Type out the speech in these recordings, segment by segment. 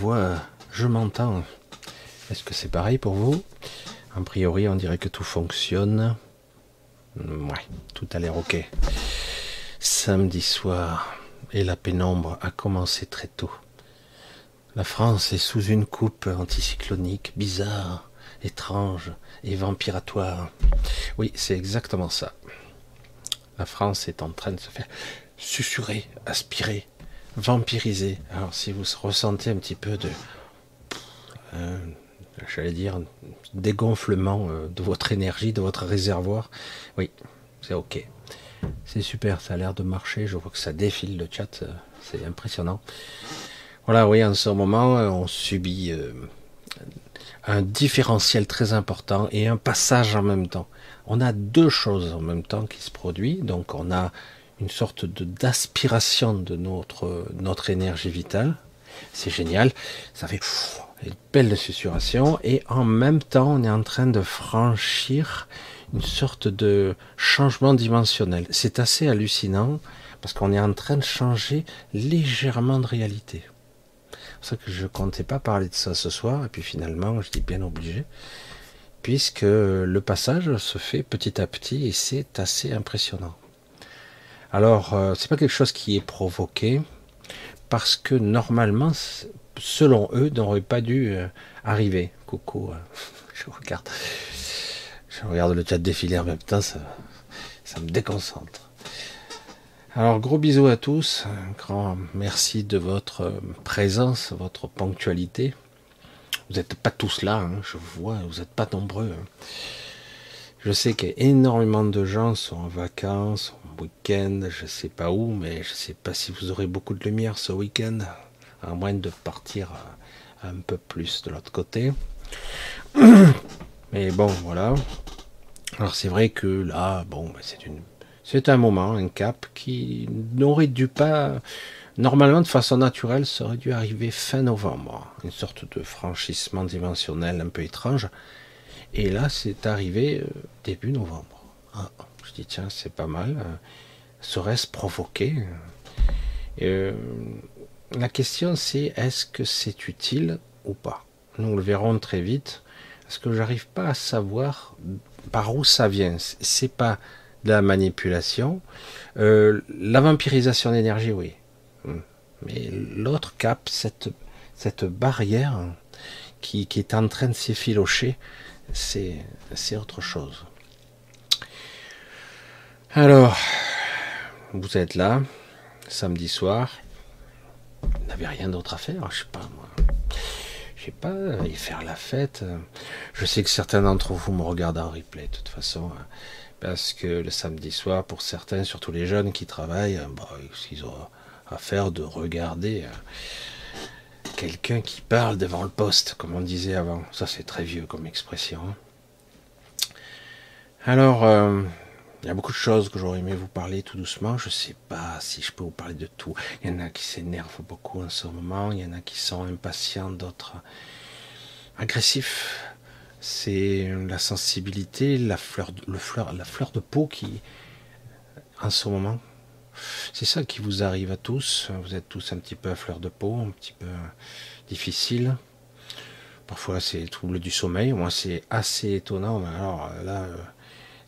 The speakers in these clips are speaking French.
vois, je m'entends. Est-ce que c'est pareil pour vous? A priori, on dirait que tout fonctionne. Ouais, tout a l'air ok. Samedi soir, et la pénombre a commencé très tôt. La France est sous une coupe anticyclonique bizarre, étrange et vampiratoire. Oui, c'est exactement ça. La France est en train de se faire susurrer, aspirer, vampiriser. Alors si vous ressentez un petit peu de, euh, j'allais dire, dégonflement euh, de votre énergie, de votre réservoir, oui, c'est ok. C'est super, ça a l'air de marcher. Je vois que ça défile le chat, euh, c'est impressionnant. Voilà, oui, en ce moment, on subit un différentiel très important et un passage en même temps. On a deux choses en même temps qui se produisent. Donc on a une sorte de d'aspiration de notre notre énergie vitale. C'est génial. Ça fait une belle susurration et en même temps on est en train de franchir une sorte de changement dimensionnel. C'est assez hallucinant parce qu'on est en train de changer légèrement de réalité. C'est pour ça que je comptais pas parler de ça ce soir, et puis finalement, je dis bien obligé, puisque le passage se fait petit à petit et c'est assez impressionnant. Alors, euh, c'est pas quelque chose qui est provoqué, parce que normalement, selon eux, n'aurait pas dû euh, arriver. Coucou, euh, je regarde, je regarde le chat défiler en même temps, ça, me déconcentre. Alors gros bisous à tous, un grand merci de votre présence, votre ponctualité. Vous n'êtes pas tous là, hein, je vois, vous n'êtes pas nombreux. Hein. Je sais qu'énormément de gens sont en vacances, week-end, je sais pas où, mais je sais pas si vous aurez beaucoup de lumière ce week-end, à moins de partir un peu plus de l'autre côté. Mais bon, voilà. Alors c'est vrai que là, bon, c'est une c'est un moment, un cap qui n'aurait dû pas, normalement de façon naturelle, ça aurait dû arriver fin novembre. Une sorte de franchissement dimensionnel un peu étrange. Et là, c'est arrivé euh, début novembre. Ah, je dis, tiens, c'est pas mal. Serait-ce provoqué? Euh, La question, c'est est-ce que c'est utile ou pas? Nous le verrons très vite. Parce que j'arrive pas à savoir par où ça vient. C'est pas de la manipulation. Euh, la vampirisation d'énergie, oui. Hmm. Mais l'autre cap, cette, cette barrière qui, qui est en train de s'effilocher, c'est autre chose. Alors, vous êtes là, samedi soir, vous n'avez rien d'autre à faire, je sais pas moi. Je sais pas, y faire la fête. Je sais que certains d'entre vous me regardent en replay, de toute façon. Parce que le samedi soir, pour certains, surtout les jeunes qui travaillent, euh, bah, ils ont à faire de regarder euh, quelqu'un qui parle devant le poste, comme on disait avant. Ça, c'est très vieux comme expression. Hein. Alors, euh, il y a beaucoup de choses que j'aurais aimé vous parler tout doucement. Je sais pas si je peux vous parler de tout. Il y en a qui s'énervent beaucoup en ce moment. Il y en a qui sont impatients, d'autres agressifs c'est la sensibilité, la fleur, le fleur, la fleur de peau qui, en ce moment, c'est ça qui vous arrive à tous. Vous êtes tous un petit peu à fleur de peau, un petit peu difficile. Parfois c'est trouble du sommeil. Moi c'est assez étonnant. Alors là,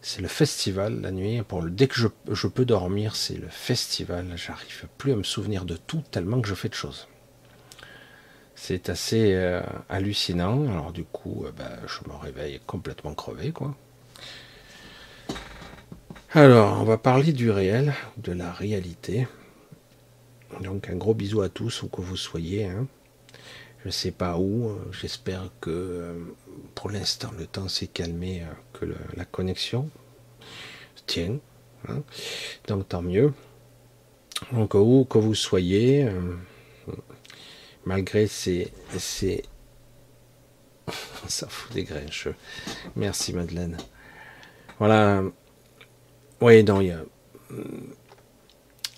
c'est le festival la nuit. Pour le, dès que je, je peux dormir, c'est le festival. J'arrive plus à me souvenir de tout tellement que je fais de choses. C'est assez euh, hallucinant. Alors du coup, euh, bah, je me réveille complètement crevé, quoi. Alors, on va parler du réel, de la réalité. Donc un gros bisou à tous où que vous soyez. Hein. Je ne sais pas où. Euh, j'espère que pour l'instant le temps s'est calmé, que la connexion tient. Hein. Donc tant mieux. Donc où que vous soyez malgré ces, ces... ça fout des grincheux. Merci Madeleine. Voilà. Oui, non, il a...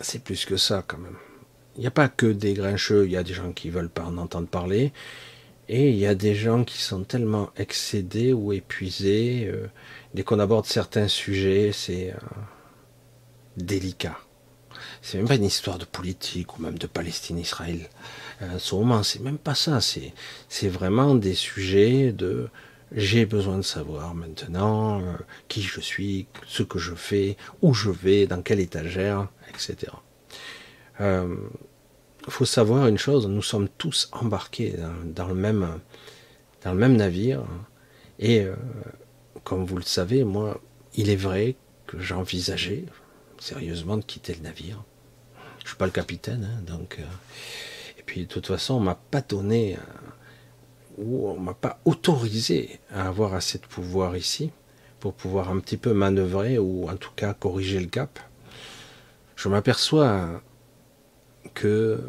c'est plus que ça quand même. Il n'y a pas que des grincheux, il y a des gens qui veulent pas en entendre parler, et il y a des gens qui sont tellement excédés ou épuisés, euh, dès qu'on aborde certains sujets, c'est euh, délicat. c'est même pas une histoire de politique ou même de Palestine-Israël. Euh, en ce moment, c'est même pas ça. C'est, vraiment des sujets de j'ai besoin de savoir maintenant euh, qui je suis, ce que je fais, où je vais, dans quelle étagère, etc. Euh, faut savoir une chose, nous sommes tous embarqués dans, le même navire et euh, comme vous le savez, moi, il est vrai que j'envisageais sérieusement de quitter le navire. Je suis pas le capitaine, hein, donc. et puis de toute façon, on m'a pas donné où on m'a pas autorisé à avoir assez de pouvoir ici pour pouvoir un petit peu manœuvrer ou en tout cas corriger le cap. Je m'aperçois que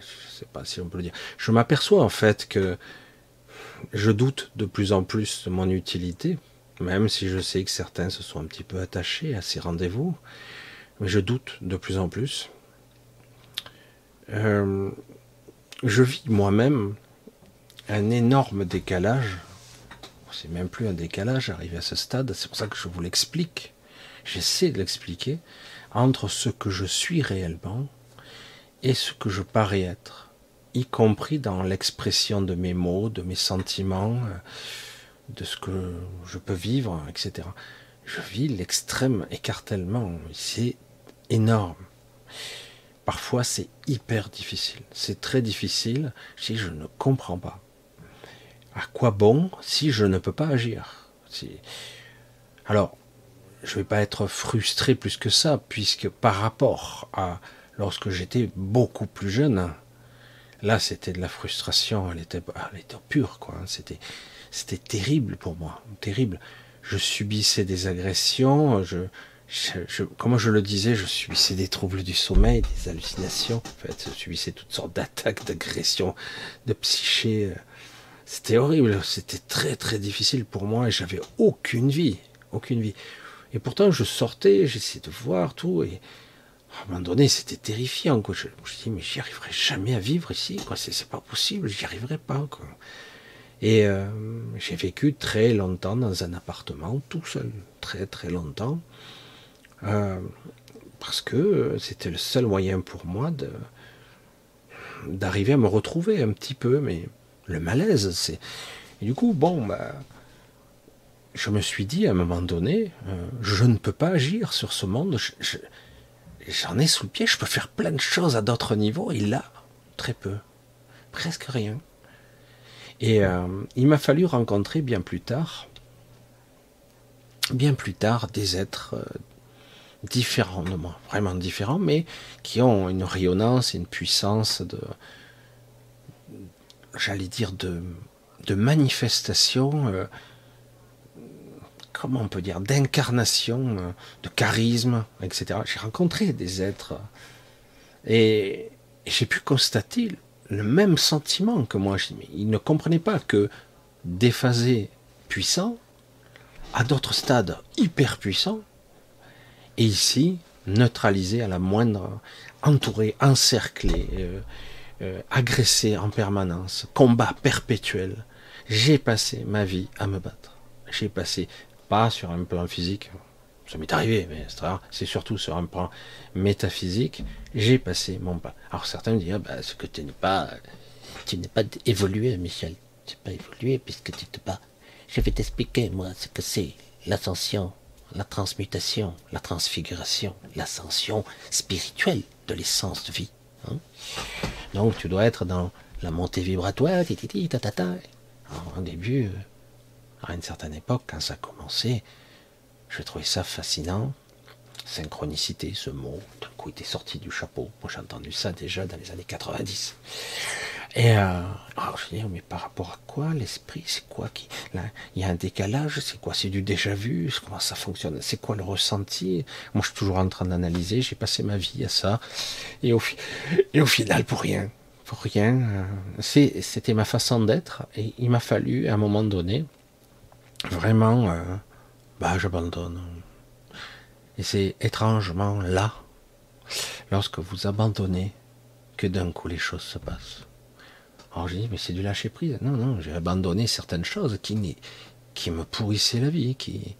je sais pas si on peut le dire. Je m'aperçois en fait que je doute de plus en plus de mon utilité, même si je sais que certains se sont un petit peu attachés à ces rendez-vous, mais je doute de plus en plus. Euh, je vis moi-même un énorme décalage. C'est même plus un décalage arrivé à ce stade. C'est pour ça que je vous l'explique. J'essaie de l'expliquer entre ce que je suis réellement et ce que je parais être, y compris dans l'expression de mes mots, de mes sentiments, de ce que je peux vivre, etc. Je vis l'extrême écartèlement. C'est énorme. Parfois, c'est hyper difficile. C'est très difficile si je ne comprends pas. À quoi bon si je ne peux pas agir? Alors, je ne vais pas être frustré plus que ça, puisque par rapport à lorsque j'étais beaucoup plus jeune, là, c'était de la frustration, elle était, elle était pure, quoi. C'était, c'était terrible pour moi, terrible. Je subissais des agressions, je, je, comme je le disais, je subissais des troubles du sommeil, des hallucinations. En fait, je subissais toutes sortes d'attaques, d'agressions, de psyché. C'était horrible, c'était très très difficile pour moi et j'avais aucune vie, aucune vie. Et pourtant, je sortais, j'essayais de voir tout et à un moment donné, c'était terrifiant. Quoi. Je, me dis, mais j'y arriverai jamais à vivre ici. C'est, pas possible, j'y arriverai pas. Et euh, j'ai vécu très longtemps dans un appartement, tout seul, très très longtemps. Euh, parce que c'était le seul moyen pour moi de d'arriver à me retrouver un petit peu, mais le malaise, c'est. du coup, bon, bah, je me suis dit à un moment donné, euh, je ne peux pas agir sur ce monde. J'en ai sous le pied, je peux faire plein de choses à d'autres niveaux, et là, très peu, presque rien. Et euh, il m'a fallu rencontrer bien plus tard, bien plus tard, des êtres différents de moi, vraiment différents, mais qui ont une rayonnance une puissance de, j'allais dire, de, manifestation, euh, comment on peut dire, d'incarnation, euh, de charisme, etc. J'ai rencontré des êtres et, j'ai pu constater le même sentiment que moi. Ils ne comprenaient pas que déphasé puissant, à d'autres stades hyper puissants, et ici, neutralisé à la moindre, entouré, encerclé, euh, euh, agressé en permanence, combat perpétuel. J'ai passé ma vie à me battre. J'ai passé, pas sur un plan physique, ça m'est arrivé, mais c'est surtout sur un plan métaphysique, j'ai passé mon pas. Alors certains me disent, ah, bah, ce que tu n'es pas, tu n'es pas évolué, Michel. Tu n'es pas évolué puisque tu te bats. Je vais t'expliquer, moi, ce que c'est l'ascension la transmutation, la transfiguration, l'ascension spirituelle de l'essence de vie. Hein. Donc tu dois être dans la montée vibratoire, titi, tatata. Au début, euh, à une certaine époque, quand ça a commencé, je trouvais ça fascinant. Synchronicité, ce mot, d'un coup, était sorti du chapeau. Moi, j'ai entendu ça déjà dans les années 90. Et euh, alors je dis, mais par rapport à quoi l'esprit C'est quoi qui là Il y a un décalage. C'est quoi C'est du déjà vu Comment ça fonctionne C'est quoi le ressenti? Moi, je suis toujours en train d'analyser. J'ai passé ma vie à ça, et au, et au final, pour rien, pour rien. Euh, c'était ma façon d'être, et il m'a fallu à un moment donné vraiment, euh, bah, j'abandonne. Et c'est étrangement là, lorsque vous abandonnez, que d'un coup les choses se passent. Alors j'ai dit, mais c'est du lâcher prise. Non, non, j'ai abandonné certaines choses qui, qui me pourrissaient la vie, qui,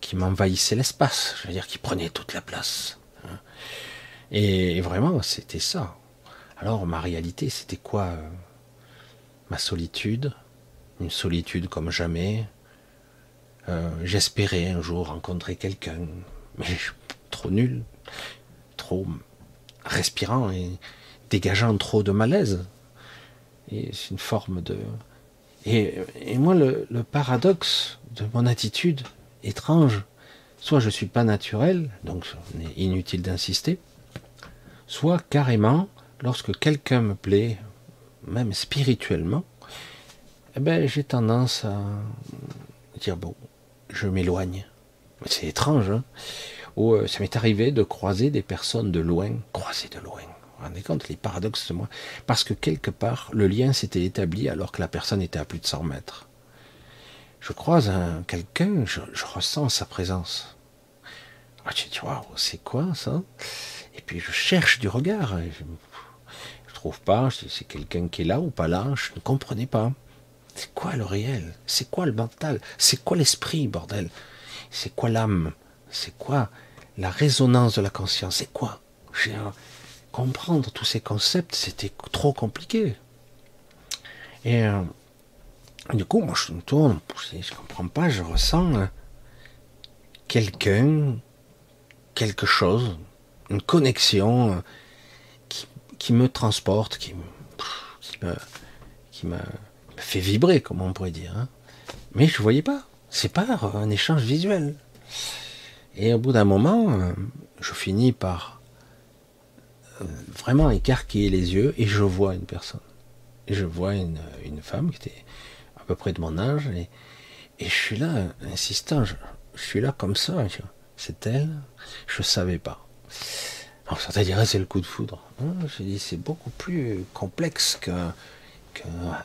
qui m'envahissait l'espace, je veux dire qui prenait toute la place. Hein. Et vraiment, c'était ça. Alors ma réalité, c'était quoi euh, Ma solitude, une solitude comme jamais. Euh, j'espérais un jour rencontrer quelqu'un, mais trop nul, trop respirant et dégageant trop de malaise. Et c'est une forme de. Et, moi, le, paradoxe de mon attitude étrange, soit je ne suis pas naturel, donc inutile d'insister, soit carrément, lorsque quelqu'un me plaît, même spirituellement, eh ben, j'ai tendance à dire bon, je m'éloigne. C'est étrange, hein euh, ça m'est arrivé de croiser des personnes de loin, croiser de loin. Vous vous rendez compte les paradoxes de moi Parce que quelque part, le lien s'était établi alors que la personne était à plus de 100 mètres. Je croise un, quelqu'un, je, ressens sa présence. Ah, tu dis, waouh, c'est quoi ça? Et puis je cherche du regard. je, ne trouve pas, c'est quelqu'un qui est là ou pas là, je ne comprenais pas. C'est quoi le réel? C'est quoi le mental? C'est quoi l'esprit, bordel? C'est quoi l'âme? C'est quoi la résonance de la conscience? C'est quoi? Comprendre tous ces concepts, c'était trop compliqué. Et euh, du coup, moi, je me tourne, je comprends pas, je ressens euh, quelqu'un, quelque chose, une connexion euh, qui, me transporte, qui, qui me, qui me fait vibrer, comme on pourrait dire. Hein. Mais je ne voyais pas. C'est pas un échange visuel. Et au bout d'un moment, euh, je finis par euh, vraiment écarquiller les yeux et je vois une personne. Et je vois une, femme qui était à peu près de mon âge et, je suis là, insistant, je, suis là comme ça. C'est elle, je savais pas. Alors certains diraient c'est le coup de foudre. J'ai dit c'est beaucoup plus complexe que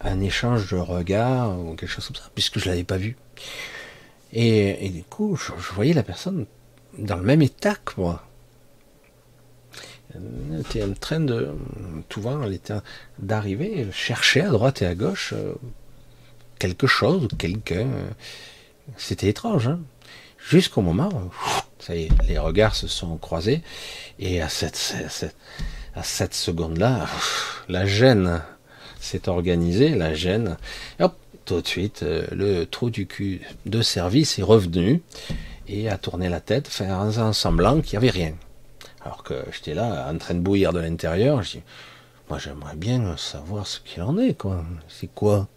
un échange de regards ou quelque chose comme ça, puisque je l'avais pas vu. Et, du coup, je, voyais la personne dans le même état que moi. Elle était en train de, tout voir, elle était d'arriver, chercher à droite et à gauche euh, quelque chose, quelqu'un. C'était étrange, hein jusqu'au moment où, ça y est, les regards se sont croisés, et à cette, cette, à cette seconde-là, la gêne s'est organisé, la gêne. hop, tout de suite, euh, le trou du cul de service est revenu et a tourné la tête, faire semblant qu'il n'y avait rien. Alors que j'étais là en train de bouillir de l'intérieur, je dis, moi j'aimerais bien savoir ce qu'il en est, quoi. C'est quoi?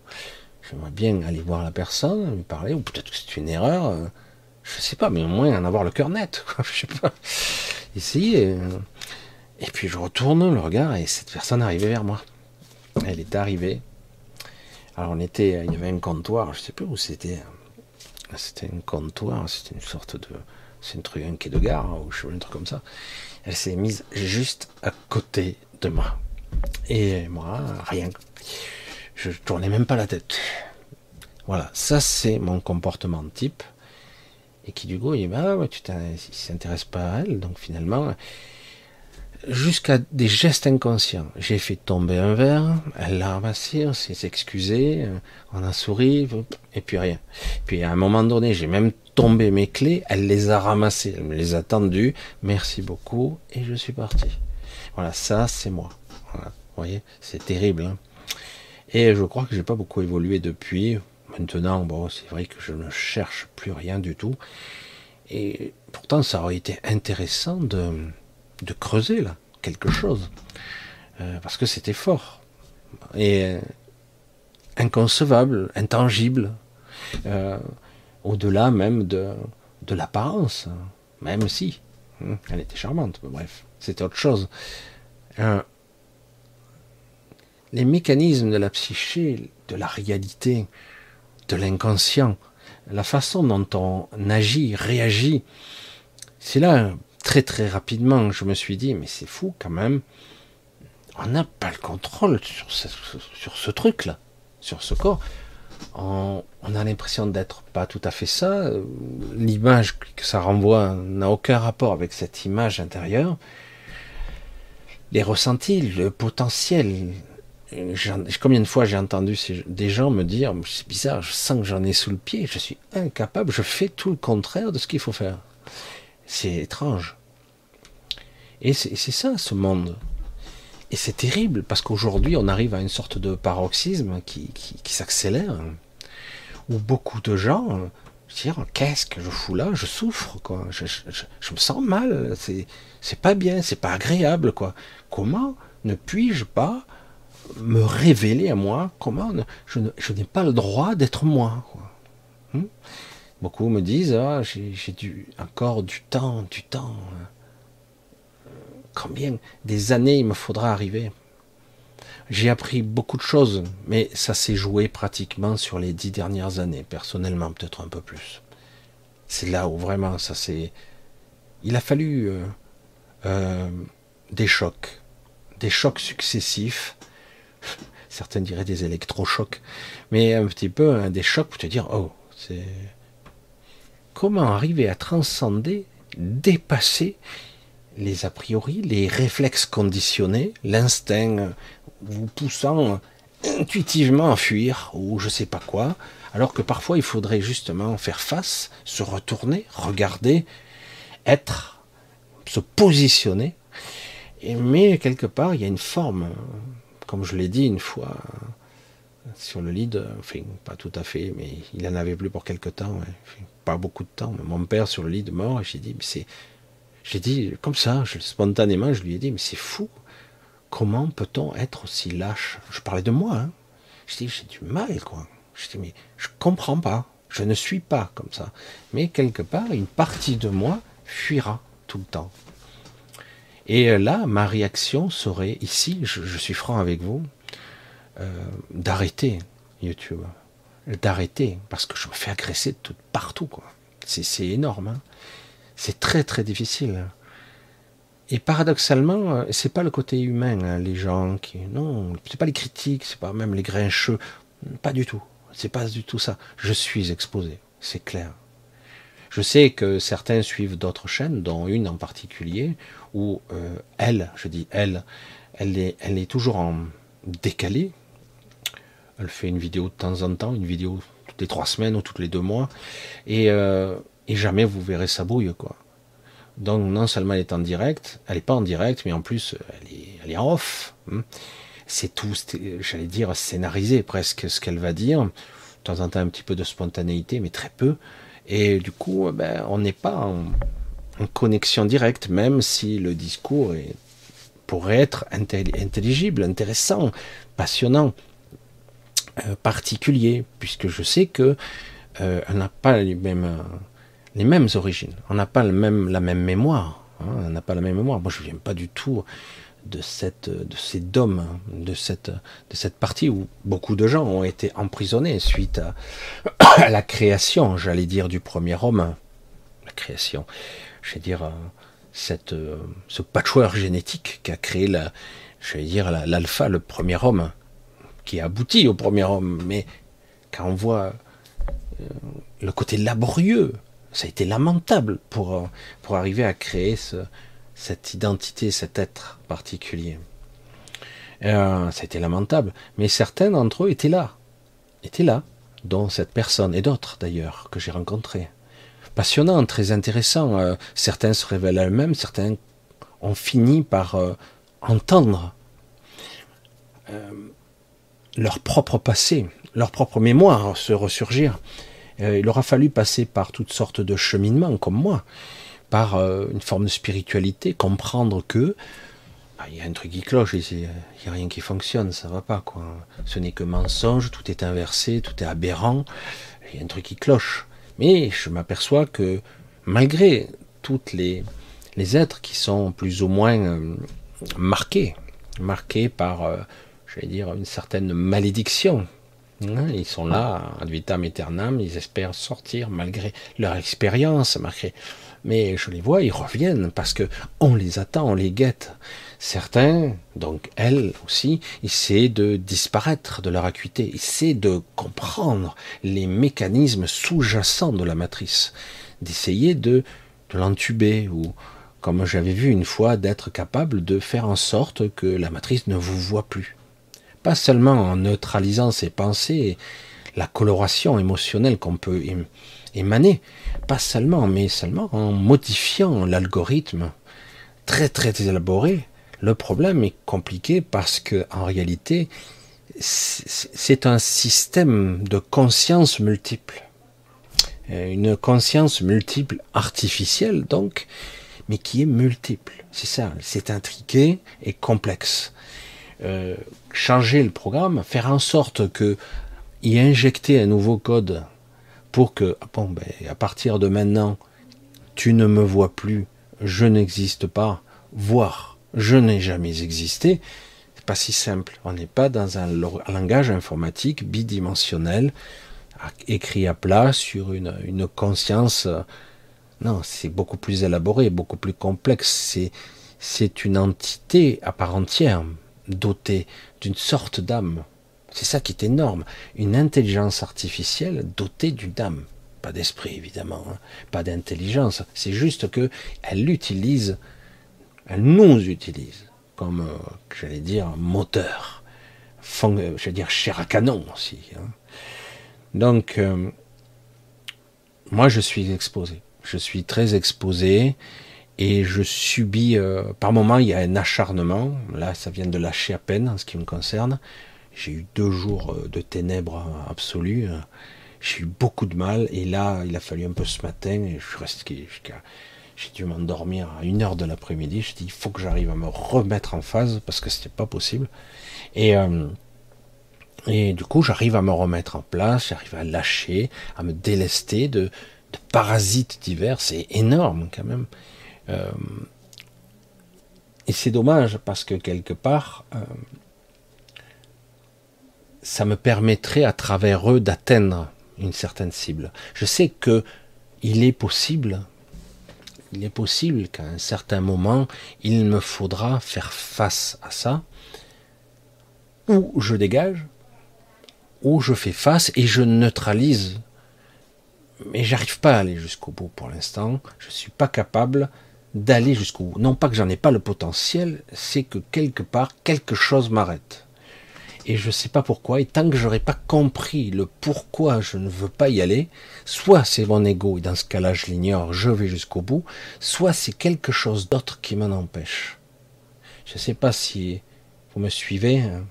J'aimerais bien aller voir la personne, lui parler, ou peut-être que c'est une erreur, euh, je sais pas, mais au moins en avoir le cœur net, quoi. Je sais pas. Essayer. Euh. Et puis je retourne le regard et cette personne arrivait vers moi. Elle est arrivée. Alors on était, il y avait un comptoir, je sais plus où c'était. C'était un comptoir, c'était une sorte de, c'est un truc, un quai de gare ou un truc comme ça. Elle s'est mise juste à côté de moi. Et moi, rien. Je tournais même pas la tête. Voilà, ça c'est mon comportement type. Et qui du coup, il dit, ah ouais, tu t'intéresses pas à elle, donc finalement, jusqu'à des gestes inconscients. J'ai fait tomber un verre, elle l'a ramassé, on s'est excusé, on a souri, et puis rien. Puis à un moment donné, j'ai même tombé mes clés, elle les a ramassées, elle me les a tendues, merci beaucoup, et je suis parti. Voilà, ça c'est moi. Voilà, vous voyez, c'est terrible. Hein. et je crois que j'ai pas beaucoup évolué depuis. Maintenant, bon, c'est vrai que je ne cherche plus rien du tout. Et pourtant, ça aurait été intéressant de, de creuser là quelque chose euh, parce que c'était fort et euh, inconcevable, intangible, euh, au-delà même de, l'apparence, même si hein, elle était charmante. bref, c'était autre chose. les mécanismes de la psyché, de la réalité, de l'inconscient, la façon dont on agit, réagit, c'est là très très rapidement, je me suis dit, mais c'est fou quand même, on n'a pas le contrôle sur ce, truc-là, sur ce corps. On, a l'impression d'être pas tout à fait ça. L'image que ça renvoie n'a aucun rapport avec cette image intérieure. Les ressentis, le potentiel, combien de fois j'ai entendu des gens me dire c'est bizarre, je sens que j'en ai sous le pied, je suis incapable, je fais tout le contraire de ce qu'il faut faire. C'est étrange. Et c'est ça ce monde. Et c'est terrible parce qu'aujourd'hui on arrive à une sorte de paroxysme qui, s'accélère, où beaucoup de gens disent qu'est-ce que je fous là, je souffre quoi, je, me sens mal, c'est pas bien, c'est pas agréable quoi. Comment ne puis-je pas me révéler à moi? Comment je, n'ai pas le droit d'être moi. Hmm? Beaucoup me disent ah, j'ai du, encore du temps, du temps. Combien des années il me faudra arriver? J'ai appris beaucoup de choses, mais ça s'est joué pratiquement sur les dix dernières années, personnellement peut-être un peu plus. C'est là où vraiment ça s'est. Il a fallu euh, euh, des chocs, des chocs successifs certains diraient des électrochocs, mais un petit peu hein, des chocs pour te dire, oh, c'est comment arriver à transcender, dépasser les a priori, les réflexes conditionnés, l'instinct vous poussant intuitivement à fuir ou je sais pas quoi, alors que parfois il faudrait justement faire face, se retourner, regarder, être, se positionner. Mais quelque part, il y a une forme comme je l'ai dit une fois sur le lit, enfin pas tout à fait, mais il en avait plus pour quelque temps, pas beaucoup de temps. Mon père sur le lit de mort, j'ai dit, mais c'est, j'ai dit comme ça, spontanément, je lui ai dit, mais c'est fou. Comment peut-on être aussi lâche? Je parlais de moi. Hein. Je dis, j'ai du mal, quoi. Je dis, mais je comprends pas. Je ne suis pas comme ça. Mais quelque part, une partie de moi fuira tout le temps. Et là, ma réaction serait ici, je, suis franc avec vous, euh, d'arrêter YouTube, d'arrêter parce que je me fais agresser de tout, partout quoi. C'est énorme, hein. c'est très très difficile. Et paradoxalement, euh, c'est pas le côté humain, hein, les gens qui, non, c'est pas les critiques, c'est pas même les grincheux, pas du tout. C'est pas du tout ça. Je suis exposé, c'est clair. Je sais que certains suivent d'autres chaînes, dont une en particulier, où euh, elle, je dis elle, elle est, elle est toujours en décalé. Elle fait une vidéo de temps en temps, une vidéo toutes les trois semaines ou toutes les deux mois, et, euh, jamais vous verrez sa bouille, quoi. Donc non seulement elle est en direct, elle n'est pas en direct, mais en plus elle est, elle est en off. Hein. C'est tout, j'allais dire scénarisé presque ce qu'elle va dire. De temps en temps un petit peu de spontanéité, mais très peu. Et du coup, ben, on n'est pas en, connexion directe, même si le discours est, pourrait être intelligible, intéressant, passionnant, euh, particulier, puisque je sais que euh, n'a pas les mêmes, origines, on n'a pas le même, la même mémoire, hein, n'a pas la même mémoire. Moi, je viens pas du tout de cette, ces dômes, de cette, de cette partie où beaucoup de gens ont été emprisonnés suite à, la création, j'allais dire, du premier homme, la création, je vais dire, euh, euh, ce patchwork génétique qui a créé la, l'alpha, le premier homme, qui a abouti au premier homme. Mais quand on voit euh, le côté laborieux, ça a été lamentable pour, pour arriver à créer ce, cette identité, cet être particulier. ça a été lamentable. Mais certains d'entre eux étaient là. Étaient là, dont cette personne et d'autres d'ailleurs que j'ai rencontrés passionnant, très intéressant. Euh, certains se révèlent eux-mêmes, certains ont fini par euh, entendre euh, leur propre passé, leur propre mémoire se ressurgir. il leur a fallu passer par toutes sortes de cheminements, comme moi, par une forme de spiritualité, comprendre que bah, il y a un truc qui cloche, il n'y a rien qui fonctionne, ça va pas quoi. Ce n'est que mensonge, tout est inversé, tout est aberrant, il y a un truc qui cloche. Mais je m'aperçois que malgré toutes les, les êtres qui sont plus ou moins euh, marqués, marqués par, euh, j'allais dire, une certaine malédiction, hein, ils sont là, ad vitam aeternam, ils espèrent sortir malgré leur expérience, malgré mais je les vois, ils reviennent parce que on les attend, on les guette. Certains, donc elles aussi, essaient de disparaître de leur acuité, essaient de comprendre les mécanismes sous-jacents de la matrice, d'essayer de, de l'entuber ou, comme j'avais vu une fois, d'être capable de faire en sorte que la matrice ne vous voit plus. Pas seulement en neutralisant ses pensées, la coloration émotionnelle qu'on peut émaner, pas seulement, mais seulement en modifiant l'algorithme très très élaboré. Le problème est compliqué parce que en réalité, c'est un système de conscience multiple. Euh, une conscience multiple artificielle, donc, mais qui est multiple. C'est ça, c'est intriqué et complexe. Euh, changer le programme, faire en sorte que y injecter un nouveau code pour que, bon, ben, à partir de maintenant, tu ne me vois plus, je n'existe pas, voire je n'ai jamais existé, c'est pas si simple. On n'est pas dans un langage informatique bidimensionnel, écrit à plat sur une, une conscience. Non, c'est beaucoup plus élaboré, beaucoup plus complexe. C'est une entité à part entière, dotée d'une sorte d'âme. C'est ça qui est énorme. Une intelligence artificielle dotée d'une âme. Pas d'esprit, évidemment. Hein. Pas d'intelligence. C'est juste que elle utilise, elle nous utilise comme, euh, j'allais dire, moteur. Je veux dire, chair à canon aussi. Hein. Donc, euh, moi, je suis exposé. Je suis très exposé et je subis, euh, par moments, il y a un acharnement. Là, ça vient de lâcher à peine en ce qui me concerne. J'ai eu deux jours euh, de ténèbres absolues. J'ai eu beaucoup de mal et là, il a fallu un peu ce matin et je suis resté jusqu'à j'ai dû m'endormir à une heure de l'après-midi. Je dis, il faut que j'arrive à me remettre en phase parce que c'était pas possible. Et et du coup, j'arrive à me remettre en place, j'arrive à lâcher, à me délester de, parasites divers. C'est énorme quand même. Euh, et c'est dommage parce que quelque part, euh, ça me permettrait à travers eux d'atteindre une certaine cible. Je sais que il est possible, il est possible qu'à un certain moment, il me faudra faire face à ça, ou je dégage, où je fais face et je neutralise. Mais j'arrive pas à aller jusqu'au bout pour l'instant. Je suis pas capable d'aller jusqu'au bout. Non pas que j'en ai pas le potentiel, c'est que quelque part quelque chose m'arrête. Et je sais pas pourquoi. Et tant que j'aurais pas compris le pourquoi je ne veux pas y aller, soit c'est mon ego et dans ce cas-là je l'ignore, je vais jusqu'au bout, soit c'est quelque chose d'autre qui m'en empêche. Je sais pas si vous me suivez. Hein.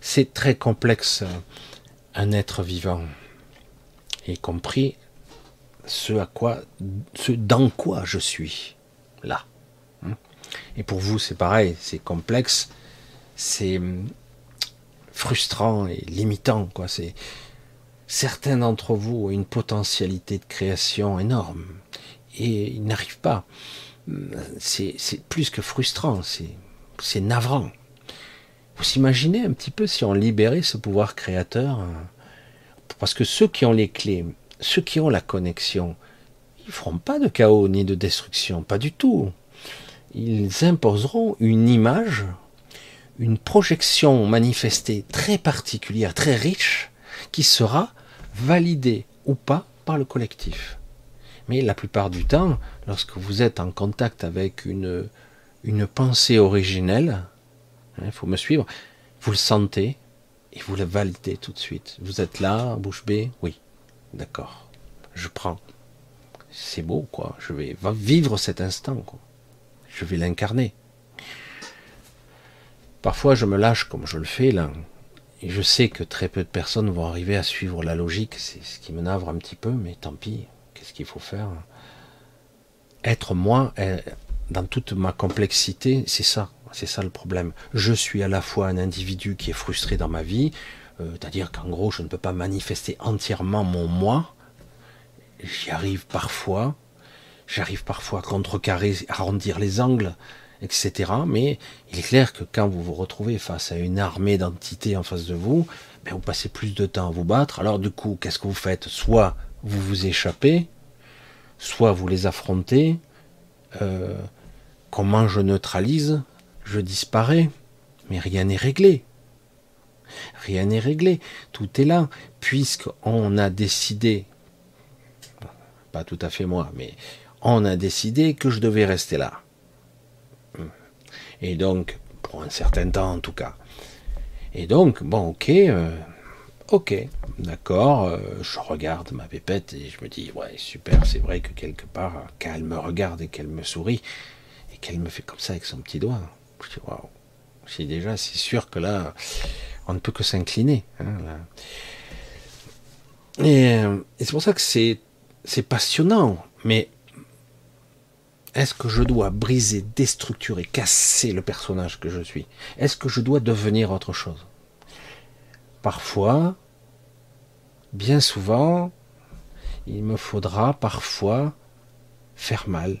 C'est très complexe, un être vivant, y compris ce à quoi, ce dans quoi je suis, là. Hein? Et pour vous, c'est pareil, c'est complexe, c'est frustrant et limitant, quoi. C'est certains d'entre vous ont une potentialité de création énorme et ils n'arrivent pas. C'est plus que frustrant, c'est navrant. Vous imaginez un petit peu si on libérait ce pouvoir créateur hein. Parce que ceux qui ont les clés, ceux qui ont la connexion, ils feront pas de chaos ni de destruction, pas du tout. Ils imposeront une image, une projection manifestée très particulière, très riche, qui sera validée ou pas par le collectif. Mais la plupart du temps, lorsque vous êtes en contact avec une, une pensée originelle, il hein, faut me suivre. Vous le sentez et vous le validez tout de suite. Vous êtes là, bouche bée Oui, d'accord. Je prends. C'est beau, quoi. Je vais vivre cet instant, quoi. Je vais l'incarner. Parfois, je me lâche comme je le fais là. Je sais que très peu de personnes vont arriver à suivre la logique. C'est ce qui me navre un petit peu, mais tant pis. Qu'est-ce qu'il faut faire? Être moi, euh, dans toute ma complexité, c'est ça. C'est ça le problème. Je suis à la fois un individu qui est frustré dans ma vie, euh, c'est-à-dire qu'en gros, je ne peux pas manifester entièrement mon moi. J'y arrive parfois. J'arrive parfois à contrecarrer, à arrondir les angles, etc. Mais il est clair que quand vous vous retrouvez face à une armée d'entités en face de vous, ben vous passez plus de temps à vous battre. Alors du coup, qu'est-ce que vous faites? Soit vous vous échappez, soit vous les affrontez. Euh, comment je neutralise? Je disparais, mais rien n'est réglé. Rien n'est réglé, tout est là, puisqu'on a décidé, pas tout à fait moi, mais on a décidé que je devais rester là. Et donc, pour un certain temps en tout cas. Et donc, bon, ok, euh, ok, d'accord, euh, je regarde ma pépette et je me dis, ouais, super, c'est vrai que quelque part, quand elle me regarde et qu'elle me sourit, et qu'elle me fait comme ça avec son petit doigt, je dis, waouh, c'est déjà, c'est sûr que là, on ne peut que s'incliner. Hein, et, et c'est pour ça que c'est, c'est passionnant, mais est-ce que je dois briser, déstructurer, casser le personnage que je suis? Est-ce que je dois devenir autre chose? Parfois, bien souvent, il me faudra parfois faire mal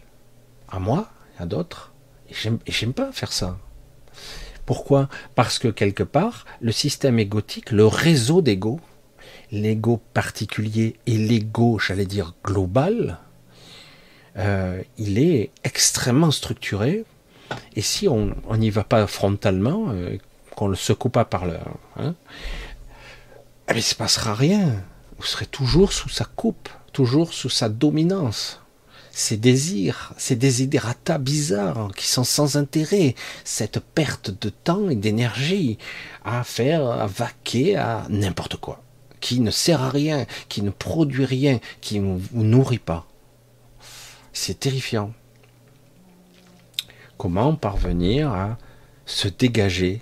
à moi, à d'autres. Et j'aime pas faire ça. Pourquoi? Parce que quelque part, le système égotique, le réseau d'ego, l'ego particulier et l'ego, j'allais dire global, euh, il est extrêmement structuré. Et si on n'y va pas frontalement, euh, qu'on le secoue pas par le, hein, eh il se passera rien. Vous serez toujours sous sa coupe, toujours sous sa dominance. Ces désirs, ces désiderata bizarres qui sont sans intérêt, cette perte de temps et d'énergie à faire, à vaquer à n'importe quoi, qui ne sert à rien, qui ne produit rien, qui ne vous nourrit pas. C'est terrifiant. Comment parvenir à se dégager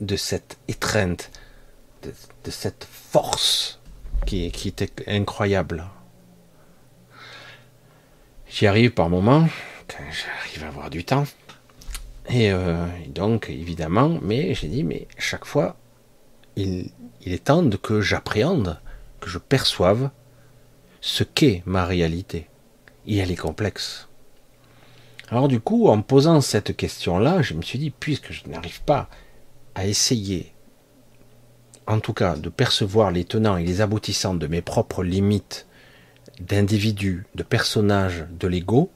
de cette étreinte, de, cette force qui, qui était incroyable? J'y arrive par moments, quand j'arrive à avoir du temps. Et, euh, donc, évidemment, mais j'ai dit, mais chaque fois, il, est temps que j'appréhende, que je perçoive ce qu'est ma réalité et elle est complexe. Alors du coup, en posant cette question-là, je me suis dit, puisque je n'arrive pas à essayer, en tout cas, de percevoir les tenants et les aboutissants de mes propres limites d'individu, de personnage, de l'ego,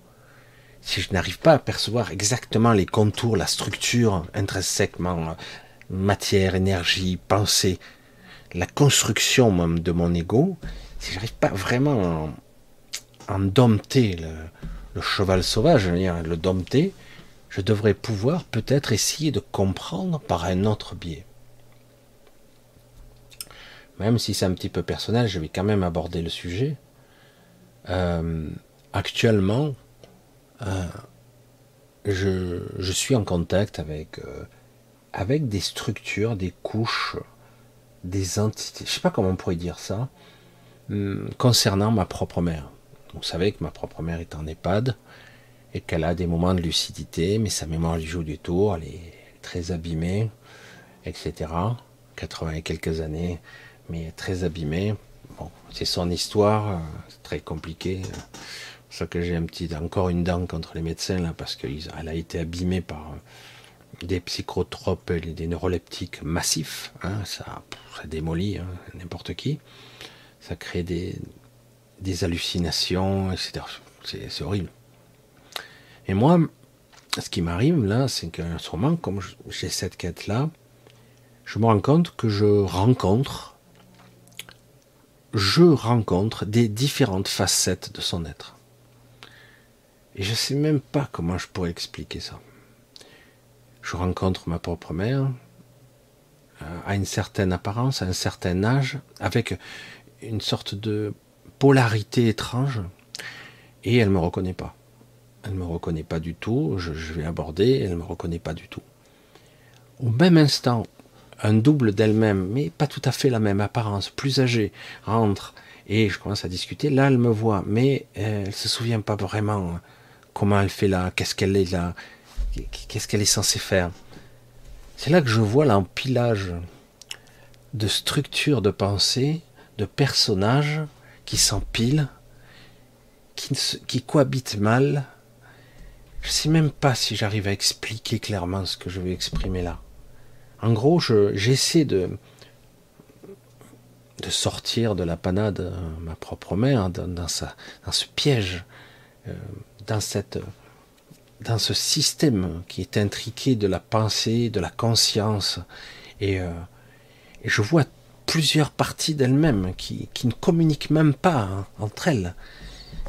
si je n'arrive pas à percevoir exactement les contours, la structure intrinsèquement, matière, énergie, pensée, la construction même de mon ego, si j'arrive pas vraiment en dompter le, cheval sauvage, le dompter, je devrais pouvoir peut-être essayer de comprendre par un autre biais. Même si c'est un petit peu personnel, je vais quand même aborder le sujet. Euh, actuellement, euh, je, suis en contact avec, euh, avec des structures, des couches, des entités, je ne sais pas comment on pourrait dire ça, hum, concernant ma propre mère. Vous savez que ma propre mère est en EHPAD et qu'elle a des moments de lucidité, mais sa mémoire lui joue du tour, elle est très abîmée, etc. 80 et quelques années, mais très abîmée. C'est son histoire, c'est très compliqué. C'est ça que j'ai un petit, encore une dent contre les médecins là, parce qu'elle a été abîmée par des psychotropes et des neuroleptiques massifs. Hein, ça, ça démolit hein, n'importe qui. Ça crée des, des hallucinations, etc. C'est horrible. Et moi, ce qui m'arrive là, c'est qu'en ce moment, comme j'ai cette quête-là, je me rends compte que je rencontre, je rencontre des différentes facettes de son être. Et je ne sais même pas comment je pourrais expliquer ça. Je rencontre ma propre mère, euh, à une certaine apparence, à un certain âge, avec une sorte de polarité étrange et elle me reconnaît pas. Elle me reconnaît pas du tout. Je, vais aborder, elle me reconnaît pas du tout. Au même instant, un double d'elle-même, mais pas tout à fait la même apparence, plus âgée, rentre et je commence à discuter. Là, elle me voit, mais elle se souvient pas vraiment comment elle fait là, qu'est-ce qu'elle est là, qu'est-ce qu'elle est censée faire. C'est là que je vois l'empilage de structures de pensée, de personnages qui s'empilent, qui, cohabitent mal. Je ne sais même pas si j'arrive à expliquer clairement ce que je vais exprimer là. En gros, j'essaie de, sortir de la panade euh, ma propre mère dans, dans, ce piège, euh, dans, cette, dans ce système qui est intriqué de la pensée, de la conscience. Et, euh, je vois plusieurs parties d'elles-mêmes qui, ne communiquent même pas hein, entre elles.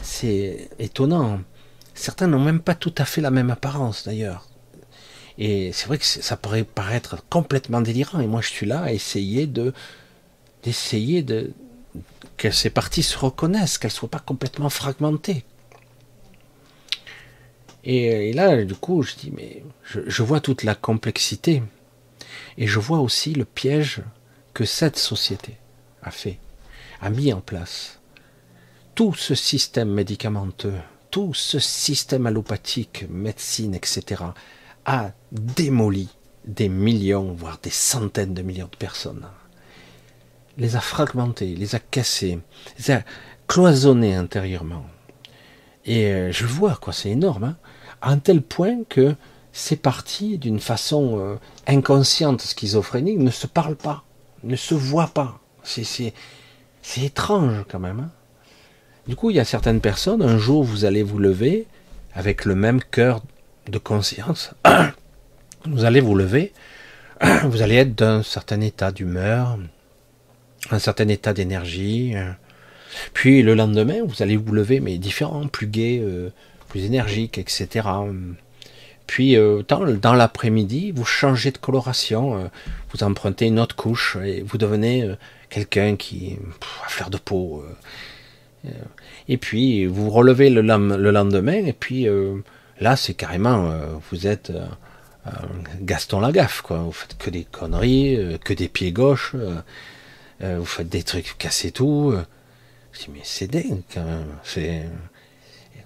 C'est étonnant. Certains n'ont même pas tout à fait la même apparence d'ailleurs. Et c'est vrai que ça pourrait paraître complètement délirant. Et moi, je suis là à essayer de d'essayer de que ces parties se reconnaissent, qu'elles soient pas complètement fragmentées. Et, là, du coup, je dis, mais je vois toute la complexité. Et je vois aussi le piège que cette société a fait, a mis en place. Tout ce système médicamenteux, tout ce système allopathique, médecine, etc., a démoli des millions, voire des centaines de millions de personnes. Les a fragmentés, les a cassés, les a cloisonnés intérieurement. Et euh, je vois, quoi, c'est énorme, hein, à un tel point que ces parties, d'une façon euh, inconsciente, schizophrénique, ne se parlent pas, ne se voient pas. C'est étrange quand même. Hein. du coup, il y a certaines personnes, un jour vous allez vous lever avec le même cœur de conscience. vous allez vous lever, vous allez être d'un certain état d'humeur, un certain état d'énergie. Euh. Puis le lendemain, vous allez vous lever, mais différent, plus gai, euh, plus énergique, etc. Puis euh, dans, l'après-midi, vous changez de coloration, vous empruntez une autre couche et vous devenez quelqu'un qui est à fleur de peau. et puis vous relevez le, le lendemain et puis là c'est carrément vous êtes Gaston Lagaffe quoi. Vous faites que des conneries, que des pieds gauches, vous faites des trucs cassés tout. Je dis mais c'est dingue quand même.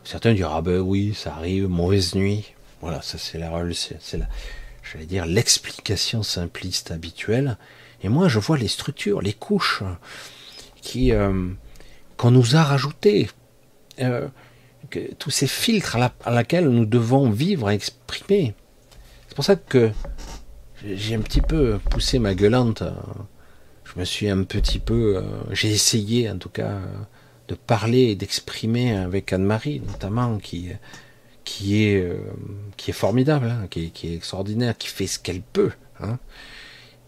Certains diront ah ben oui ça arrive, mauvaise nuit. Voilà, ça c'est la, c'est la, j'allais dire l'explication simpliste habituelle. Et moi, je vois les structures, les couches qui euh, qu'on nous a rajoutées, euh, tous ces filtres à, la, laquelle nous devons vivre et exprimer. C'est pour ça que j'ai un petit peu poussé ma gueulante. Je me suis un petit peu, euh, j'ai essayé en tout cas de parler et d'exprimer avec Anne-Marie notamment qui qui est, euh, qui est formidable, hein, qui, est, extraordinaire, qui fait ce qu'elle peut. Hein.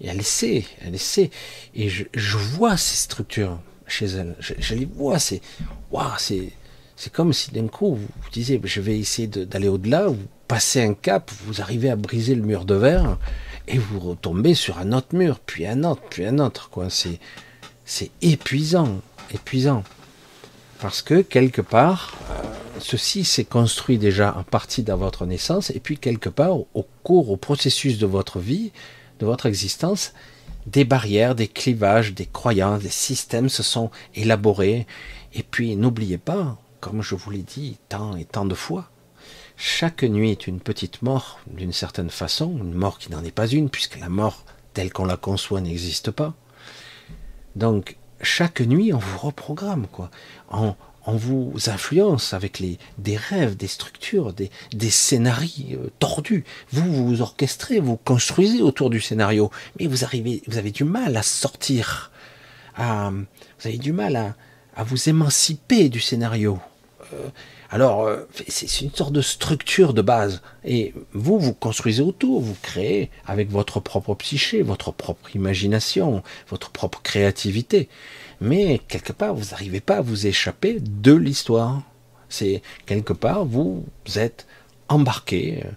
Et elle essaie, elle essaie. Et je, vois ces structures chez elle. Je, les vois. C'est, waouh, c'est, c'est comme si d'un coup vous, disiez, je vais essayer d'aller au-delà. Vous passez un cap, vous arrivez à briser le mur de verre et vous retombez sur un autre mur, puis un autre, puis un autre. C'est épuisant, épuisant. Parce que quelque part, euh, ceci s'est construit déjà en partie dans votre naissance, et puis quelque part, au cours, au processus de votre vie, de votre existence, des barrières, des clivages, des croyances, des systèmes se sont élaborés. Et puis, n'oubliez pas, comme je vous l'ai dit tant et tant de fois, chaque nuit est une petite mort d'une certaine façon, une mort qui n'en est pas une, puisque la mort telle qu'on la conçoit n'existe pas. Donc, chaque nuit, on vous reprogramme, quoi. On, vous influence avec des rêves, des structures, des, scénarios euh, tordus. Vous vous orchestrez, vous construisez autour du scénario, mais vous arrivez, vous avez du mal à sortir, à, vous avez du mal à vous émanciper du scénario. Euh, alors, euh, c'est une sorte de structure de base. Et vous, vous construisez autour, vous créez avec votre propre psyché, votre propre imagination, votre propre créativité mais quelque part, vous n'arrivez pas à vous échapper de l'histoire. C'est quelque part, vous êtes embarqué euh,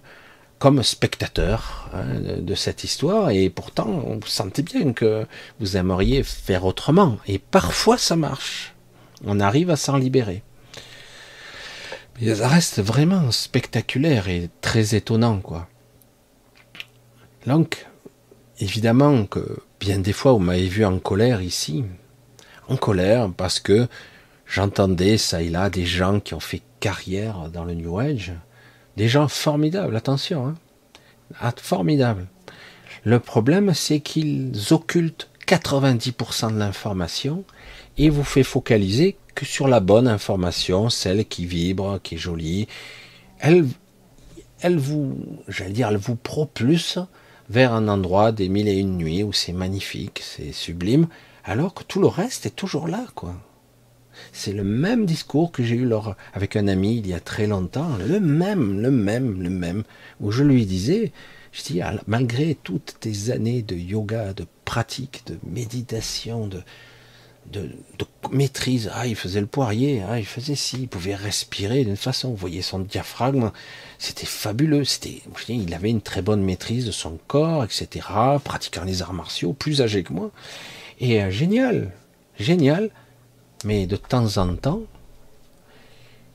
comme spectateur hein, de cette histoire, et pourtant, vous sentez bien que vous aimeriez faire autrement. Et parfois, ça marche. On arrive à s'en libérer. Mais ça reste vraiment spectaculaire et très étonnant, quoi. Donc, évidemment que bien des fois, vous m'avez vu en colère ici, en colère parce que j'entendais ça et là des gens qui ont fait carrière dans le New Age, des gens formidables, attention, hein, ah, formidables. Le problème, c'est qu'ils occultent 90% de l'information et vous fait focaliser que sur la bonne information, celle qui vibre, qui est jolie. Elle, elle vous, j'allais dire, elle vous propulse vers un endroit des mille et une nuits où c'est magnifique, c'est sublime, alors que tout le reste est toujours là, quoi. C'est le même discours que j'ai eu avec un ami il y a très longtemps, le même, le même, le même, où je lui disais, je dis, ah, malgré toutes tes années de yoga, de pratique, de méditation, de, de, maîtrise. Ah, il faisait le poirier, ah, il faisait ci, il pouvait respirer d'une façon. Vous voyez son diaphragme, c'était fabuleux. C'était, il avait une très bonne maîtrise de son corps, etc. Pratiquant les arts martiaux, plus âgé que moi. Et euh, génial, génial. Mais de temps en temps,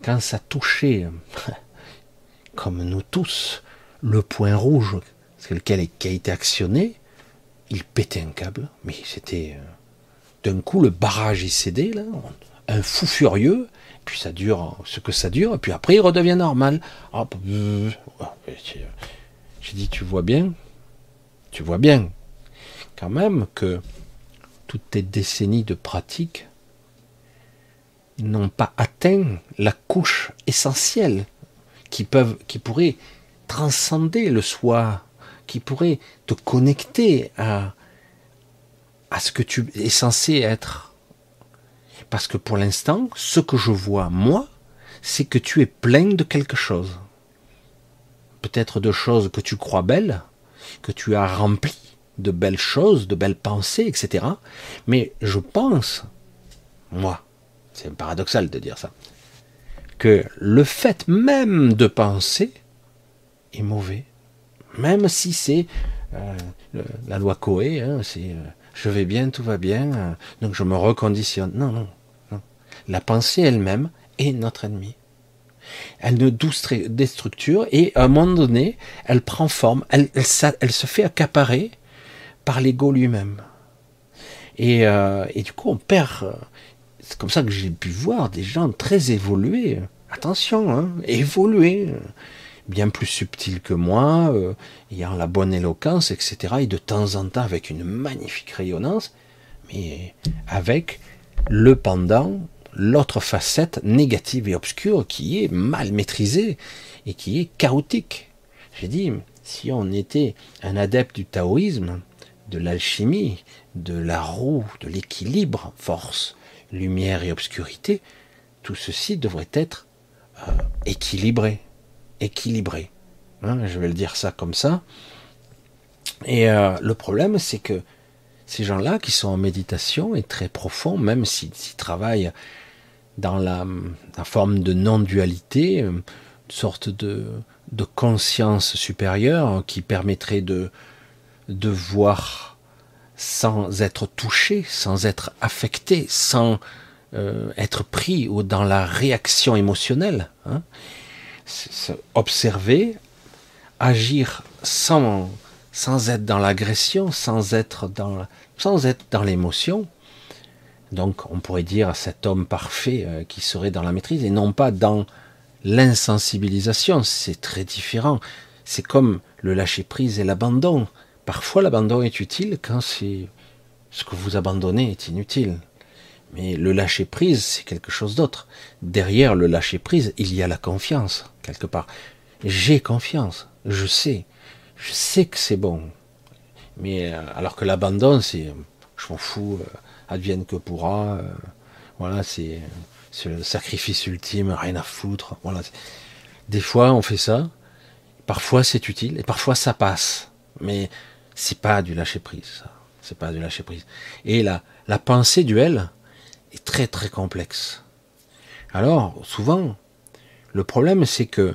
quand ça touchait, comme nous tous, le point rouge, lequel a été actionné, il pétait un câble. Mais c'était euh, d'un coup le barrage il cédait là, un fou furieux. Puis ça dure ce que ça dure, et puis après il redevient normal. J'ai dit, tu vois bien, tu vois bien, quand même que toutes tes décennies de pratique n'ont pas atteint la couche essentielle qui peuvent, qui pourrait transcender le soi, qui pourrait te connecter à, à ce que tu es censé être. Parce que pour l'instant, ce que je vois, moi, c'est que tu es plein de quelque chose. Peut-être de choses que tu crois belles, que tu as remplies de belles choses, de belles pensées, etc. Mais je pense, moi, c'est paradoxal de dire ça, que le fait même de penser est mauvais. Même si c'est euh, la loi Coé, hein, c'est euh, je vais bien, tout va bien, euh, donc je me reconditionne. Non, non. La pensée elle-même est notre ennemi. Elle nous déstructure et à un moment donné, elle prend forme, elle, se fait accaparer par l'ego lui-même. Et, euh, et, du coup, on perd. C'est comme ça que j'ai pu voir des gens très évolués. Attention, hein, bien plus subtil que moi, euh, ayant la bonne éloquence, etc. Et de temps en temps avec une magnifique rayonnance, mais avec le pendant, l'autre facette négative et obscure qui est mal maîtrisée et qui est chaotique. J'ai dit, si on était un adepte du taoïsme, de l'alchimie, de la roue, de l'équilibre, force, lumière et obscurité, tout ceci devrait être euh, équilibré, équilibré. Hein, je vais le dire ça comme ça. Et euh, le problème, c'est que ces gens-là qui sont en méditation et très profonds, même s'ils travaillent dans la, forme de non-dualité, une sorte de, conscience supérieure qui permettrait de, de voir sans être touché, sans être affecté, sans euh, être pris ou dans la réaction émotionnelle. Hein observer, agir sans, sans être dans l'agression, sans être dans, sans être dans l'émotion. Donc, on pourrait dire cet homme parfait euh, qui serait dans la maîtrise et non pas dans l'insensibilisation. C'est très différent. C'est comme le lâcher prise et l'abandon. Parfois, l'abandon est utile quand ce que vous abandonnez est inutile. Mais le lâcher prise, c'est quelque chose d'autre. Derrière le lâcher prise, il y a la confiance, quelque part. J'ai confiance, je sais, je sais que c'est bon. Mais euh, alors que l'abandon, c'est, je m'en fous, euh, advienne que pourra. Euh, voilà, c'est, le sacrifice ultime, rien à foutre. Voilà. Des fois, on fait ça. Parfois, c'est utile et parfois, ça passe. Mais c'est pas du lâcher prise. C'est pas du lâcher prise. Et la, la pensée duel, très très complexe. Alors, souvent, le problème c'est que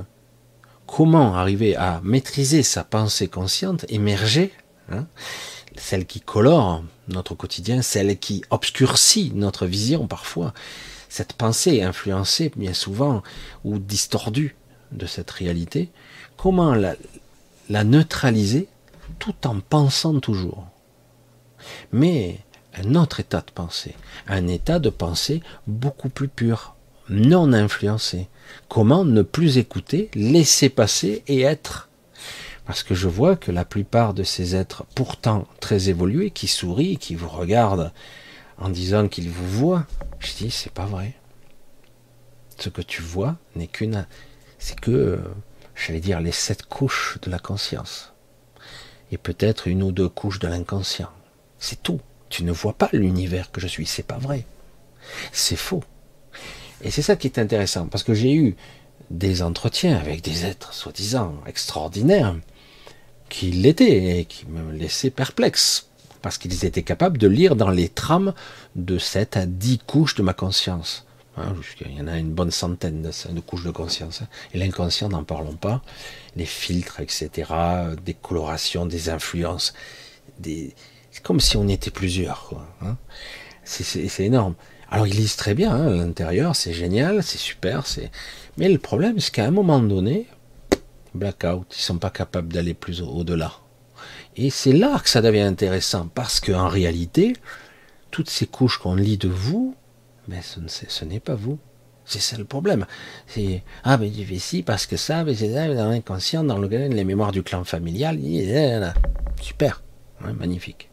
comment arriver à maîtriser sa pensée consciente, émerger, hein, celle qui colore notre quotidien, celle qui obscurcit notre vision parfois, cette pensée influencée bien souvent ou distordue de cette réalité, comment la, la neutraliser tout en pensant toujours. Mais un autre état de pensée, un état de pensée beaucoup plus pur, non influencé. Comment ne plus écouter, laisser passer et être? Parce que je vois que la plupart de ces êtres pourtant très évolués, qui sourient, qui vous regardent en disant qu'ils vous voient, je dis c'est pas vrai. Ce que tu vois n'est qu'une, c'est que, j'allais dire, les sept couches de la conscience et peut-être une ou deux couches de l'inconscient. C'est tout. Tu ne vois pas l'univers que je suis, c'est pas vrai. C'est faux. Et c'est ça qui est intéressant, parce que j'ai eu des entretiens avec des êtres soi-disant extraordinaires, qui l'étaient et qui me laissaient perplexe. parce qu'ils étaient capables de lire dans les trames de 7 à 10 couches de ma conscience. Hein, il y en a une bonne centaine de, couches de conscience. Hein. Et l'inconscient, n'en parlons pas. Les filtres, etc., des colorations, des influences. Des... C'est comme si on était plusieurs. Hein. C'est énorme. Alors ils lisent très bien à l'intérieur, c'est génial, c'est super. c'est. Mais le problème, c'est qu'à un moment donné, blackout, ils sont pas capables d'aller plus au-delà. Et c'est là que ça devient intéressant, parce qu'en réalité, toutes ces couches qu'on lit de vous, mais ce n'est pas vous. C'est ça le problème. C'est ah mais fais si parce que ça, mais c'est dans l'inconscient, dans le, les mémoires du clan familial, super, magnifique.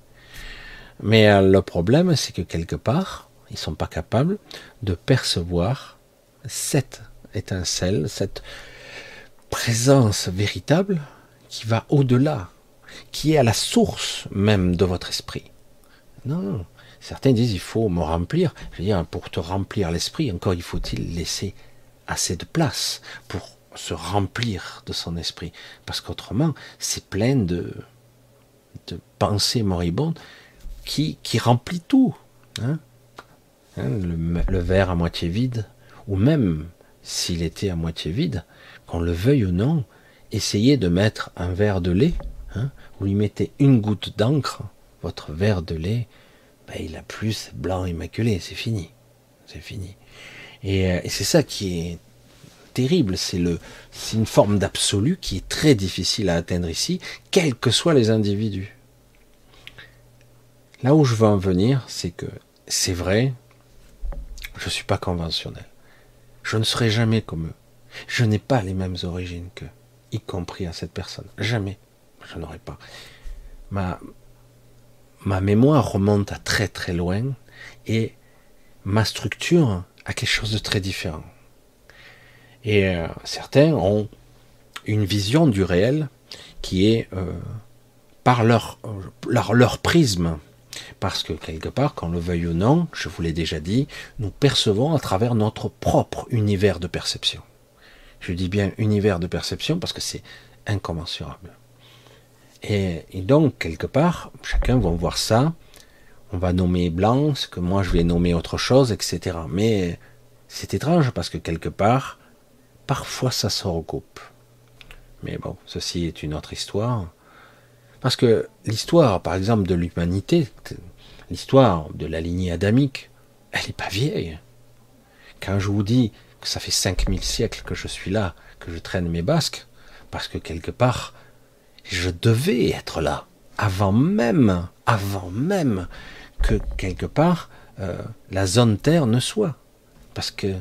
Mais euh, le problème, c'est que quelque part, ils sont pas capables de percevoir cette étincelle, cette présence véritable qui va au-delà, qui est à la source même de votre esprit. Non, certains disent il faut me remplir. Je veux dire, pour te remplir l'esprit, encore il faut-il laisser assez de place pour se remplir de son esprit. Parce qu'autrement, c'est plein de, de pensées moribondes qui, remplit tout. Hein. Hein, le, verre à moitié vide, ou même s'il était à moitié vide, qu'on le veuille ou non, essayez de mettre un verre de lait, hein, vous lui mettez une goutte d'encre, votre verre de lait, ben, il a plus blanc immaculé, c'est fini. C'est fini. Et, euh, c'est ça qui est terrible, c'est c'est une forme d'absolu qui est très difficile à atteindre ici, quels que soient les individus. Là où je veux en venir, c'est que c'est vrai, je ne suis pas conventionnel. Je ne serai jamais comme eux. Je n'ai pas les mêmes origines qu'eux, y compris à cette personne. Jamais. Je n'aurai pas. Ma, ma mémoire remonte à très très loin et ma structure a quelque chose de très différent. Et euh, certains ont une vision du réel qui est euh, par leur, leur, leur prisme. Parce que quelque part, qu'on le veuille ou non, je vous l'ai déjà dit, nous percevons à travers notre propre univers de perception. Je dis bien univers de perception parce que c'est incommensurable. Et, donc, quelque part, chacun va voir ça. On va nommer blanc, ce que moi je vais nommer autre chose, etc. Mais c'est étrange parce que quelque part, parfois ça se recoupe. Mais bon, ceci est une autre histoire. Parce que l'histoire, par exemple, de l'humanité, l'histoire de la lignée adamique, elle n'est pas vieille. Quand je vous dis ça fait 5000 siècles que je suis là, que je traîne mes basques, parce que quelque part, je devais être là, avant même, avant même que quelque part euh, la zone Terre ne soit. Parce que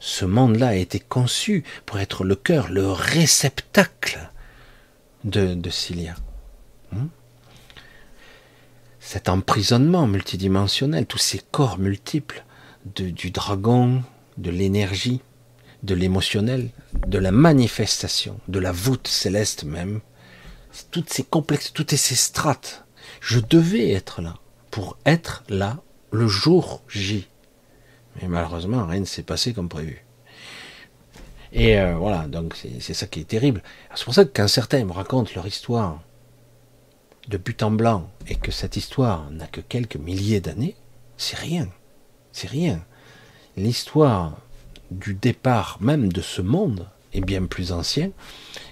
ce monde-là a été conçu pour être le cœur, le réceptacle de, de. Cet emprisonnement multidimensionnel, tous ces corps multiples du dragon, de l'énergie, de l'émotionnel, de la manifestation, de la voûte céleste même, toutes ces complexes, toutes ces strates. Je devais être là, pour être là le jour J. Mais malheureusement, rien ne s'est passé comme prévu. Et euh, voilà, donc c'est ça qui est terrible. C'est pour ça que quand certains me racontent leur histoire de but en blanc et que cette histoire n'a que quelques milliers d'années, c'est rien. C'est rien l'histoire du départ même de ce monde est bien plus ancien,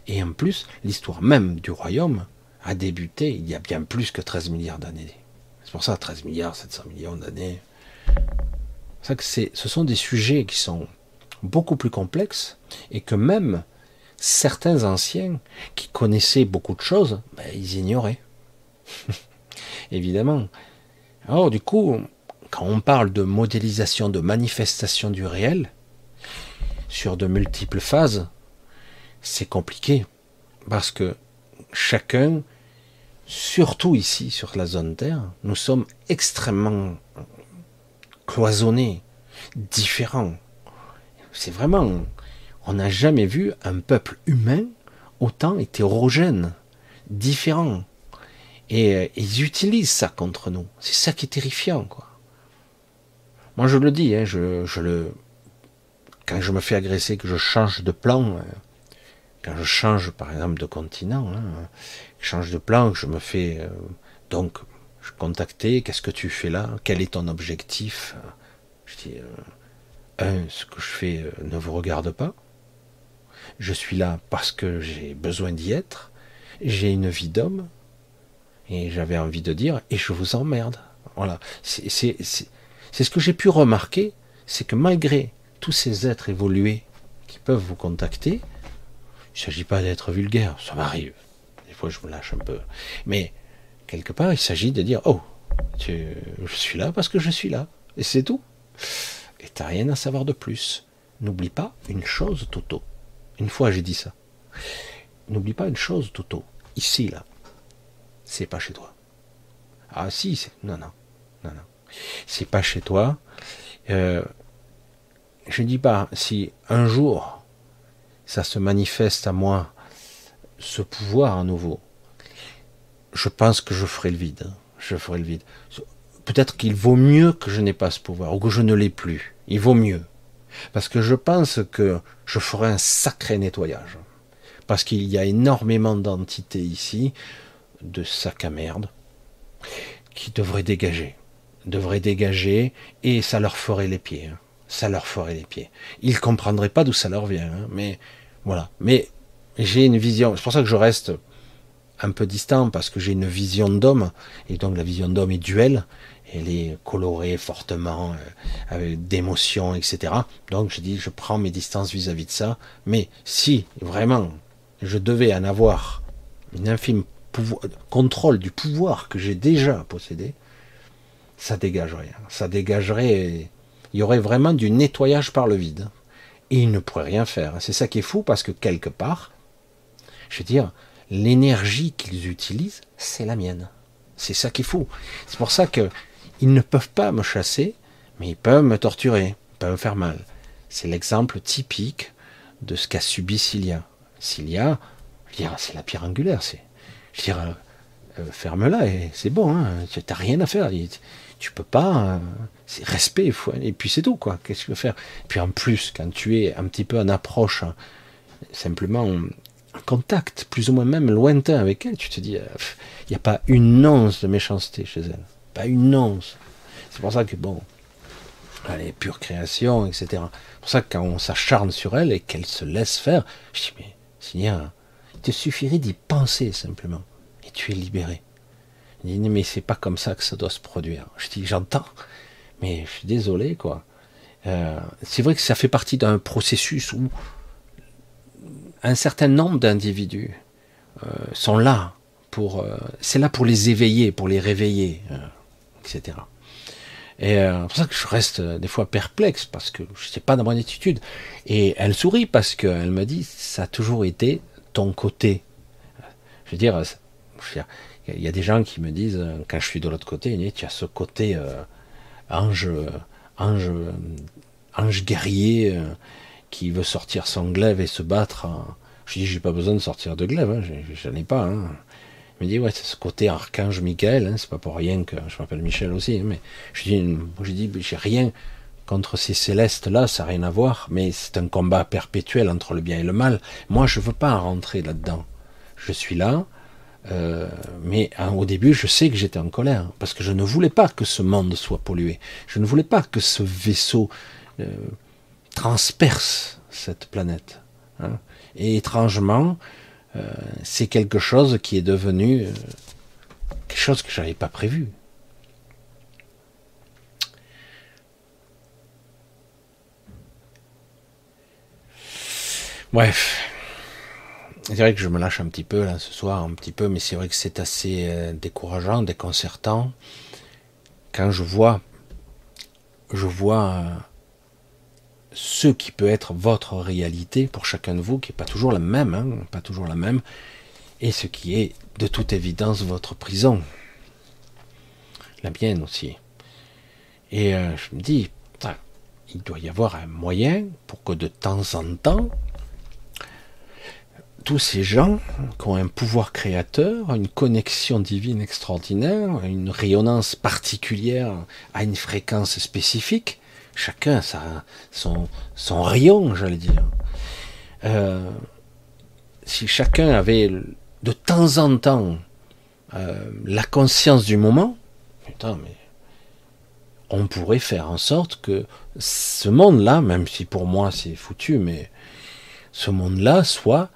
et en plus, l'histoire même du royaume a débuté il y a bien plus que 13 milliards d'années. C'est pour ça 13 milliards, 700 millions d'années. C'est ce sont des sujets qui sont beaucoup plus complexes et que même certains anciens qui connaissaient beaucoup de choses, ben, ils ignoraient. Évidemment. Alors du coup, quand on parle de modélisation, de manifestation du réel, sur de multiples phases, c'est compliqué. Parce que chacun, surtout ici sur la zone Terre, nous sommes extrêmement cloisonnés, différents. C'est vraiment, on n'a jamais vu un peuple humain autant hétérogène, différent. Et euh, ils utilisent ça contre nous. C'est ça qui est terrifiant, quoi. Moi, je le dis, hein, je, le, quand je me fais agresser, que je change de plan, euh, quand je change, par exemple, de continent, hein, je change de plan, je me fais, euh, donc, Je qu'est-ce que tu fais là? Quel est ton objectif? Je dis, un, ce que je fais ne vous regarde pas. Je suis là parce que j'ai besoin d'y être. J'ai une vie d'homme. Et j'avais envie de dire, et je vous emmerde. Voilà. C'est ce que j'ai pu remarquer, c'est que malgré tous ces êtres évolués qui peuvent vous contacter, il ne s'agit pas d'être vulgaire, ça m'arrive. Des fois, je me lâche un peu. Mais quelque part, il s'agit de dire, oh, je suis là parce que je suis là. Et c'est tout. Et tu n'as rien à savoir de plus. N'oublie pas une chose, Toto. Une fois, j'ai dit ça. N'oublie pas une chose, Toto. Ici, là, c'est pas chez toi. Ah si. Non, non. Non, non. C'est pas chez toi. Euh, je ne dis pas si un jour ça se manifeste à moi, ce pouvoir à nouveau, je pense que je ferai le vide. Je ferai le vide. Peut-être qu'il vaut mieux que je n'ai pas ce pouvoir, ou que je ne l'ai plus. Il vaut mieux. Parce que je pense que je ferai un sacré nettoyage. Parce qu'il y a énormément d'entités ici, de sacs à merde, qui devraient dégager. Devraient dégager, et ça leur ferait les pieds. Hein. Ça leur ferait les pieds. Ils comprendraient pas d'où ça leur vient, hein. mais voilà. Mais j'ai une vision. C'est pour ça que je reste un peu distant parce que j'ai une vision d'homme et donc la vision d'homme est duel. Elle est colorée fortement, euh, avec d'émotions, etc. Donc je dis, je prends mes distances vis-à-vis de ça. Mais si vraiment je devais en avoir une infime contrôle du pouvoir que j'ai déjà possédé, ça dégagerait. Ça dégagerait. Il y aurait vraiment du nettoyage par le vide et ils ne pourraient rien faire. C'est ça qui est fou parce que quelque part, je veux dire, l'énergie qu'ils utilisent, c'est la mienne. C'est ça qui est fou. C'est pour ça que ils ne peuvent pas me chasser, mais ils peuvent me torturer, ils peuvent me faire mal. C'est l'exemple typique de ce qu'a subi Cilia. Cilia, c'est la pierre angulaire. C'est, je veux dire, euh, euh, ferme-la et c'est bon. Hein, tu rien à faire tu peux pas. Euh, c'est respect, et puis c'est tout, quoi. Qu'est-ce que tu veux faire? Puis en plus, quand tu es un petit peu en approche, hein, simplement en contact, plus ou moins même lointain avec elle, tu te dis, il n'y a pas une once de méchanceté chez elle. Pas une once. C'est pour ça que, bon, elle est pure création, etc. C'est pour ça que quand on s'acharne sur elle et qu'elle se laisse faire, je dis, mais Seigneur, il te suffirait d'y penser simplement, et tu es libéré. Il dit, mais c'est pas comme ça que ça doit se produire. Je dis, j'entends, mais je suis désolé, quoi. Euh, c'est vrai que ça fait partie d'un processus où un certain nombre d'individus euh, sont là pour, euh, c'est là pour les éveiller, pour les réveiller, etc. Et c'est pour ça que je reste des fois perplexe parce que je sais pas dans mon attitude. Et elle sourit parce qu'elle me dit, ça a toujours été ton côté. Je veux dire, il y a des gens qui me disent, euh, quand je suis de l'autre côté, tu as ce côté euh, ange, ange, ange guerrier euh, qui veut sortir son glaive et se battre. Je dis, j'ai pas besoin de sortir de glaive, hein, j'en ai pas. Hein. Il me dit, ouais, c'est ce côté archange Michael, hein, c'est pas pour rien que je m'appelle Michel aussi, hein, mais je dis, j'ai rien contre ces célestes-là, ça n'a rien à voir, mais c'est un combat perpétuel entre le bien et le mal. Moi, je veux pas rentrer là-dedans. Je suis là, euh, mais hein, au début, je sais que j'étais en colère parce que je ne voulais pas que ce monde soit pollué. Je ne voulais pas que ce vaisseau euh, transperce cette planète. Hein. Et étrangement, euh, c'est quelque chose qui est devenu quelque chose que j'avais pas prévu. Bref, c'est vrai que je me lâche un petit peu là ce soir, un petit peu, mais c'est vrai que c'est assez euh, décourageant, déconcertant. Quand je vois, je vois euh, ce qui peut être votre réalité pour chacun de vous, qui n'est pas toujours la même, hein, pas toujours la même, et ce qui est de toute évidence votre prison, la mienne aussi. Et euh, je me dis, il doit y avoir un moyen pour que de temps en temps, tous ces gens qui ont un pouvoir créateur, une connexion divine extraordinaire, une rayonnance particulière à une fréquence spécifique, chacun a son, son rayon, j'allais dire. Euh, si chacun avait de temps en temps euh, la conscience du moment, putain, mais on pourrait faire en sorte que ce monde-là, même si pour moi c'est foutu, mais ce monde-là soit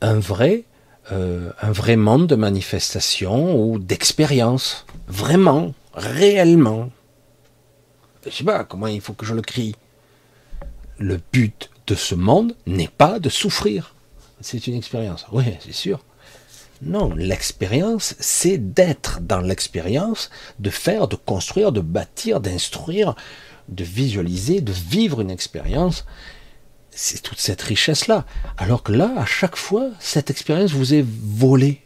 un vrai, euh, un vrai monde de manifestation ou d'expérience, vraiment, réellement. Je sais pas comment il faut que je le crie. Le but de ce monde n'est pas de souffrir. C'est une expérience. Oui, c'est sûr. Non, l'expérience, c'est d'être dans l'expérience, de faire, de construire, de bâtir, d'instruire, de visualiser, de vivre une expérience. C'est toute cette richesse-là. Alors que là, à chaque fois, cette expérience vous est volée.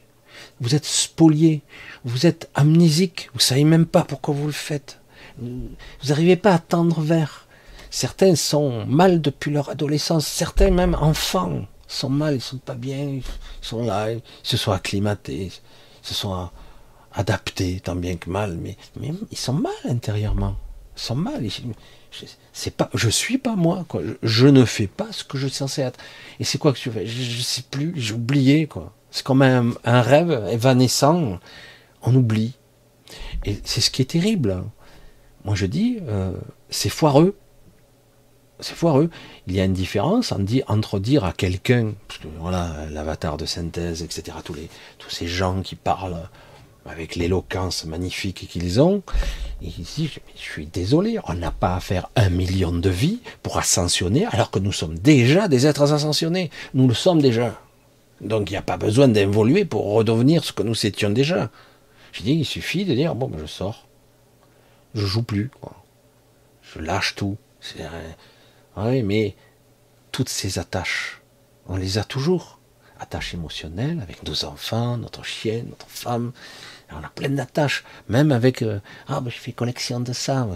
Vous êtes spolié. Vous êtes amnésique. Vous savez même pas pourquoi vous le faites. Vous n'arrivez pas à tendre vers. Certains sont mal depuis leur adolescence. Certains même enfants sont mal, ils sont pas bien, ils sont là, ils se sont acclimatés, ils se sont adaptés tant bien que mal, mais, ils sont mal intérieurement. Ils sont mal. C'est pas, je suis pas moi, quoi. Je, ne fais pas ce que je suis censé être. Et c'est quoi que tu fais? Je, je sais plus, j'ai oublié, quoi. C'est comme un, un, rêve évanescent. On oublie. Et c'est ce qui est terrible. Moi, je dis, euh, c'est foireux c'est foireux. Il y a une différence entre dire à quelqu'un, voilà, l'avatar de synthèse, etc., tous, les, tous ces gens qui parlent avec l'éloquence magnifique qu'ils ont, et ici, je suis désolé, on n'a pas à faire un million de vies pour ascensionner, alors que nous sommes déjà des êtres ascensionnés. Nous le sommes déjà. Donc il n'y a pas besoin d'évoluer pour redevenir ce que nous étions déjà. Je dis, il suffit de dire, bon, ben, je sors. Je joue plus. Je lâche tout. Oui, mais toutes ces attaches, on les a toujours. Attaches émotionnelles avec nos enfants, notre chien, notre femme. On a plein d'attaches. Même avec, euh, ah, ben, je fais collection de ça.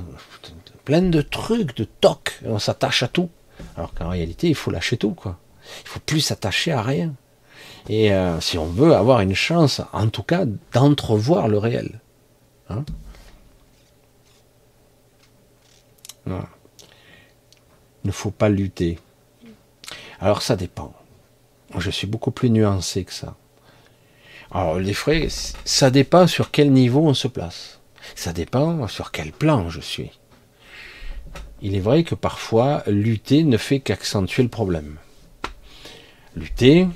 Plein de trucs, de tocs. On s'attache à tout. Alors qu'en réalité, il faut lâcher tout, quoi. Il faut plus s'attacher à rien. Et euh, si on veut avoir une chance, en tout cas, d'entrevoir le réel. Hein? Voilà ne faut pas lutter. Alors ça dépend. Je suis beaucoup plus nuancé que ça. Alors les frais, ça dépend sur quel niveau on se place. Ça dépend sur quel plan je suis. Il est vrai que parfois, lutter ne fait qu'accentuer le problème. Lutter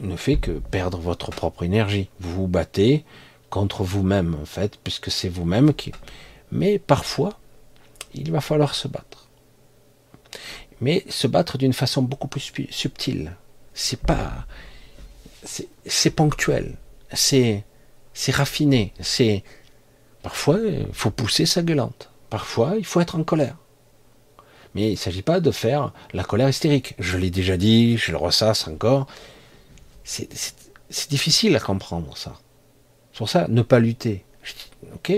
ne fait que perdre votre propre énergie. Vous vous battez contre vous-même, en fait, puisque c'est vous-même qui... Mais parfois, il va falloir se battre mais se battre d'une façon beaucoup plus subtile. C'est pas, c'est ponctuel, c'est raffiné, c'est parfois il faut pousser sa gueulante, parfois il faut être en colère. Mais il ne s'agit pas de faire la colère hystérique. Je l'ai déjà dit, je le ressasse encore. C'est difficile à comprendre ça. Pour ça, ne pas lutter. ok,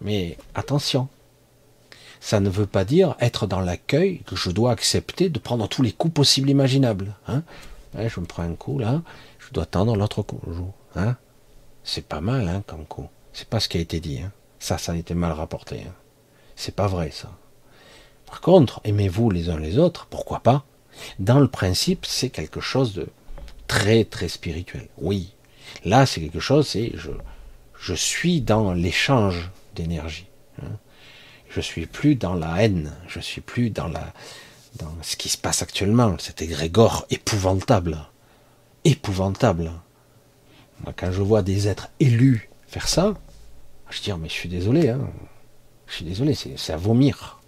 mais attention, ça ne veut pas dire être dans l'accueil que je dois accepter de prendre tous les coups possibles imaginables. Hein je me prends un coup là, je dois tendre l'autre coup. Hein c'est pas mal hein, comme coup. C'est pas ce qui a été dit. Hein ça, ça a été mal rapporté. Hein c'est pas vrai ça. Par contre, aimez-vous les uns les autres, pourquoi pas? Dans le principe, c'est quelque chose de très très spirituel. Oui. Là, c'est quelque chose, c'est je, je suis dans l'échange d'énergie. Hein je suis plus dans la haine, je suis plus dans la dans ce qui se passe actuellement, cet égrégore épouvantable, épouvantable. Moi, quand je vois des êtres élus faire ça, je dis mais je suis désolé, hein. je suis désolé, c'est à vomir.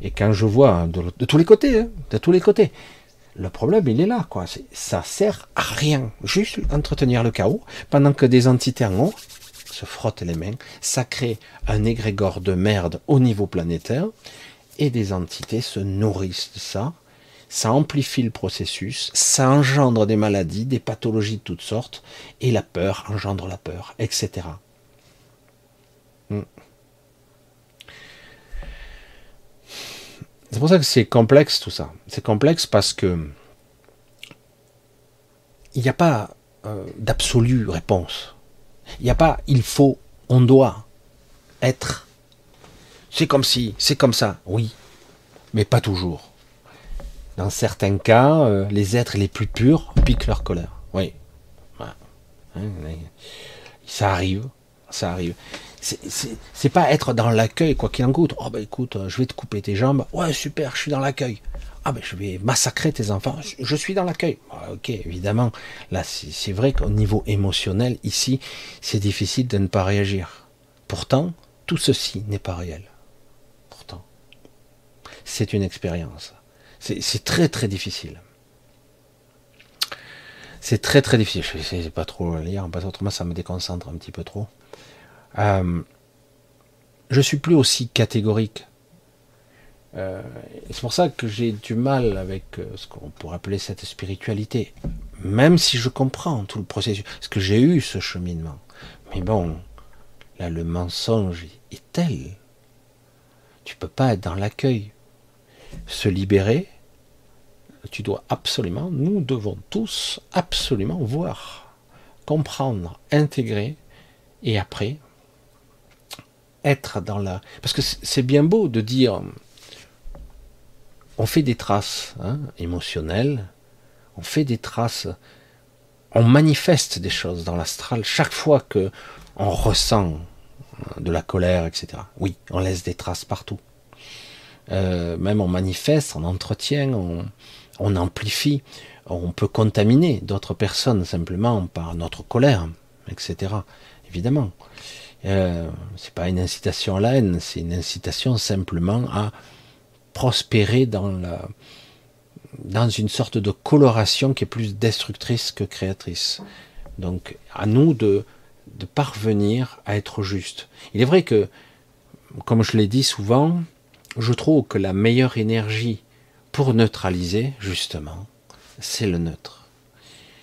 Et quand je vois de, tous les côtés, hein, de tous les côtés, le problème il est là, quoi. Ça sert à rien, juste entretenir le chaos pendant que des entités en haut se frottent les mains, ça crée un égrégore de merde au niveau planétaire, et des entités se nourrissent de ça, ça amplifie le processus, ça engendre des maladies, des pathologies de toutes sortes, et la peur engendre la peur, etc. Hmm. C'est pour ça que c'est complexe tout ça. C'est complexe parce que il n'y a pas euh, d'absolue réponse. Il n'y a pas il faut, on doit être. C'est comme si, c'est comme ça, oui, mais pas toujours. Dans certains cas, euh, les êtres les plus purs piquent leur colère. Oui. Hein, ça arrive, ça arrive. c'est pas être dans l'accueil, quoi qu'il en coûte. Oh, ben écoute, je vais te couper tes jambes. Ouais, super, je suis dans l'accueil. Ah, ben je vais massacrer tes enfants. Je suis dans l'accueil. Ah, ok, évidemment. Là, c'est vrai qu'au niveau émotionnel, ici, c'est difficile de ne pas réagir. Pourtant, tout ceci n'est pas réel. Pourtant, c'est une expérience. C'est très très difficile. C'est très très difficile. Je sais pas trop lire, parce autrement ça me déconcentre un petit peu trop. Euh, je suis plus aussi catégorique. Euh, c'est pour ça que j'ai du mal avec euh, ce qu'on pourrait appeler cette spiritualité. Même si je comprends tout le processus, parce que j'ai eu ce cheminement. Mais bon, là le mensonge est tel. Tu peux pas être dans l'accueil. Se libérer, tu dois absolument, nous devons tous absolument voir, comprendre, intégrer, et après, être dans la... Parce que c'est bien beau de dire, on fait des traces hein, émotionnelles, on fait des traces, on manifeste des choses dans l'astral chaque fois que on ressent de la colère, etc. Oui, on laisse des traces partout. Euh, même on manifeste, on entretient, on, on amplifie, on peut contaminer d'autres personnes simplement par notre colère, etc. Évidemment. Euh, c'est pas une incitation à la haine, c'est une incitation simplement à prospérer dans la, dans une sorte de coloration qui est plus destructrice que créatrice. Donc, à nous de, de parvenir à être juste. Il est vrai que, comme je l'ai dit souvent, je trouve que la meilleure énergie pour neutraliser, justement, c'est le neutre.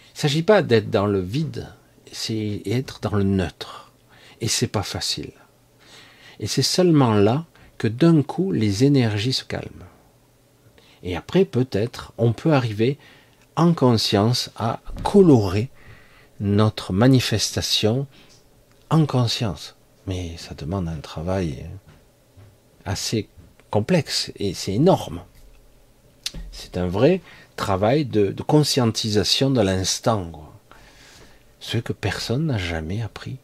Il ne s'agit pas d'être dans le vide, c'est être dans le neutre. Et c'est pas facile. Et c'est seulement là d'un coup les énergies se calment. Et après, peut-être, on peut arriver en conscience à colorer notre manifestation en conscience. Mais ça demande un travail assez complexe et c'est énorme. C'est un vrai travail de, conscientisation de l'instant. Ce que personne n'a jamais appris.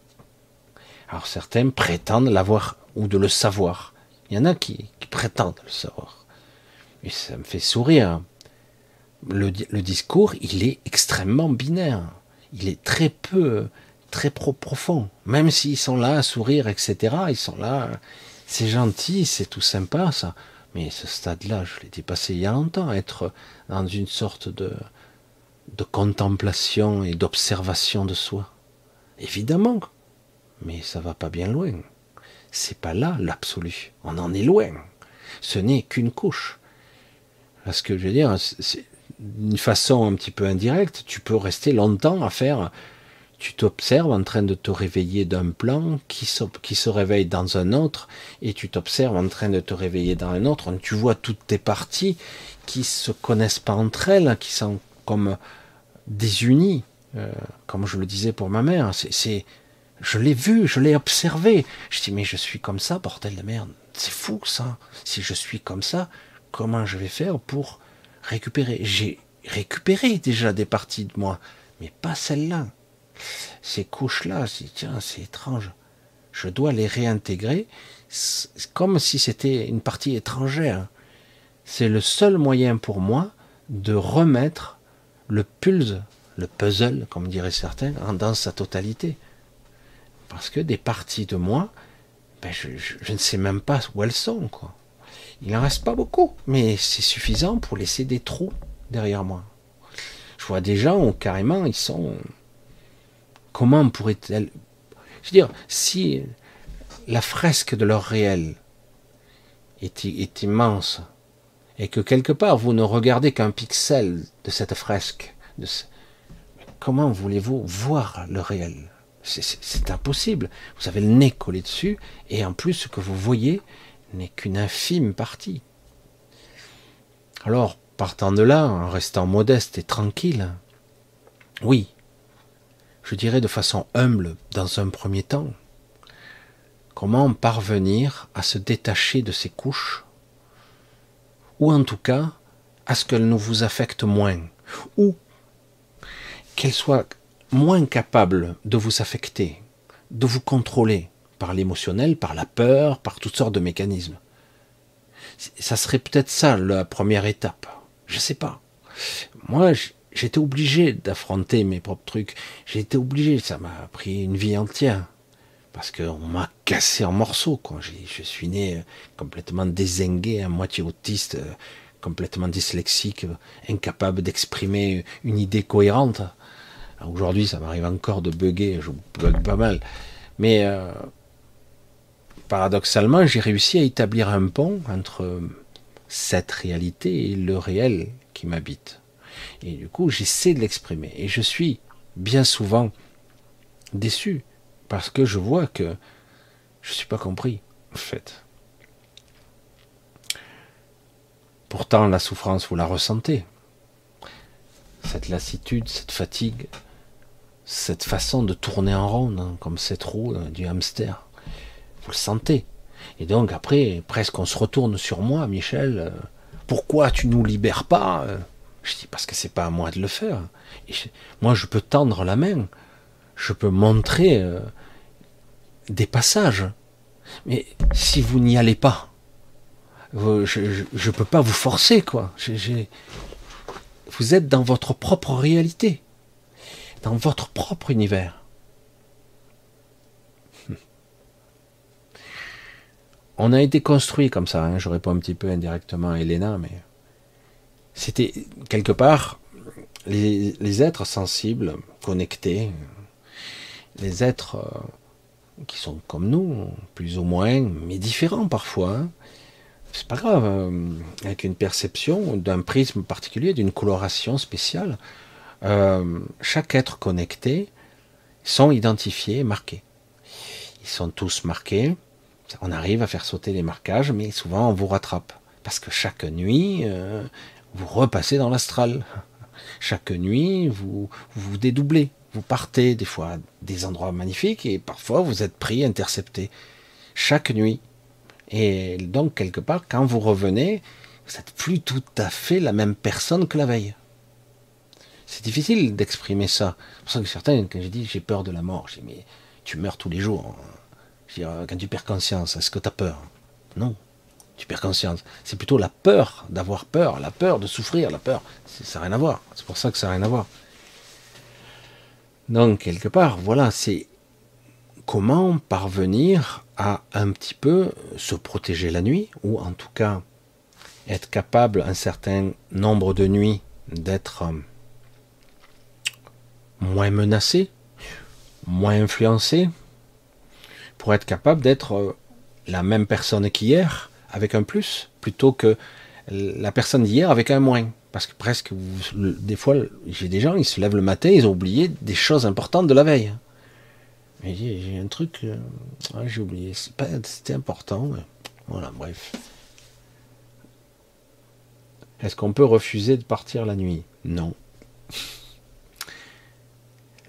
Alors certains prétendent l'avoir ou de le savoir. Il y en a qui, prétendent le savoir. Et ça me fait sourire. Le, discours, il est extrêmement binaire. Il est très peu, très profond. Même s'ils sont là à sourire, etc., ils sont là, c'est gentil, c'est tout sympa, ça. Mais ce stade-là, je l'ai dépassé il y a longtemps, être dans une sorte de, de contemplation et d'observation de soi. Évidemment, mais ça va pas bien loin. C'est pas là l'absolu. On en est loin. Ce n'est qu'une couche. Parce que je veux dire, d'une façon un petit peu indirecte, tu peux rester longtemps à faire tu t'observes en train de te réveiller d'un plan qui se, qui se réveille dans un autre, et tu t'observes en train de te réveiller dans un autre. Tu vois toutes tes parties qui se connaissent pas entre elles, qui sont comme désunies, euh, comme je le disais pour ma mère. C'est, je l'ai vu, je l'ai observé. Je dis mais je suis comme ça, bordel de merde. C'est fou ça. Si je suis comme ça, comment je vais faire pour récupérer? J'ai récupéré déjà des parties de moi, mais pas celle-là ces couches-là, tiens, c'est étrange. Je dois les réintégrer comme si c'était une partie étrangère. C'est le seul moyen pour moi de remettre le pulse, le puzzle, comme diraient certains, dans sa totalité. Parce que des parties de moi, ben je, ne sais même pas où elles sont. Il n'en reste pas beaucoup, mais c'est suffisant pour laisser des trous derrière moi. Je vois des gens où carrément ils sont Comment pourrait-elle... Je veux dire, si la fresque de leur réel est, immense, et que quelque part vous ne regardez qu'un pixel de cette fresque, comment voulez-vous voir le réel? C'est impossible. Vous avez le nez collé dessus, et en plus ce que vous voyez n'est qu'une infime partie. Alors, partant de là, en restant modeste et tranquille, oui, je dirais de façon humble dans un premier temps, comment parvenir à se détacher de ces couches, ou en tout cas à ce qu'elles ne vous affectent moins, ou qu'elles soient moins capables de vous affecter, de vous contrôler, par l'émotionnel, par la peur, par toutes sortes de mécanismes. Ça serait peut-être ça la première étape. Je sais pas. Moi, j'étais obligé d'affronter mes propres trucs. J'ai été obligé. Ça m'a pris une vie entière parce qu'on m'a cassé en morceaux. Quoi. Je suis né complètement désingué, à moitié autiste, complètement dyslexique, incapable d'exprimer une idée cohérente. Aujourd'hui, ça m'arrive encore de bugger, je bug pas mal. Mais euh, paradoxalement, j'ai réussi à établir un pont entre cette réalité et le réel qui m'habite. Et du coup, j'essaie de l'exprimer. Et je suis bien souvent déçu parce que je vois que je ne suis pas compris, en fait. Pourtant, la souffrance, vous la ressentez. Cette lassitude, cette fatigue, cette façon de tourner en rond, hein, comme cette roue euh, du hamster. Vous le sentez. Et donc après, presque on se retourne sur moi, Michel. Euh, pourquoi tu nous libères pas euh? Je dis parce que c'est pas à moi de le faire. moi, je peux tendre la main, je peux montrer des passages. Mais si vous n'y allez pas, je ne peux pas vous forcer, quoi. vous êtes dans votre propre réalité dans votre propre univers. On a été construit comme ça, hein. je réponds un petit peu indirectement à Elena, mais c'était quelque part les, êtres sensibles, connectés, les êtres euh, qui sont comme nous, plus ou moins, mais différents parfois. Hein. C'est pas grave, euh, avec une perception d'un prisme particulier, d'une coloration spéciale. Euh, chaque être connecté sont identifiés, marqués. Ils sont tous marqués. On arrive à faire sauter les marquages, mais souvent on vous rattrape. Parce que chaque nuit, euh, vous repassez dans l'astral. Chaque nuit, vous, vous dédoublez. Vous partez des fois des endroits magnifiques et parfois vous êtes pris, intercepté. Chaque nuit. Et donc, quelque part, quand vous revenez, vous n'êtes plus tout à fait la même personne que la veille. C'est difficile d'exprimer ça. C'est pour ça que certains, quand j'ai dit j'ai peur de la mort, j'ai dit mais tu meurs tous les jours. Euh, quand tu perds conscience, est-ce que tu as peur? Non, tu perds conscience. C'est plutôt la peur d'avoir peur, la peur de souffrir, la peur. Ça n'a rien à voir. C'est pour ça que ça n'a rien à voir. Donc, quelque part, voilà, c'est comment parvenir à un petit peu se protéger la nuit, ou en tout cas être capable un certain nombre de nuits d'être euh, moins menacé, moins influencé, pour être capable d'être euh, la même personne qu'hier avec un plus, plutôt que la personne d'hier avec un moins. Parce que presque, des fois, j'ai des gens, ils se lèvent le matin, ils ont oublié des choses importantes de la veille. J'ai un truc, euh, j'ai oublié, c'était important. Voilà, bref. Est-ce qu'on peut refuser de partir la nuit? Non.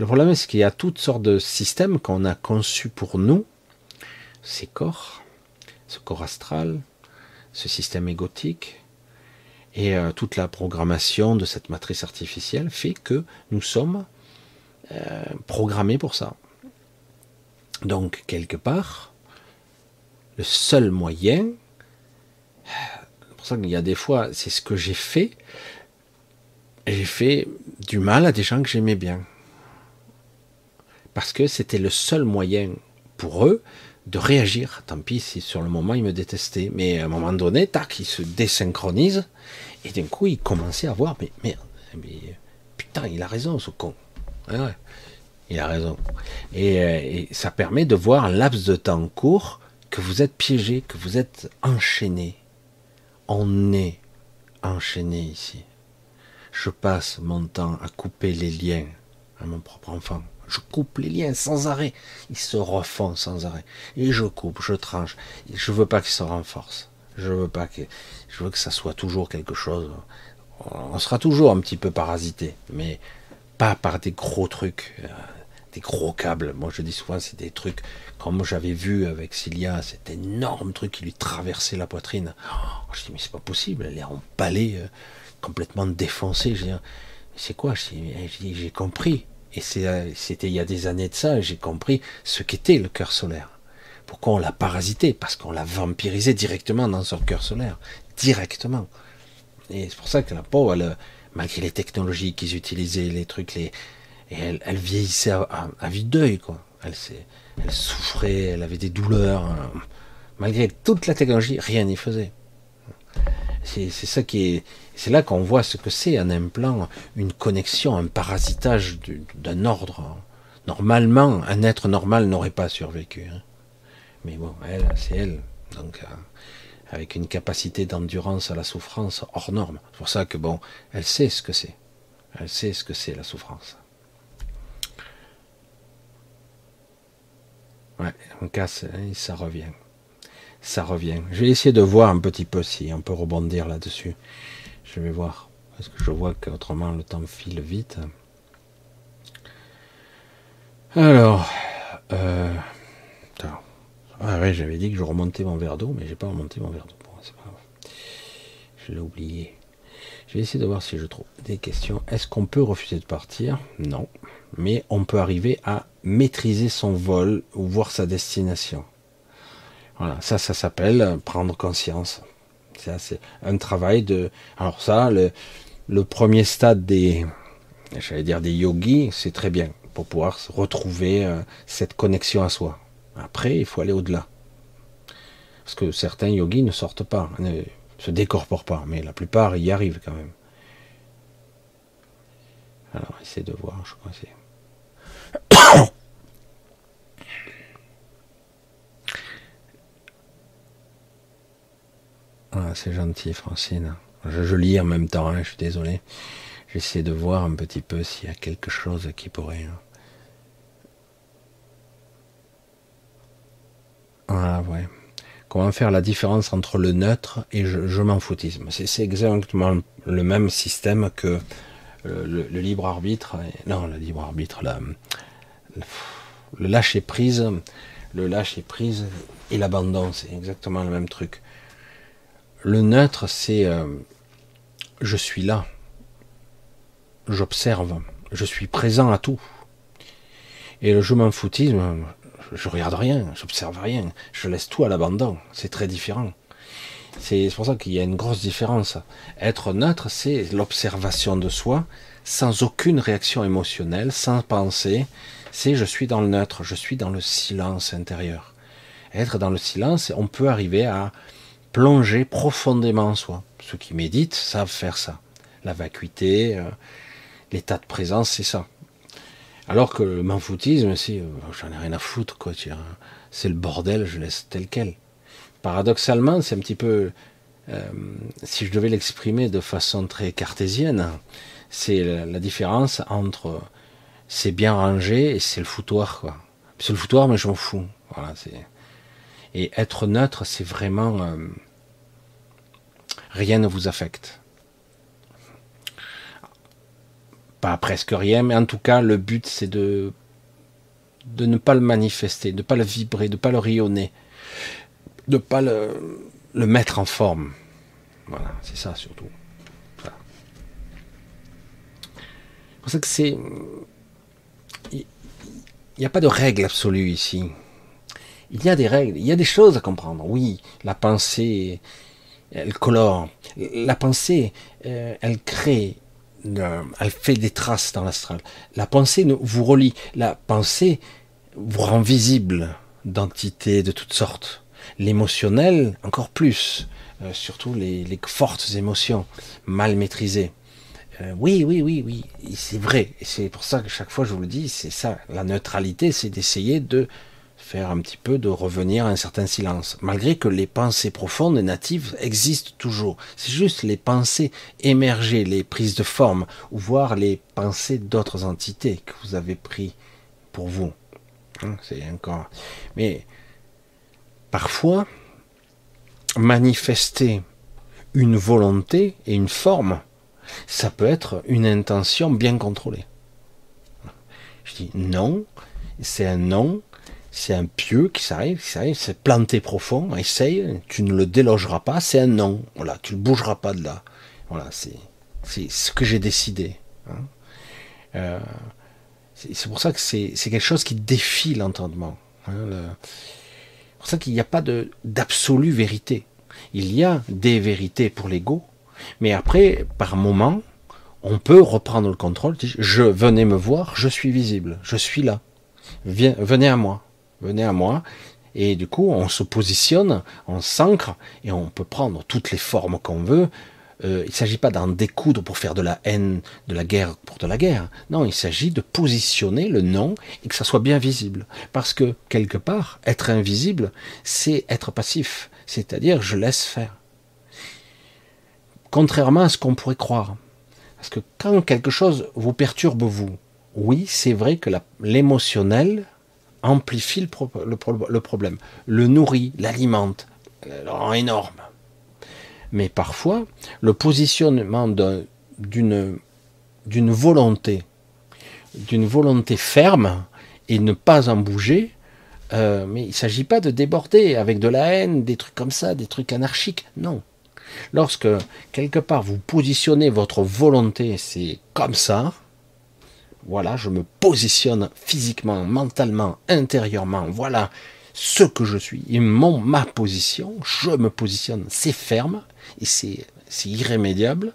Le problème, c'est qu'il y a toutes sortes de systèmes qu'on a conçus pour nous, ces corps, ce corps astral, ce système égotique, et euh, toute la programmation de cette matrice artificielle fait que nous sommes euh, programmés pour ça. Donc, quelque part, le seul moyen, c'est pour ça qu'il y a des fois, c'est ce que j'ai fait, j'ai fait du mal à des gens que j'aimais bien parce que c'était le seul moyen pour eux de réagir. Tant pis si sur le moment ils me détestaient, mais à un moment donné, tac, ils se désynchronisent et d'un coup ils commençaient à voir, mais merde, mais, putain, il a raison ce con. Ouais, il a raison. Et, euh, et, ça permet de voir un laps de temps court que vous êtes piégé, que vous êtes enchaîné. On est enchaîné ici. Je passe mon temps à couper les liens à mon propre enfant. Je coupe les liens sans arrêt. Ils se refont sans arrêt. Et je coupe, je tranche. Je veux pas qu'ils se renforcent. Je veux pas que, je veux que ça soit toujours quelque chose. On sera toujours un petit peu parasité, mais pas par des gros trucs, euh, des gros câbles. Moi, je dis souvent, c'est des trucs comme j'avais vu avec Cilia, cet énorme truc qui lui traversait la poitrine. Oh, je dis, mais c'est pas possible, elle est empalée, euh, complètement défoncée. Je dis, c'est quoi? J'ai compris. Et euh, c'était il y a des années de ça, j'ai compris ce qu'était le cœur solaire. Pourquoi on l'a parasité? Parce qu'on l'a vampirisé directement dans son cœur solaire. Directement. Et c'est pour ça que la peau, malgré les technologies qu'ils utilisaient, les trucs, les, elle, vieillissait à, à, vue d'œil, elle souffrait, elle avait des douleurs. Hein. Malgré toute la technologie, rien n'y faisait. C'est ça qui est. C'est là qu'on voit ce que c'est un implant, une connexion, un parasitage d'un ordre. Normalement, un être normal n'aurait pas survécu. Hein. Mais bon, elle, c'est elle. Donc, euh, avec une capacité d'endurance à la souffrance hors norme. C'est pour ça que bon, elle sait ce que c'est. Elle sait ce que c'est la souffrance. Ouais, on casse et ça revient. Ça revient. Je vais essayer de voir un petit peu si on peut rebondir là-dessus. Je vais voir. Parce que je vois qu'autrement le temps file vite. Alors, euh, ah j'avais dit que je remontais mon verre d'eau, mais j'ai pas remonté mon verre d'eau. Bon, c'est pas grave. Je l'ai oublié. Je vais essayer de voir si je trouve des questions. Est-ce qu'on peut refuser de partir? Non. Mais on peut arriver à maîtriser son vol ou voir sa destination. Voilà, ça, ça s'appelle prendre conscience. C'est un travail de. Alors ça, le, premier stade des, dire des yogis, c'est très bien pour pouvoir retrouver euh, cette connexion à soi. Après, il faut aller au-delà. Parce que certains yogis ne sortent pas, ne se décorporent pas, mais la plupart y arrivent quand même. Alors, essayez de voir, je crois c'est. Ah, c'est gentil, Francine. Je, lis en même temps, hein, je suis désolé. J'essaie de voir un petit peu s'il y a quelque chose qui pourrait. Hein. Ah ouais. Comment faire la différence entre le neutre et je, m'en foutisme? C'est exactement le même système que le, libre arbitre. Non, le libre arbitre, le lâcher prise, le lâcher prise et l'abandon, c'est exactement le même truc. Le neutre, c'est euh, je suis là, j'observe, je suis présent à tout. Et le je m'en foutisme, je regarde rien, j'observe rien, je laisse tout à l'abandon. C'est très différent. C'est pour ça qu'il y a une grosse différence. Être neutre, c'est l'observation de soi sans aucune réaction émotionnelle, sans penser. C'est je suis dans le neutre, je suis dans le silence intérieur. Être dans le silence, on peut arriver à plonger profondément en soi. Ceux qui méditent savent faire ça. La vacuité, euh, l'état de présence, c'est ça. Alors que le manfoutisme, c'est, euh, j'en ai rien à foutre, quoi. C'est le bordel, je laisse tel quel. Paradoxalement, c'est un petit peu, euh, si je devais l'exprimer de façon très cartésienne, c'est la, différence entre c'est bien rangé et c'est le foutoir, quoi. C'est le foutoir, mais je m'en fous. Voilà, c'est. Et être neutre, c'est vraiment euh, rien ne vous affecte. pas presque rien, mais en tout cas, le but, c'est de, de ne pas le manifester, de ne pas le vibrer, de ne pas le rayonner, de ne pas le, le, mettre en forme. Voilà, c'est ça surtout. C'est pour ça que c'est. Il n'y a pas de règle absolue ici. Il y a des règles, il y a des choses à comprendre. Oui, la pensée, elle colore. La pensée, euh, elle crée elle fait des traces dans l'astral. La pensée vous relie. La pensée vous rend visible d'entités de toutes sortes. L'émotionnel, encore plus. Euh, surtout les, fortes émotions mal maîtrisées. Euh, oui, oui, oui, oui, c'est vrai. Et c'est pour ça que chaque fois je vous le dis, c'est ça. La neutralité, c'est d'essayer de faire un petit peu de revenir à un certain silence, malgré que les pensées profondes et natives existent toujours. C'est juste les pensées émergées, les prises de forme, ou voir les pensées d'autres entités que vous avez pris pour vous. Hein, c'est encore. Mais parfois, manifester une volonté et une forme, ça peut être une intention bien contrôlée. Je dis non, c'est un non c'est un pieu qui s'arrive, qui s'arrive, c'est planté profond, essaye, tu ne le délogeras pas, c'est un non, voilà, tu ne bougeras pas de là. Voilà, c'est, c'est ce que j'ai décidé. Hein. Euh, c'est pour ça que c'est quelque chose qui défie l'entendement. Hein, pour ça qu'il n'y a pas d'absolue vérité. Il y a des vérités pour l'ego, mais après, par moment, on peut reprendre le contrôle. Je venez me voir, je suis visible, je suis là. Viens, venez à moi, venez à moi. Et du coup, on se positionne, on s'ancre et on peut prendre toutes les formes qu'on veut. Euh, il ne s'agit pas d'en découdre pour faire de la haine, de la guerre pour de la guerre. Non, il s'agit de positionner le nom et que ça soit bien visible. Parce que quelque part, être invisible, c'est être passif. C'est-à-dire, je laisse faire. Contrairement à ce qu'on pourrait croire. Parce que quand quelque chose vous perturbe, vous, oui, c'est vrai que l'émotionnel amplifie le, problème, le nourrit, l'alimente, le rend énorme. Mais parfois, le positionnement d'une volonté, d'une volonté ferme et ne pas en bouger, euh, mais il ne s'agit pas de déborder avec de la haine, des trucs comme ça, des trucs anarchiques. Non. Lorsque quelque part vous positionnez votre volonté, c'est comme ça, voilà, je me positionne physiquement, mentalement, intérieurement, voilà ce que je suis, et mon, ma position, je me positionne, c'est ferme, et c'est irrémédiable.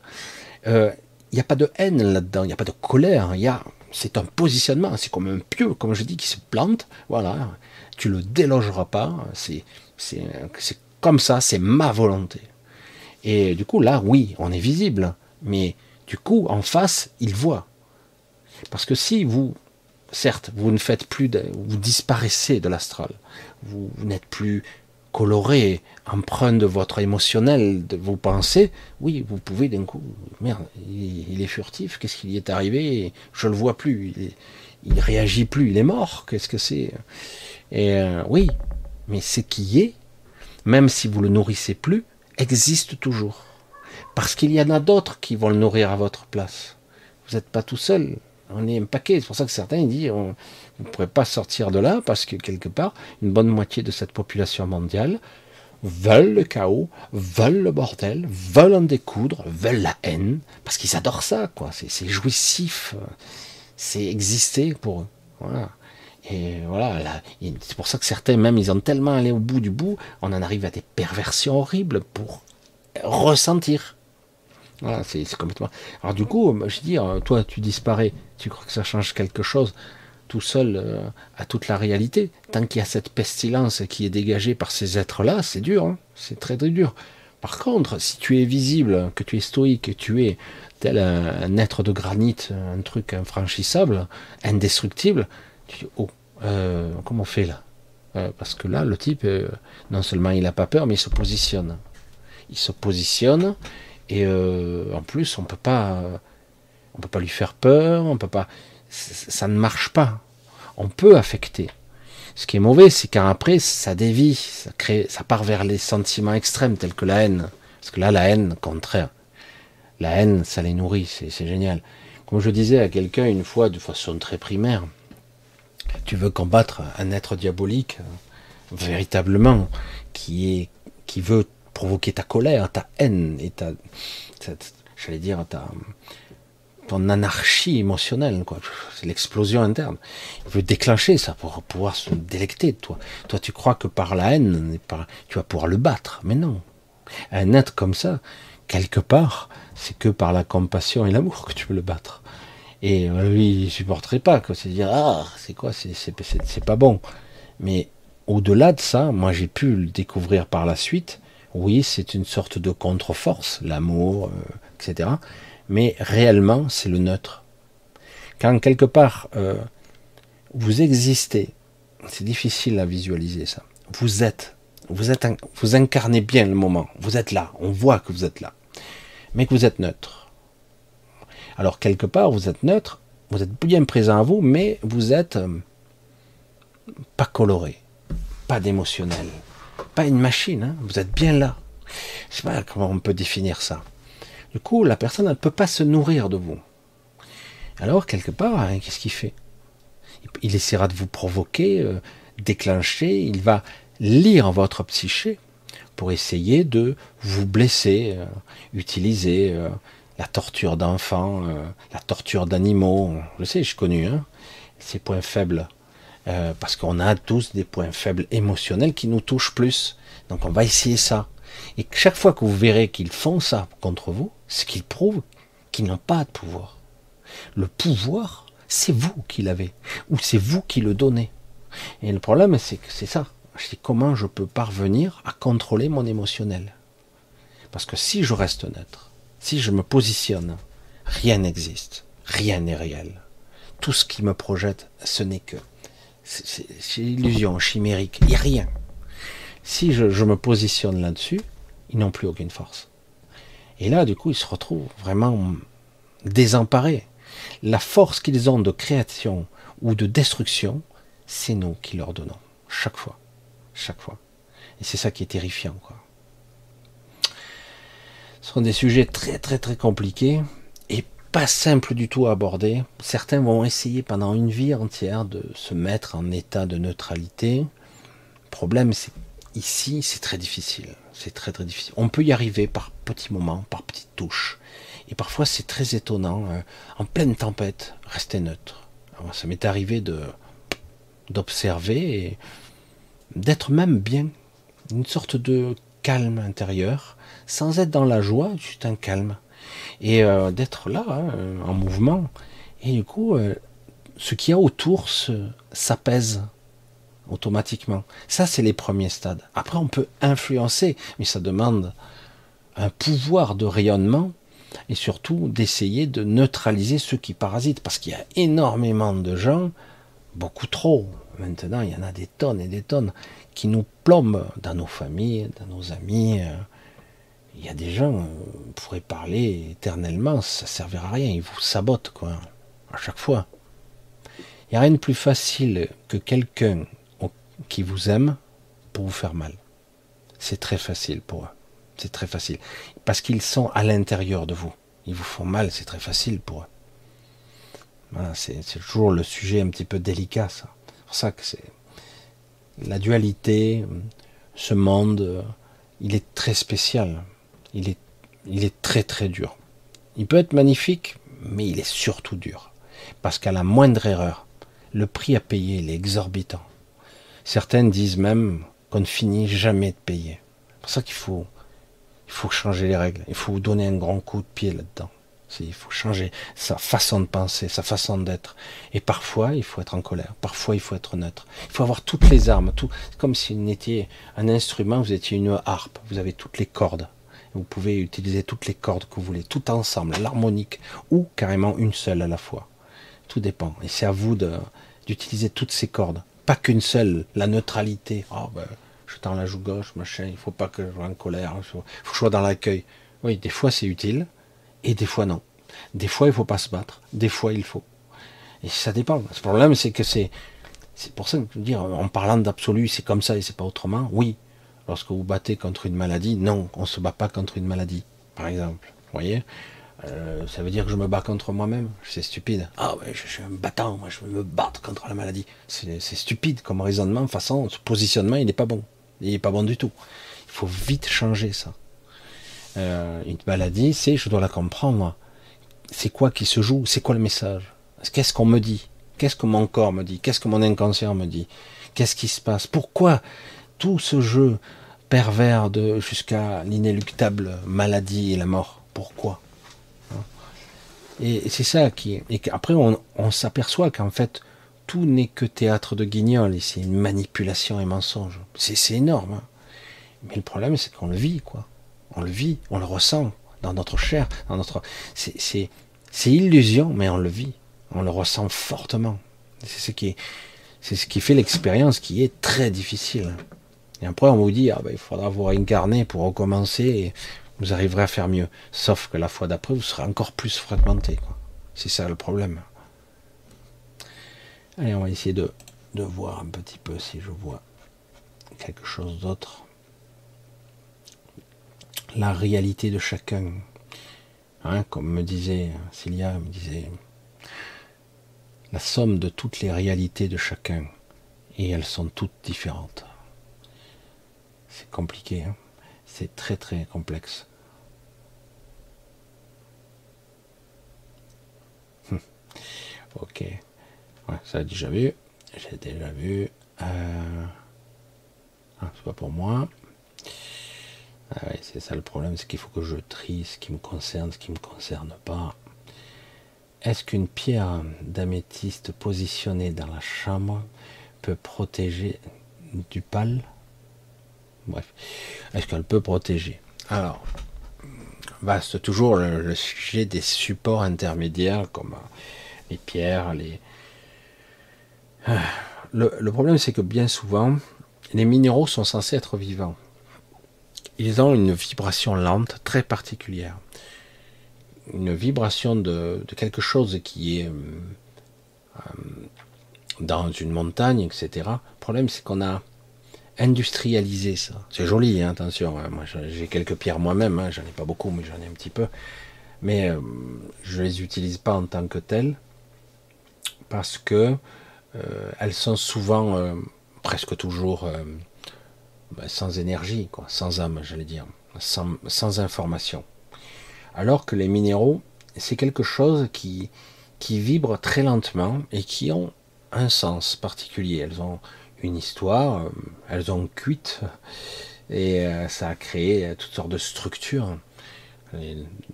Il euh, n'y a pas de haine là-dedans, il n'y a pas de colère, il y a, c'est un positionnement, c'est comme un pieu, comme je dis, qui se plante, voilà, tu le délogeras pas, c'est comme ça, c'est ma volonté. Et du coup, là, oui, on est visible, mais du coup, en face, il voit. Parce que si vous, certes, vous ne faites plus, de, vous disparaissez de l'astral, vous, n'êtes plus coloré, empreint de votre émotionnel, de vos pensées, oui, vous pouvez d'un coup, merde, il, est furtif, qu'est-ce qui lui est arrivé? Je le vois plus, il, ne réagit plus, il est mort, qu'est-ce que c'est? Et euh, oui, mais ce qui est, même si vous le nourrissez plus, existe toujours. Parce qu'il y en a d'autres qui vont le nourrir à votre place. Vous n'êtes pas tout seul. On est un paquet. C'est pour ça que certains disent on, ne pourrez pas sortir de là parce que quelque part, une bonne moitié de cette population mondiale veulent le chaos, veulent le bordel, veulent en découdre, veulent la haine, parce qu'ils adorent ça, quoi. C'est jouissif, c'est exister pour eux. Voilà. Et voilà, c'est pour ça que certains, même, ils ont tellement allé au bout du bout, on en arrive à des perversions horribles pour ressentir. Voilà, c'est complètement. Alors du coup, je dis, euh, toi, tu disparais, tu crois que ça change quelque chose tout seul euh, à toute la réalité Tant qu'il y a cette pestilence qui est dégagée par ces êtres-là, c'est dur, hein. c'est très très dur. Par contre, si tu es visible, que tu es stoïque, que tu es tel un être de granit, un truc infranchissable, indestructible, oh, euh, comment on fait là? Euh, Parce que là, le type, non seulement il n'a pas peur, mais il se positionne. Il se positionne, et en plus, on peut pas, on peut pas lui faire peur, on peut pas, ça ne marche pas. On peut affecter. Ce qui est mauvais, c'est qu'après, ça dévie, ça crée, ça part vers les sentiments extrêmes tels que la haine. Parce que là, la haine, contraire. La haine, ça les nourrit, c'est génial. Comme je disais à quelqu'un une fois de façon très primaire, tu veux combattre un être diabolique, véritablement, qui est, qui veut provoquer ta colère, ta haine et ta, j'allais dire, ta, ton anarchie émotionnelle, quoi. C'est l'explosion interne. Il veut déclencher ça pour pouvoir se délecter de toi. Toi, tu crois que par la haine, tu vas pouvoir le battre. Mais non. Un être comme ça, quelque part, c'est que par la compassion et l'amour que tu peux le battre. Et euh, lui, il supporterait pas, que C'est dire, ah, c'est quoi, c'est pas bon. Mais au-delà de ça, moi j'ai pu le découvrir par la suite. Oui, c'est une sorte de contre-force, l'amour, euh, etc. Mais réellement, c'est le neutre. Quand quelque part euh, vous existez, c'est difficile à visualiser ça. Vous êtes, vous êtes, vous incarnez bien le moment. Vous êtes là. On voit que vous êtes là, mais que vous êtes neutre. Alors quelque part, vous êtes neutre, vous êtes bien présent à vous, mais vous êtes euh, pas coloré, pas d'émotionnel, une machine, hein. vous êtes bien là. Je sais pas comment on peut définir ça. Du coup, la personne ne peut pas se nourrir de vous. Alors, quelque part, hein, qu'est-ce qu'il fait? Il essaiera de vous provoquer, euh, déclencher, il va lire votre psyché pour essayer de vous blesser, euh, utiliser la torture d'enfants, euh, la torture d'animaux. Je sais, je connu hein, ces points faibles. Euh, parce qu'on a tous des points faibles émotionnels qui nous touchent plus. Donc on va essayer ça. Et chaque fois que vous verrez qu'ils font ça contre vous, c'est qu'ils prouvent qu'ils n'ont pas de pouvoir. Le pouvoir, c'est vous qui l'avez, ou c'est vous qui le donnez. Et le problème, c'est que c'est ça. C'est comment je peux parvenir à contrôler mon émotionnel? Parce que si je reste neutre, si je me positionne, rien n'existe, rien n'est réel. Tout ce qui me projette, ce n'est que c'est illusion, chimérique, il n'y a rien. Si je, me positionne là-dessus, ils n'ont plus aucune force. Et là, du coup, ils se retrouvent vraiment désemparés. La force qu'ils ont de création ou de destruction, c'est nous qui leur donnons. Chaque fois. Chaque fois. Et c'est ça qui est terrifiant, quoi. Ce sont des sujets très très très compliqués pas simple du tout à aborder. Certains vont essayer pendant une vie entière de se mettre en état de neutralité. Le problème, c'est ici, c'est très difficile. C'est très très difficile. On peut y arriver par petits moments, par petites touches. Et parfois, c'est très étonnant. Euh, en pleine tempête, rester neutre. ça m'est arrivé de d'observer et d'être même bien, une sorte de calme intérieur, sans être dans la joie, juste un calme et euh, d'être là, hein, en mouvement. Et du coup, euh, ce qu'il y a autour s'apaise automatiquement. Ça, c'est les premiers stades. Après, on peut influencer, mais ça demande un pouvoir de rayonnement et surtout d'essayer de neutraliser ceux qui parasitent, parce qu'il y a énormément de gens, beaucoup trop, maintenant il y en a des tonnes et des tonnes, qui nous plombent dans nos familles, dans nos amis, euh, il y a des gens, on pourrait parler éternellement, ça ne servira à rien, ils vous sabotent, quoi, à chaque fois. Il n'y a rien de plus facile que quelqu'un qui vous aime pour vous faire mal. C'est très facile pour eux. C'est très facile. Parce qu'ils sont à l'intérieur de vous. Ils vous font mal, c'est très facile pour eux. C'est toujours le sujet un petit peu délicat, ça. C'est pour ça que c'est la dualité, ce monde, il est très spécial il est, il très très dur. Il peut être magnifique, mais il est surtout dur. Parce qu'à la moindre erreur, le prix à payer est exorbitant. Certaines disent même qu'on ne finit jamais de payer. C'est pour ça qu'il faut, il faut changer les règles. Il faut donner un grand coup de pied là-dedans. Il faut changer sa façon de penser, sa façon d'être. Et parfois, il faut être en colère. Parfois, il faut être neutre. Il faut avoir toutes les armes. Tout, comme si vous étiez un instrument, vous étiez une harpe. Vous avez toutes les cordes. Vous pouvez utiliser toutes les cordes que vous voulez, tout ensemble, l'harmonique, ou carrément une seule à la fois. Tout dépend. Et c'est à vous d'utiliser toutes ces cordes. Pas qu'une seule, la neutralité. oh, ben, je tends la joue gauche, machin, il faut pas que je sois en colère, il faut, que je sois dans l'accueil. Oui, des fois c'est utile, et des fois non. Des fois il faut pas se battre, des fois il faut. Et ça dépend. Le problème c'est que c'est, c'est pour ça que je veux dire, en parlant d'absolu, c'est comme ça et c'est pas autrement. Oui, lorsque vous battez contre une maladie, non, on ne se bat pas contre une maladie, par exemple. Vous voyez? Euh, Ça veut dire que je me bats contre moi-même C'est stupide. Ah ouais, je, suis un battant, moi je veux me battre contre la maladie. C'est stupide comme raisonnement, façon, ce positionnement, il n'est pas bon. Il n'est pas bon du tout. Il faut vite changer ça. Euh, une maladie, c'est, je dois la comprendre. C'est quoi qui se joue? C'est quoi le message? Qu'est-ce qu'on me dit? Qu'est-ce que mon corps me dit? Qu'est-ce que mon inconscient me dit? Qu'est-ce qui se passe? Pourquoi tout ce jeu pervers de jusqu'à l'inéluctable maladie et la mort. Pourquoi? Et c'est ça qui et après on, s'aperçoit qu'en fait tout n'est que théâtre de guignol c'est une manipulation et mensonge. C'est énorme. Hein. Mais le problème c'est qu'on le vit quoi. On le vit, on le ressent dans notre chair, dans notre c'est illusion mais on le vit, on le ressent fortement. C'est ce qui c'est ce qui fait l'expérience qui est très difficile. Et après, on vous dit, ah ben, il faudra vous réincarner pour recommencer et vous arriverez à faire mieux. Sauf que la fois d'après, vous serez encore plus fragmenté. C'est ça le problème. Allez, on va essayer de, de voir un petit peu si je vois quelque chose d'autre. La réalité de chacun. Hein, comme me disait Cilia, me disait la somme de toutes les réalités de chacun. Et elles sont toutes différentes. C'est compliqué, hein. c'est très très complexe. ok, ça a déjà vu. j'ai déjà vu. Euh... Ah, c'est pas pour moi. Ah c'est ça le problème, c'est qu'il faut que je trie ce qui me concerne, ce qui me concerne pas. Est-ce qu'une pierre d'améthyste positionnée dans la chambre peut protéger du pal Bref, est-ce qu'elle peut protéger? Alors, vaste toujours le, sujet des supports intermédiaires comme euh, les pierres, les. Le problème, c'est que bien souvent, les minéraux sont censés être vivants. Ils ont une vibration lente très particulière. Une vibration de, quelque chose qui est euh, euh, dans une montagne, etc. Le problème, c'est qu'on a industrialisé ça. C'est joli, hein, attention. Hein. Moi, j'ai quelques pierres moi-même. Hein. J'en ai pas beaucoup, mais j'en ai un petit peu. Mais euh, je les utilise pas en tant que telles parce que elles sont souvent presque toujours euh, ben, sans énergie, quoi, sans âme, j'allais dire, sans, information. Alors que les minéraux, c'est quelque chose qui, qui vibre très lentement et qui ont un sens particulier. Elles ont une histoire, euh, elles ont cuite et euh, ça a créé toutes sortes de structures,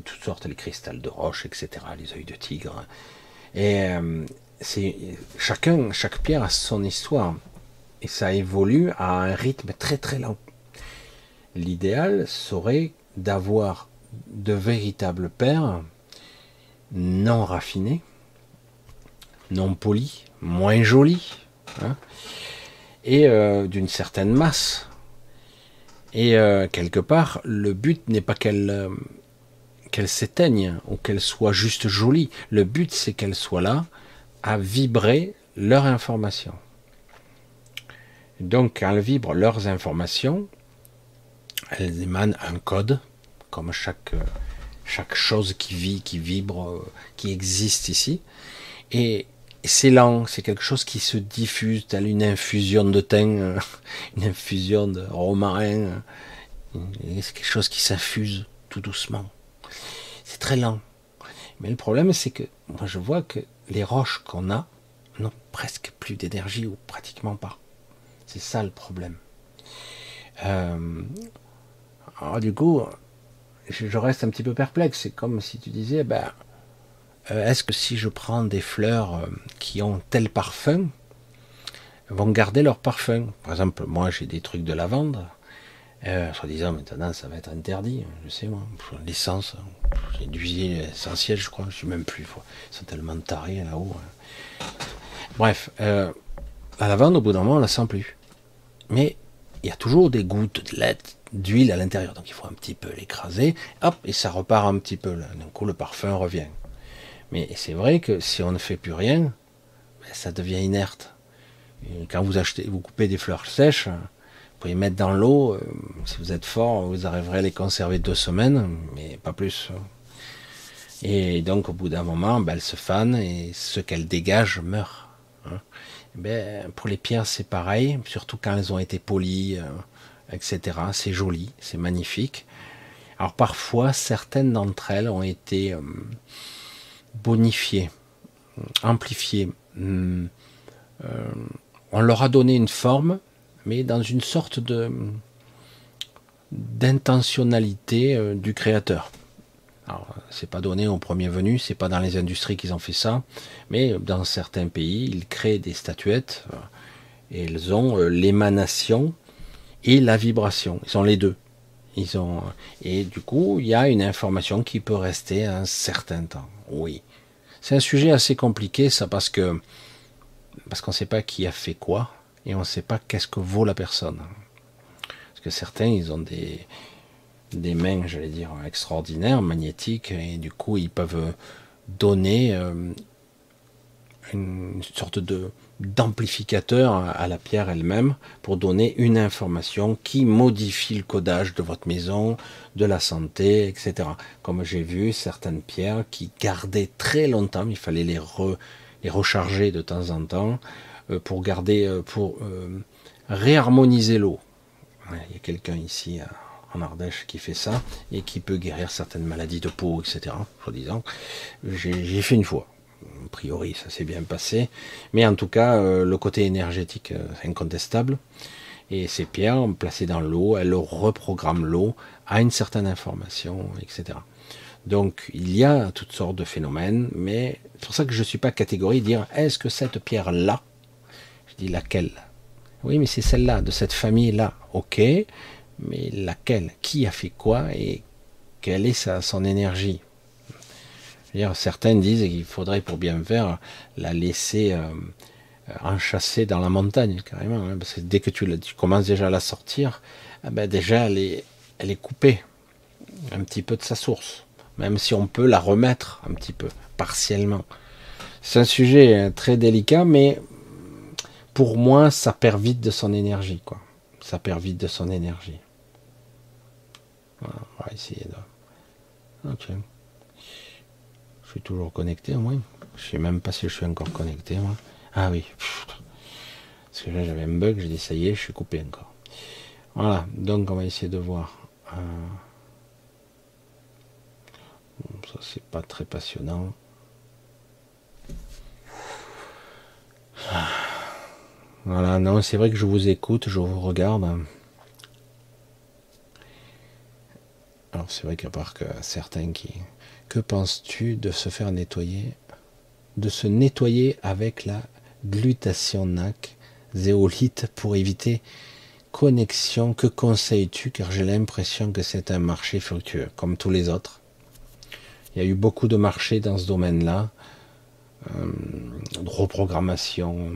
toutes sortes les cristals de roche, etc., les œils de tigre. Et c'est chacun, chaque pierre a son histoire et ça évolue à un rythme très très lent. L'idéal serait d'avoir de véritables paires non raffinés, non polis, moins jolis, hein, et euh, d'une certaine masse. Et euh, quelque part, le but n'est pas qu'elle euh, qu'elle s'éteigne ou qu'elle soit juste jolie. Le but, c'est qu'elle soit là à vibrer leur information. Donc, quand elles vibrent leurs informations, elles émanent un code, comme chaque, chaque chose qui vit, qui vibre, qui existe ici. Et c'est lent, c'est quelque chose qui se diffuse, telle une infusion de thym, une infusion de romarin. C'est quelque chose qui s'infuse tout doucement. C'est très lent. Mais le problème, c'est que moi, je vois que les roches qu'on a n'ont presque plus d'énergie ou pratiquement pas. C'est ça le problème. Euh, alors du coup, je, reste un petit peu perplexe. C'est comme si tu disais, ben, euh, est-ce que si je prends des fleurs euh, qui ont tel parfum, vont garder leur parfum? Par exemple, moi j'ai des trucs de lavande. Euh, disant maintenant ça va être interdit, je sais moi, l'essence, j'ai du huile essentiel je crois, je suis même plus, ils sont tellement tarés là-haut. Hein. Bref, la lavande au bout d'un moment on la sent plus mais il y a toujours des gouttes d'huile à l'intérieur. Donc il faut un petit peu l'écraser, hop, et ça repart un petit peu. D'un coup, le parfum revient. Mais c'est vrai que si on ne fait plus rien, ben, ça devient inerte. quand vous achetez, vous coupez des fleurs sèches, vous pouvez mettre dans l'eau. Euh, si vous êtes fort, vous arriverez à les conserver deux semaines, mais pas plus. Et donc, au bout d'un moment, ben, elles se fanent et ce qu'elles dégagent meurt. Hein. Ben, pour les pierres, c'est pareil, surtout quand elles ont été polies, euh, etc. C'est joli, c'est magnifique. Alors parfois, certaines d'entre elles ont été euh, bonifiées, amplifiées. Hmm, euh, on leur a donné une forme, mais dans une sorte de d'intentionnalité du créateur. Alors, c'est pas donné au premier venu, c'est pas dans les industries qu'ils ont fait ça, mais dans certains pays, ils créent des statuettes euh, et elles ont euh, l'émanation et la vibration. Ils ont les deux. Ils ont et du coup, il y a une information qui peut rester un certain temps. Oui, c'est un sujet assez compliqué, ça, parce que parce qu'on ne sait pas qui a fait quoi et on ne sait pas qu'est-ce que vaut la personne. Parce que certains, ils ont des des mains, j'allais dire, extraordinaires, magnétiques, et du coup, ils peuvent donner euh, une sorte de d'amplificateur à la pierre elle-même pour donner une information qui modifie le codage de votre maison, de la santé, etc. Comme j'ai vu certaines pierres qui gardaient très longtemps, il fallait les, recharger de temps en temps euh, pour garder, euh, pour réharmoniser l'eau. Il y a quelqu'un ici en Ardèche qui fait ça et qui peut guérir certaines maladies de peau, etc. J'ai fait une fois. Priori, ça s'est bien passé. Mais en tout cas, euh, le côté énergétique est incontestable. Et ces pierres, placées dans l'eau, elles reprogramment l'eau à une certaine information, etc. Donc il y a toutes sortes de phénomènes, mais c'est pour ça que je ne suis pas catégorique dire est-ce que cette pierre-là, je dis laquelle? Oui, mais c'est celle-là, de cette famille-là. Ok, mais laquelle? Qui a fait quoi et quelle est sa, son énergie? Certains disent qu'il faudrait pour bien faire la laisser euh, enchasser dans la montagne carrément, hein, parce que dès que tu, commences déjà à la sortir, eh ben déjà elle est, coupée un petit peu de sa source même si on peut la remettre un petit peu, partiellement. C'est un sujet euh, très délicat, mais pour moi, ça perd vite de son énergie. Ça perd vite de son énergie. on va essayer. Ok. Suis toujours connecté, au moins. Je sais même pas si je suis encore connecté, moi. Ah oui. Parce que là, j'avais un bug, j'ai dit ça y est, je suis coupé encore. Voilà, donc on va essayer de voir. Euh, ça, c'est pas très passionnant. Voilà, non, c'est vrai que je vous écoute, je vous regarde. Alors, c'est vrai qu'à part que certains qui. Que penses-tu de se faire nettoyer De se nettoyer avec la glutation NAC zéolite pour éviter connexion? Que conseilles-tu? Car j'ai l'impression que c'est un marché fructueux, comme tous les autres. Il y a eu beaucoup de marchés dans ce domaine-là. Euh, reprogrammation,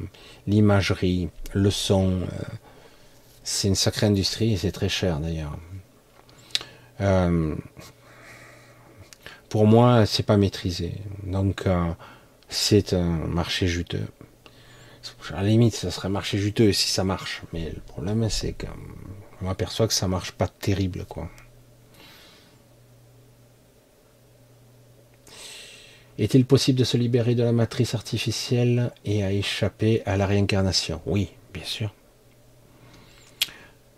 l'imagerie, le son. Euh, c'est une sacrée industrie et c'est très cher d'ailleurs. Euh, pour moi, c'est pas maîtrisé. Donc, c'est un marché juteux. À la limite, ça serait marché juteux si ça marche. Mais le problème, c'est que je m'aperçois que ça marche pas terrible, quoi. Est-il possible de se libérer de la matrice artificielle et à échapper à la réincarnation? Oui, bien sûr.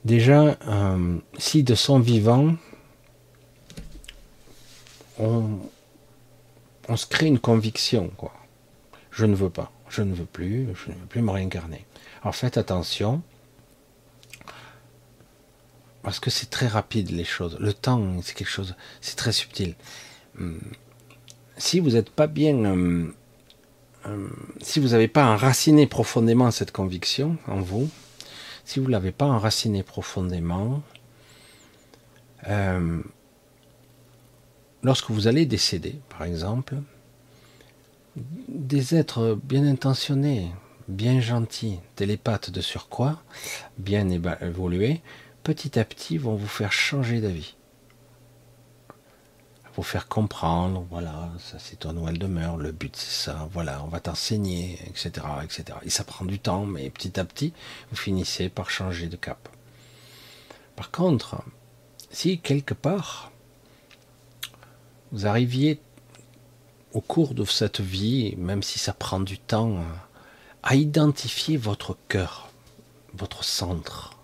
Déjà, euh, si de son vivant, on, se crée une conviction, quoi. Je ne veux pas, je ne veux plus, je ne veux plus me réincarner. Alors faites attention, parce que c'est très rapide les choses. Le temps, c'est quelque chose, c'est très subtil. Hum, si vous n'êtes pas bien, euh, euh, si vous n'avez pas enraciné profondément cette conviction en vous, si vous ne l'avez pas enraciné profondément, lorsque vous allez décéder, par exemple, des êtres bien intentionnés, bien gentils, télépathes de surcroît, bien évolués, petit à petit vont vous faire changer d'avis pour faire comprendre, voilà, ça c'est ton où elle demeure, le but c'est ça, voilà, on va t'enseigner, etc., etc. Et ça prend du temps, mais petit à petit, vous finissez par changer de cap. Par contre, si quelque part, vous arriviez au cours de cette vie, même si ça prend du temps, à identifier votre cœur, votre centre,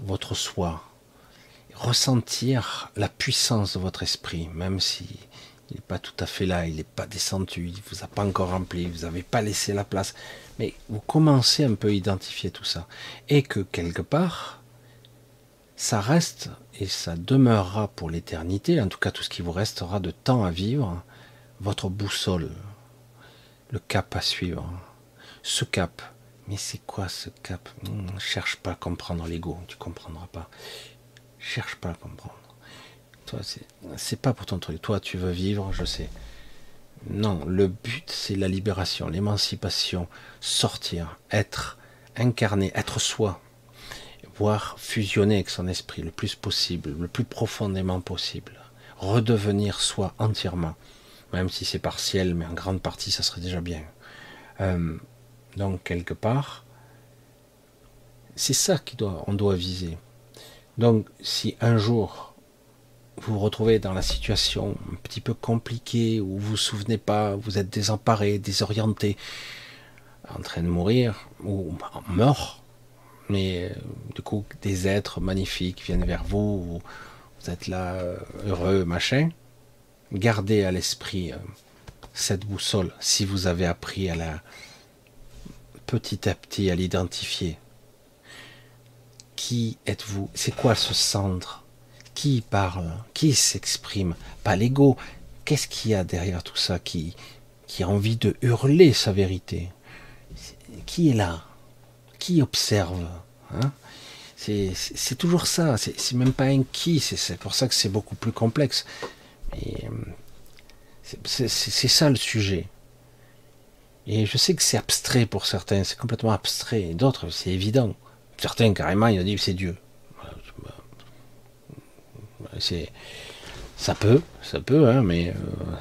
votre soi, ressentir la puissance de votre esprit, même si il n'est pas tout à fait là, il n'est pas descendu, il ne vous a pas encore rempli, vous n'avez pas laissé la place, mais vous commencez un peu à identifier tout ça. Et que quelque part, ça reste et ça demeurera pour l'éternité, en tout cas tout ce qui vous restera de temps à vivre, votre boussole, le cap à suivre. Ce cap, mais c'est quoi ce cap? Hmm, cherche pas à comprendre l'ego, tu comprendras pas cherche pas à comprendre. Toi, c'est pas pour ton truc. Toi, tu veux vivre, je sais. Non, le but, c'est la libération, l'émancipation, sortir, être incarné, être soi, fusionner avec son esprit le plus possible, le plus profondément possible, redevenir soi entièrement, même si c'est partiel, mais en grande partie, ça serait déjà bien. Euh, donc, quelque part, c'est ça qu'on doit viser. Donc, si un jour vous vous retrouvez dans la situation un petit peu compliquée où vous vous souvenez pas, vous êtes désemparé, désorienté, en train de mourir ou mort, mais euh, du coup des êtres magnifiques viennent vers vous, vous, êtes là euh, heureux, machin, gardez à l'esprit euh, cette boussole, si vous avez appris à la petit à petit à l'identifier. Qui êtes-vous? C'est quoi ce centre? Qui parle? Qui s'exprime? Pas l'ego. Qu'est-ce qu'il y a derrière tout ça qui, qui a envie de hurler sa vérité? Qui est là? Qui observe hein c'est toujours ça. C'est même pas un qui. C'est pour ça que c'est beaucoup plus complexe. Euh, c'est ça le sujet. Et je sais que c'est abstrait pour certains, c'est complètement abstrait. D'autres, c'est évident. Certains, carrément, ils ont dit c'est Dieu. Ça peut, ça peut, hein, mais euh,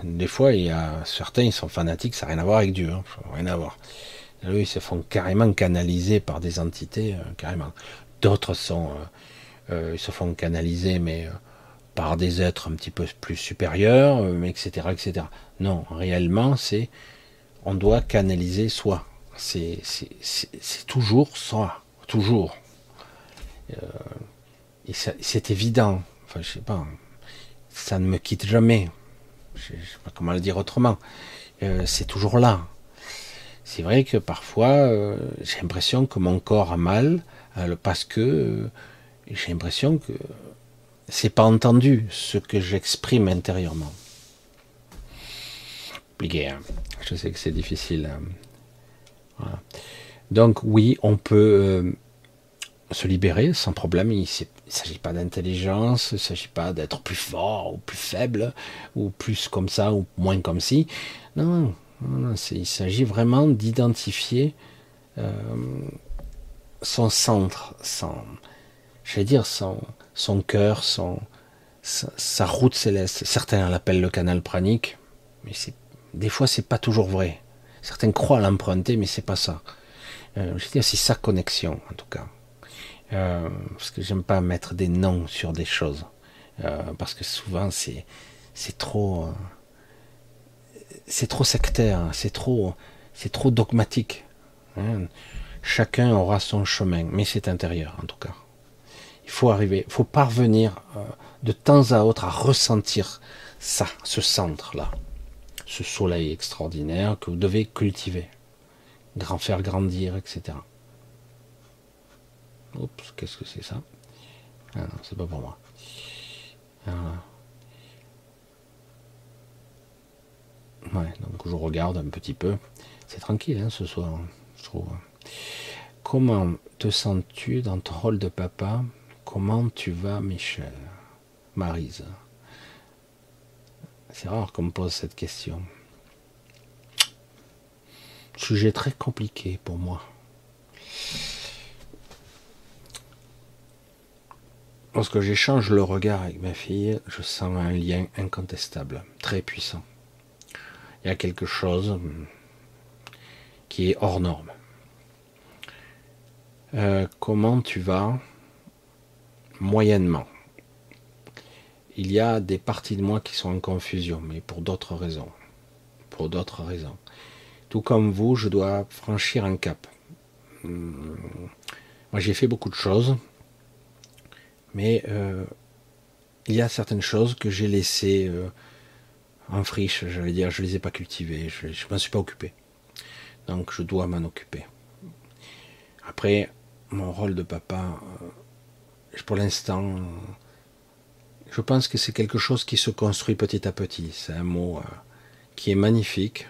des fois, il y a certains, ils sont fanatiques, ça n'a rien à voir avec Dieu, hein, rien à voir. Eux, ils se font carrément canaliser par des entités, euh, carrément. D'autres sont, euh, ils se font canaliser, mais par des êtres un petit peu plus supérieurs, etc., etc. Non, réellement, c'est on doit canaliser soi. C'est toujours soi, toujours. Euh, et c'est évident. Enfin, je sais pas. Ça ne me quitte jamais. Je ne sais pas comment le dire autrement. Euh, c'est toujours là. C'est vrai que parfois, euh, j'ai l'impression que mon corps a mal parce que j'ai l'impression que c'est pas entendu ce que j'exprime intérieurement. Hein. Je sais que c'est difficile. Hein. Donc oui, on peut euh, se libérer sans problème. Il ne s'agit pas d'intelligence, il ne s'agit pas d'être plus fort ou plus faible, ou plus comme ça ou moins comme si. Non, il s'agit vraiment d'identifier euh, son centre, son, dire son, cœur, sa, route céleste. Certains l'appellent le canal pranique, mais des fois, c'est pas toujours vrai. Certains croient l'emprunter, mais c'est pas ça. Euh, je dire, c'est sa connexion, en tout cas. Euh, parce que j'aime pas mettre des noms sur des choses. Parce que souvent, c'est trop, c'est trop sectaire, c'est trop, c'est trop dogmatique. Hein. Chacun aura son chemin, mais c'est intérieur, en tout cas. Il faut arriver, il faut parvenir de temps à autre à ressentir ça, ce centre-là ce soleil extraordinaire que vous devez cultiver, grand faire grandir, etc. Oups, qu'est-ce que c'est ça? Ah non, c'est pas pour moi. Ouais, donc je regarde un petit peu. C'est tranquille hein, ce soir, je trouve. Comment te sens-tu dans ton rôle de papa? Comment tu vas, Michel? Marise c'est rare qu'on me pose cette question. Sujet très compliqué pour moi. Lorsque j'échange le regard avec ma fille, je sens un lien incontestable, très puissant. Quelque chose qui est hors norme. Euh, comment tu vas Moyennement? Il y a des parties de moi qui sont en confusion, mais pour d'autres raisons. Pour d'autres raisons. Tout comme vous, je dois franchir un cap. Hum, moi, j'ai fait beaucoup de choses, mais euh, il y a certaines choses que j'ai laissées euh, en friche, j'allais dire, je ne les ai pas cultivées, je ne m'en suis pas occupé. Donc, je dois m'en occuper. Après, mon rôle de papa, euh, pour l'instant, je pense que c'est quelque chose qui se construit petit à petit. C'est un mot euh, qui est magnifique,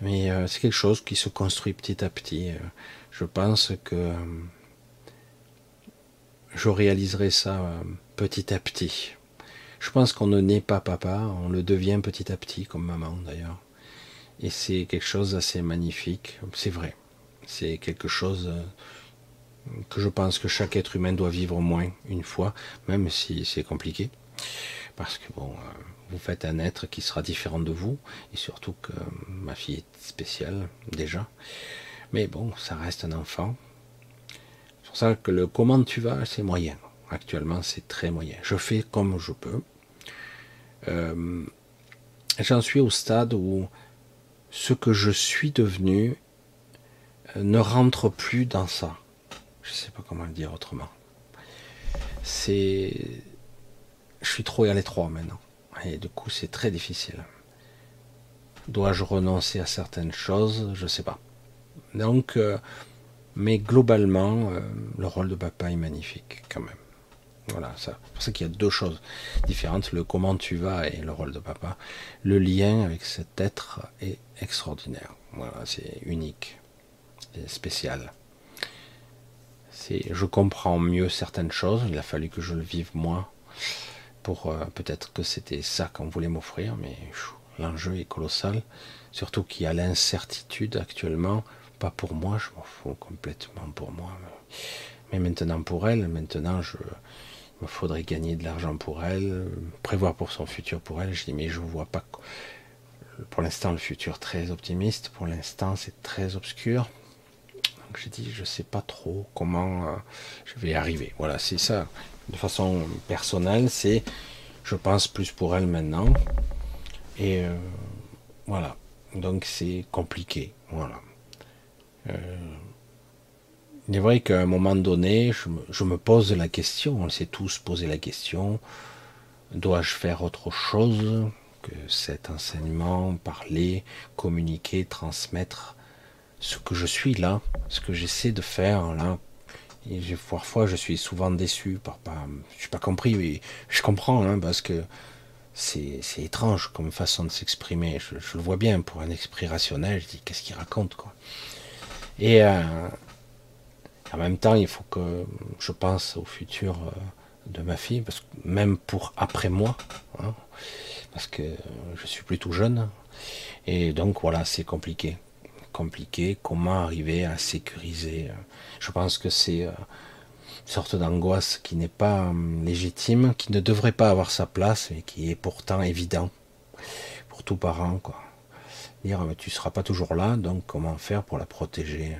mais euh, c'est quelque chose qui se construit petit à petit. Euh, je pense que je réaliserai ça petit à petit. Je pense qu'on ne naît pas papa, on le devient petit à petit, comme maman d'ailleurs. Et c'est quelque chose d'assez magnifique, c'est vrai. C'est quelque chose que je pense que chaque être humain doit vivre au moins une fois, même si c'est compliqué. Parce que bon, euh, vous faites un être qui sera différent de vous, et surtout que ma fille est spéciale déjà. Mais bon, ça reste un enfant. C'est pour ça que le comment tu vas, c'est moyen. Actuellement, c'est très moyen. Je fais comme je peux. Euh, j'en suis au stade où ce que je suis devenu euh, ne rentre plus dans ça. Je ne sais pas comment le dire autrement. C'est. Je suis trop à l'étroit maintenant. Et du coup, c'est très difficile. Dois-je renoncer à certaines choses? Je ne sais pas. Donc, euh, mais globalement, le rôle de papa est magnifique quand même. Voilà. C'est pour ça qu'il y a deux choses différentes, le comment tu vas et le rôle de papa. Le lien avec cet être est extraordinaire. Voilà, c'est unique, c'est spécial. Je comprends mieux certaines choses. Il a fallu que je le vive moi pour euh, peut-être que c'était ça qu'on voulait m'offrir, mais l'enjeu est colossal. Surtout qu'il y a l'incertitude actuellement, pas pour moi, je m'en fous complètement pour moi, mais maintenant pour elle. Maintenant, je, il faudrait gagner de l'argent pour elle, prévoir pour son futur pour elle. Je dis, mais je ne vois pas. Pour l'instant, le futur très optimiste. Pour l'instant, c'est très obscur. Donc j'ai dit, je sais pas trop comment euh, je vais arriver. Voilà, c'est ça. De façon personnelle, c'est, je pense plus pour elle maintenant. Et euh, voilà. Donc c'est compliqué. Voilà. Euh, il est vrai qu'à un moment donné, je me, pose la question, on sait tous poser la question, dois-je faire autre chose que cet enseignement, parler, communiquer, transmettre ce que je suis là, ce que j'essaie de faire là? Et parfois, je suis souvent déçu par pas, je suis pas compris, mais je comprends hein, parce que c'est étrange comme façon de s'exprimer. Je, le vois bien pour un esprit rationnel. Je dis qu'est-ce qu'il raconte quoi? Et euh, en même temps, il faut que je pense au futur euh, de ma fille, parce même pour après moi, hein, parce que je suis plutôt jeune. Et donc voilà, c'est compliqué. Compliqué, comment arriver à sécuriser. Euh, je pense que c'est une sorte d'angoisse qui n'est pas légitime, qui ne devrait pas avoir sa place, mais qui est pourtant évident pour tout parent. Quoi. Dire, tu ne seras pas toujours là, donc comment faire pour la protéger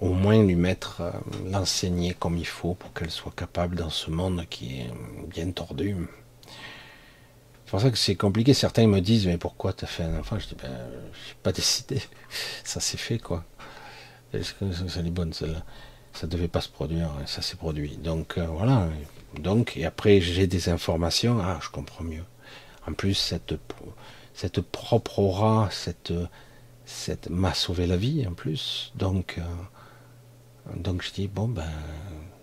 au moins lui mettre, euh, l'enseigner comme il faut pour qu'elle soit capable dans ce monde qui est bien tordu. C'est pour ça que c'est compliqué. Certains me disent mais pourquoi tu as fait un enfant? Je dis ben j'ai pas décidé. Ça s'est fait quoi. Ça est bonne celle-là Ça devait pas se produire, hein, ça s'est produit. Donc euh, voilà. Donc et après j'ai des informations. Ah je comprends mieux. En plus cette cette propre aura, cette cette m'a sauvé la vie en plus. Donc, euh, donc je dis bon ben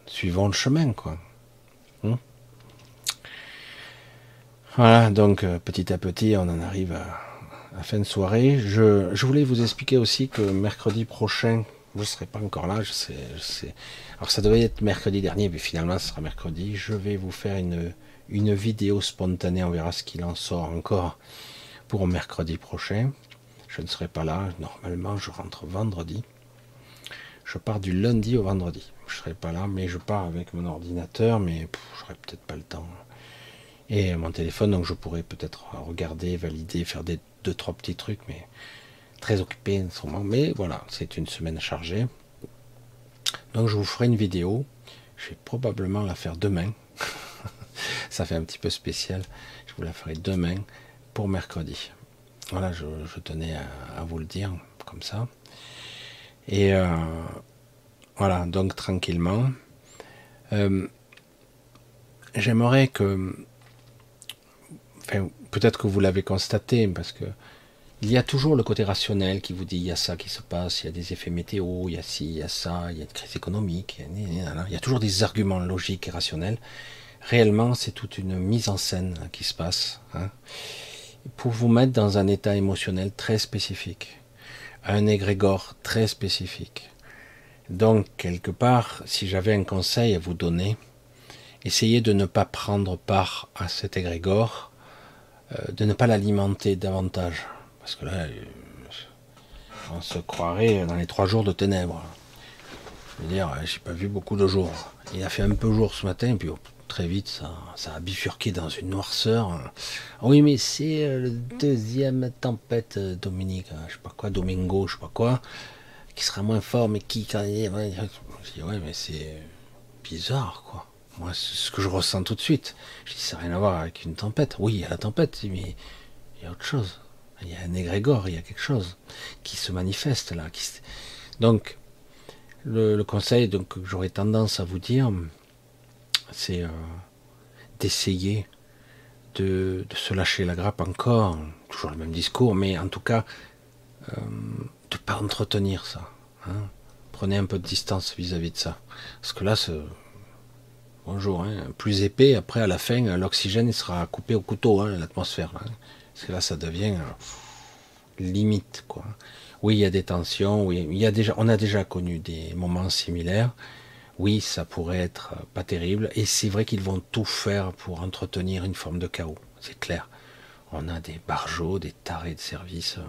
suivons le chemin quoi. Hmm. voilà, donc euh, petit à petit on en arrive à, fin de soirée. Je, voulais vous expliquer aussi que mercredi prochain, je ne serai pas encore là, je sais, je sais. Alors ça devait être mercredi dernier, mais finalement ce sera mercredi. Je vais vous faire une, une vidéo spontanée, on verra ce qu'il en sort encore pour mercredi prochain. Je ne serai pas là. Normalement, je rentre vendredi. Je pars du lundi au vendredi. Je serai pas là, mais je pars avec mon ordinateur, mais je n'aurai peut-être pas le temps. Et mon téléphone, donc je pourrais peut-être regarder, valider, faire des deux, trois petits trucs, mais très occupé en ce moment. Mais voilà, c'est une semaine chargée. Donc je vous ferai une vidéo. Je vais probablement la faire demain. Ça fait un petit peu spécial. Je vous la ferai demain pour mercredi. Voilà, je, tenais à, vous le dire comme ça. Et euh, voilà, donc tranquillement. Euh, j'aimerais que, enfin, peut-être que vous l'avez constaté, parce que il y a toujours le côté rationnel qui vous dit il y a ça qui se passe, il y a des effets météo, il y a ci, il y a ça, il y a une crise économique, il y a, toujours des arguments logiques et rationnels. Réellement, c'est toute une mise en scène qui se passe. Hein pour vous mettre dans un état émotionnel très spécifique, un égrégore très spécifique. Donc, quelque part, si j'avais un conseil à vous donner, essayez de ne pas prendre part à cet égrégore, euh, de ne pas l'alimenter davantage. Parce que là, euh, on se croirait dans les trois jours de ténèbres. Je veux dire, j'ai pas vu beaucoup de jours. Il a fait un peu jour ce matin, puis très vite, ça, ça a bifurqué dans une noirceur. Oui, mais c'est euh, le deuxième tempête, euh, Dominique, hein, je sais pas quoi, Domingo, je sais pas quoi, qui sera moins fort, mais qui, quand il Je dis, ouais, mais c'est bizarre, quoi. Moi, c'est ce que je ressens tout de suite. Je dis, ça n'a rien à voir avec une tempête. Oui, il y a la tempête, mais il y a autre chose. Il y a un égrégore, il y a quelque chose qui se manifeste là. Donc, le, le conseil donc, que j'aurais tendance à vous dire, c'est euh, d'essayer de, se lâcher la grappe encore, toujours le même discours, mais en tout cas, euh, de ne pas entretenir ça. Hein. Prenez un peu de distance vis-à-vis de ça. Parce que là, bonjour, hein, plus épais, après à la fin, l'oxygène sera coupé au couteau, hein, l'atmosphère. Parce que là, ça devient euh, limite. quoi. Oui, il y a des tensions, oui, y a déjà, on a déjà connu des moments similaires oui, ça pourrait être euh, pas terrible. Et c'est vrai qu'ils vont tout faire pour entretenir une forme de chaos. C'est clair. On a des barjots, des tarés de service. Euh,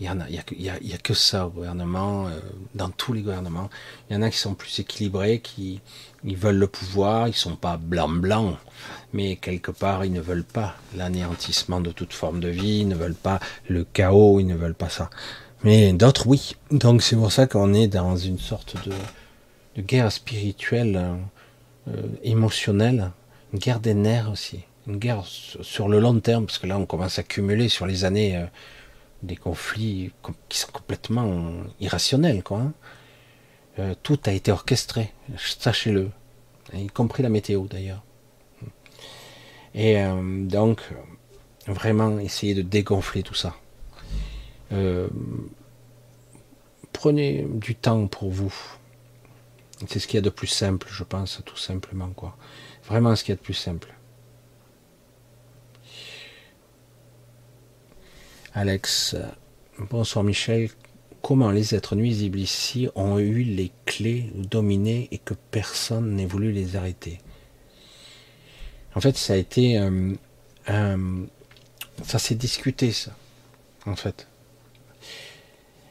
il y en a, a, que ça au gouvernement, euh, dans tous les gouvernements. Il y en a qui sont plus équilibrés, qui veulent le pouvoir, ils sont pas blancs blancs, mais quelque part ils ne veulent pas l'anéantissement de toute forme de vie, ils ne veulent pas le chaos, ils ne veulent pas ça. Mais d'autres oui. Donc c'est pour ça qu'on est dans une sorte de guerre spirituelle, euh, euh, émotionnelle, une guerre des nerfs aussi, une guerre sur le long terme, parce que là on commence à cumuler sur les années euh, des conflits qui sont complètement irrationnels. Quoi, hein. tout a été orchestré, sachez-le, y compris la météo d'ailleurs. Et donc, vraiment essayer de dégonfler tout ça. prenez du temps pour vous, c'est ce qu'il y a de plus simple, je pense, tout simplement. quoi. Vraiment ce qu'il y a de plus simple. Alex, bonsoir Michel. Comment les êtres nuisibles ici ont eu les clés dominées et que personne n'ait voulu les arrêter? En fait, ça a été. Euh, ça s'est discuté, ça. En fait.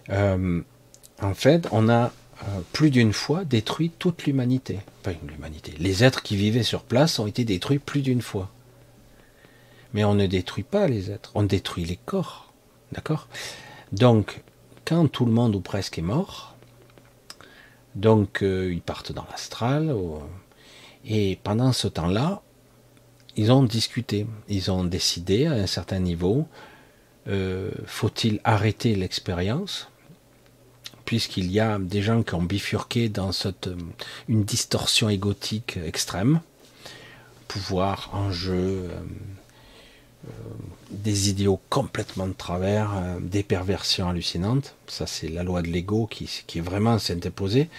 Euh, en fait, on a euh, plus d'une fois détruit toute l'humanité. Enfin, l'humanité. Les êtres qui vivaient sur place ont été détruits plus d'une fois. Mais on ne détruit pas les êtres, on détruit les corps. D'accord? Donc, quand tout le monde ou presque est mort, donc euh, ils partent dans l'astral, et pendant ce temps-là, ils ont discuté, ils ont décidé à un certain niveau, euh, faut-il arrêter l'expérience? Puisqu'il y a des gens qui ont bifurqué dans cette, euh, une distorsion égotique extrême, pouvoir, enjeu, euh, euh, des idéaux complètement de travers, des perversions hallucinantes. Ça, c'est la loi de l'ego qui, qui vraiment s'est imposée.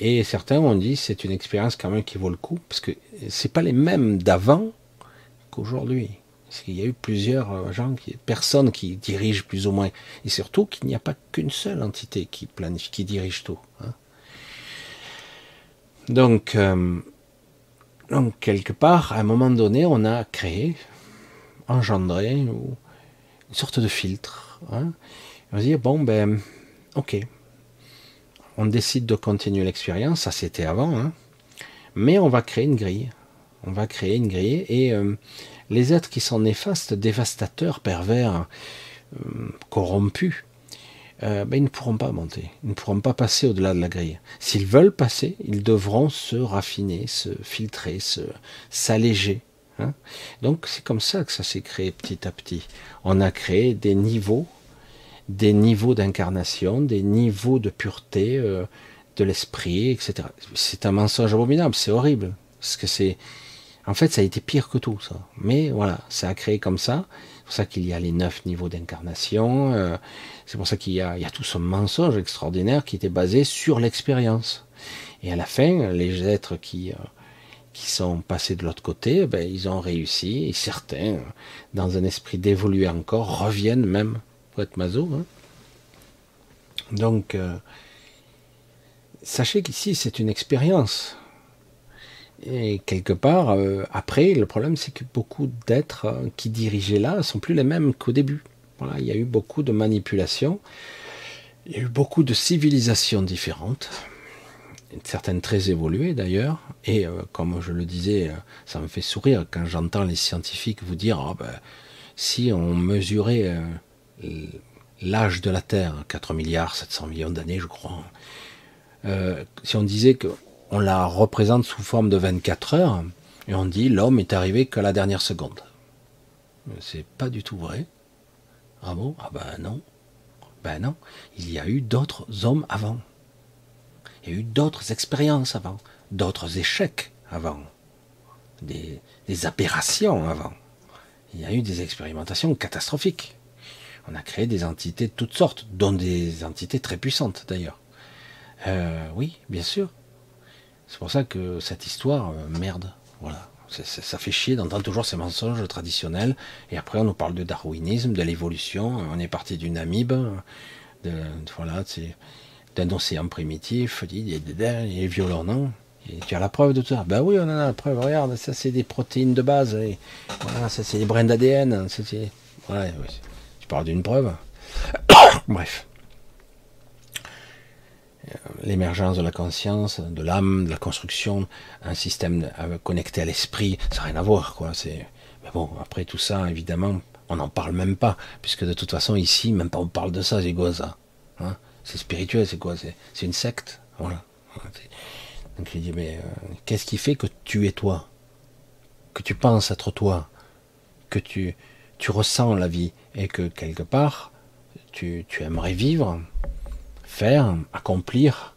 Et certains ont dit c'est une expérience quand même qui vaut le coup, parce que c'est pas les mêmes d'avant qu'aujourd'hui. Parce qu'il y a eu plusieurs euh, gens, personnes qui dirigent plus ou moins. Et surtout qu'il n'y a pas qu'une seule entité qui planifie, qui dirige tout. Hein. Donc, euh, donc, quelque part, à un moment donné, on a créé, engendré une sorte de filtre. Hein. On va dire, bon, ben, ok, on décide de continuer l'expérience, ça c'était avant, hein, mais on va créer une grille. On va créer une grille et euh, les êtres qui sont néfastes, dévastateurs, pervers, euh, corrompus, euh, ben, ils ne pourront pas monter, ils ne pourront pas passer au-delà de la grille. S'ils veulent passer, ils devront se raffiner, se filtrer, se s'alléger. Hein. Donc c'est comme ça que ça s'est créé petit à petit. On a créé des niveaux, des niveaux d'incarnation, des niveaux de pureté euh, de l'esprit, etc. C'est un mensonge abominable, c'est horrible, parce que c'est en fait, ça a été pire que tout, ça. Mais voilà, ça a créé comme ça. C'est pour ça qu'il y a les neuf niveaux d'incarnation. Euh, c'est pour ça qu'il y, a, tout ce mensonge extraordinaire qui était basé sur l'expérience. Et à la fin, les êtres qui, euh, qui sont passés de l'autre côté, ben, ils ont réussi. Et certains, dans un esprit d'évoluer encore, reviennent même pour être maso. Hein. Donc, euh, sachez qu'ici, c'est une expérience. Et quelque part, euh, après, le problème, c'est que beaucoup d'êtres euh, qui dirigeaient là sont plus les mêmes qu'au début. Voilà, il y a eu beaucoup de manipulations, il y a eu beaucoup de civilisations différentes, certaines très évoluées d'ailleurs. Et euh, comme je le disais, ça me fait sourire quand j'entends les scientifiques vous dire ah ben, si on mesurait l'âge de la Terre, 4 milliards 700 millions d'années, je crois, si on disait que on la représente sous forme de 24 heures, et on dit l'homme est arrivé qu'à la dernière seconde. C'est pas du tout vrai. Ah bon? Ah ben non. Ben non. Il y a eu d'autres hommes avant. Il y a eu d'autres expériences avant, d'autres échecs avant, des, aberrations avant. Il y a eu des expérimentations catastrophiques. On a créé des entités de toutes sortes, dont des entités très puissantes d'ailleurs. Euh, oui, bien sûr. C'est pour ça que cette histoire, euh, merde, voilà. ça fait chier d'entendre toujours ces mensonges traditionnels. Et après, on nous parle de darwinisme, de l'évolution. On est parti d'une amibe, de, voilà, d'un océan primitif. Il est violent, non? Tu as la preuve de tout ça? Ben oui, on en a la preuve. Regarde, ça c'est des protéines de base. Et voilà, ça c'est des brins d'ADN. Tu parles d'une preuve. Bref. Euh, l'émergence de la conscience, de l'âme, de la construction, un système connecté à l'esprit, ça n'a rien à voir, quoi. C'est, mais bon, après tout ça, évidemment, on n'en parle même pas, puisque de toute façon, ici, même pas on parle de ça, c'est quoi ça hein? C'est spirituel, c'est quoi c'est, une secte, voilà. Donc il dit, mais euh, qu'est-ce qui fait que tu es toi? Que tu penses être toi? Que tu, tu ressens la vie et que quelque part, tu, tu aimerais vivre? Faire, accomplir,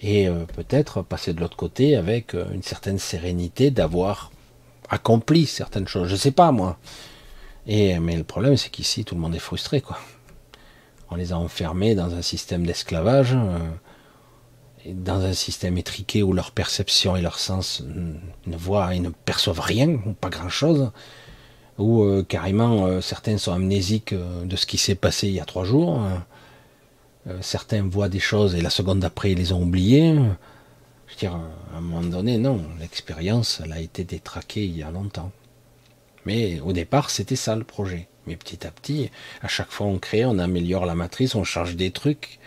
et euh, peut-être passer de l'autre côté avec euh, une certaine sérénité d'avoir accompli certaines choses. Je sais pas moi. Et mais le problème c'est qu'ici tout le monde est frustré quoi. On les a enfermés dans un système d'esclavage, euh, dans un système étriqué où leur perception et leur sens ne voient et ne perçoivent rien ou pas grand chose, où carrément certains sont amnésiques de ce qui s'est passé il y a trois jours. Euh, certains voient des choses et la seconde d'après ils les ont oubliées. Je veux dire, à un moment donné, non, l'expérience, elle a été détraquée il y a longtemps. Mais au départ, c'était ça le projet. Mais petit à petit, à chaque fois on crée, on améliore la matrice, on change des trucs,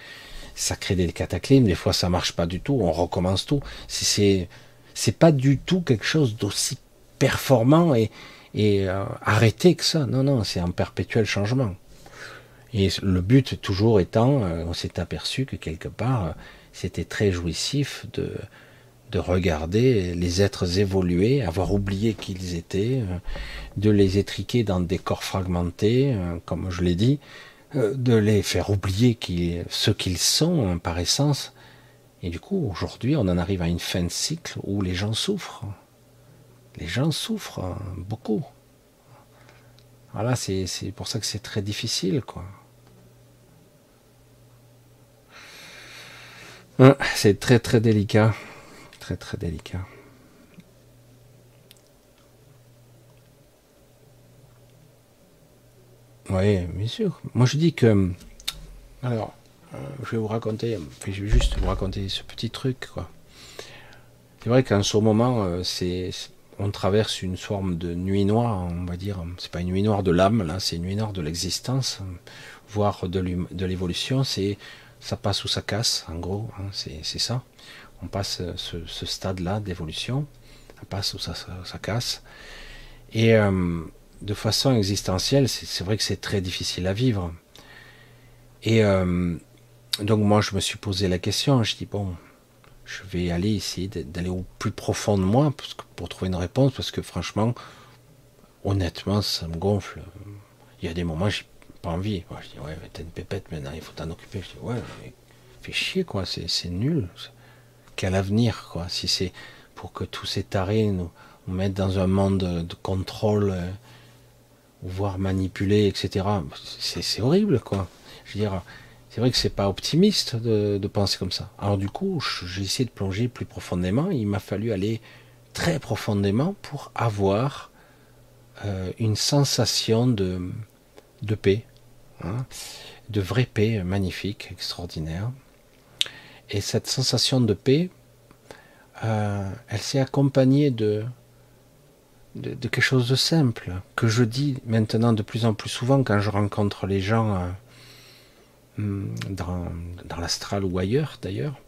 ça crée des cataclysmes, des fois ça marche pas du tout, on recommence tout. C'est c'est pas du tout quelque chose d'aussi performant et, et euh, arrêté que ça. Non, non, c'est un perpétuel changement. Et le but toujours étant, euh, on s'est aperçu que quelque part, euh, c'était très jouissif de, de regarder les êtres évoluer, avoir oublié qui ils étaient, euh, de les étriquer dans des corps fragmentés, comme je l'ai dit, de les faire oublier ce qu'ils sont hein, par essence. Et du coup, aujourd'hui, on en arrive à une fin de cycle où les gens souffrent. Les gens souffrent hein, beaucoup. Voilà, c'est pour ça que c'est très difficile, quoi. C'est très très délicat. Très très délicat. Oui, bien sûr. Moi je dis que. Alors, euh, je vais vous raconter. je vais juste vous raconter ce petit truc, quoi. C'est vrai qu'en ce moment, euh, c'est on traverse une forme de nuit noire, on va dire. C'est pas une nuit noire de l'âme, là, c'est une nuit noire de l'existence, voire de l'évolution. C'est ça passe ou ça casse, en gros, hein, c'est ça. On passe ce, stade-là d'évolution, ça passe ou ça, ça, casse. Et euh, de façon existentielle, c'est vrai que c'est très difficile à vivre. Et euh, donc moi, je me suis posé la question, je dis, bon, je vais aller essayer d'aller au plus profond de moi pour trouver une réponse, parce que franchement, honnêtement, ça me gonfle. Il y a des moments, j'ai pas envie. je dis, ouais, t'as une pépette maintenant, il faut t'en occuper. Je dis, ouais, mais fais chier, quoi, c'est nul. Quel avenir, quoi, si c'est pour que tous ces tarés nous, mettent dans un monde de, contrôle, euh, voire manipuler, etc. C'est horrible, quoi. Je veux dire, c'est vrai que c'est pas optimiste de, penser comme ça. Alors du coup, j'ai essayé de plonger plus profondément. Il m'a fallu aller très profondément pour avoir euh, une sensation de, paix, hein, de vraie paix magnifique, extraordinaire. Et cette sensation de paix, euh, elle s'est accompagnée de, quelque chose de simple, que je dis maintenant de plus en plus souvent quand je rencontre les gens euh, dans, dans l'astral ou ailleurs d'ailleurs.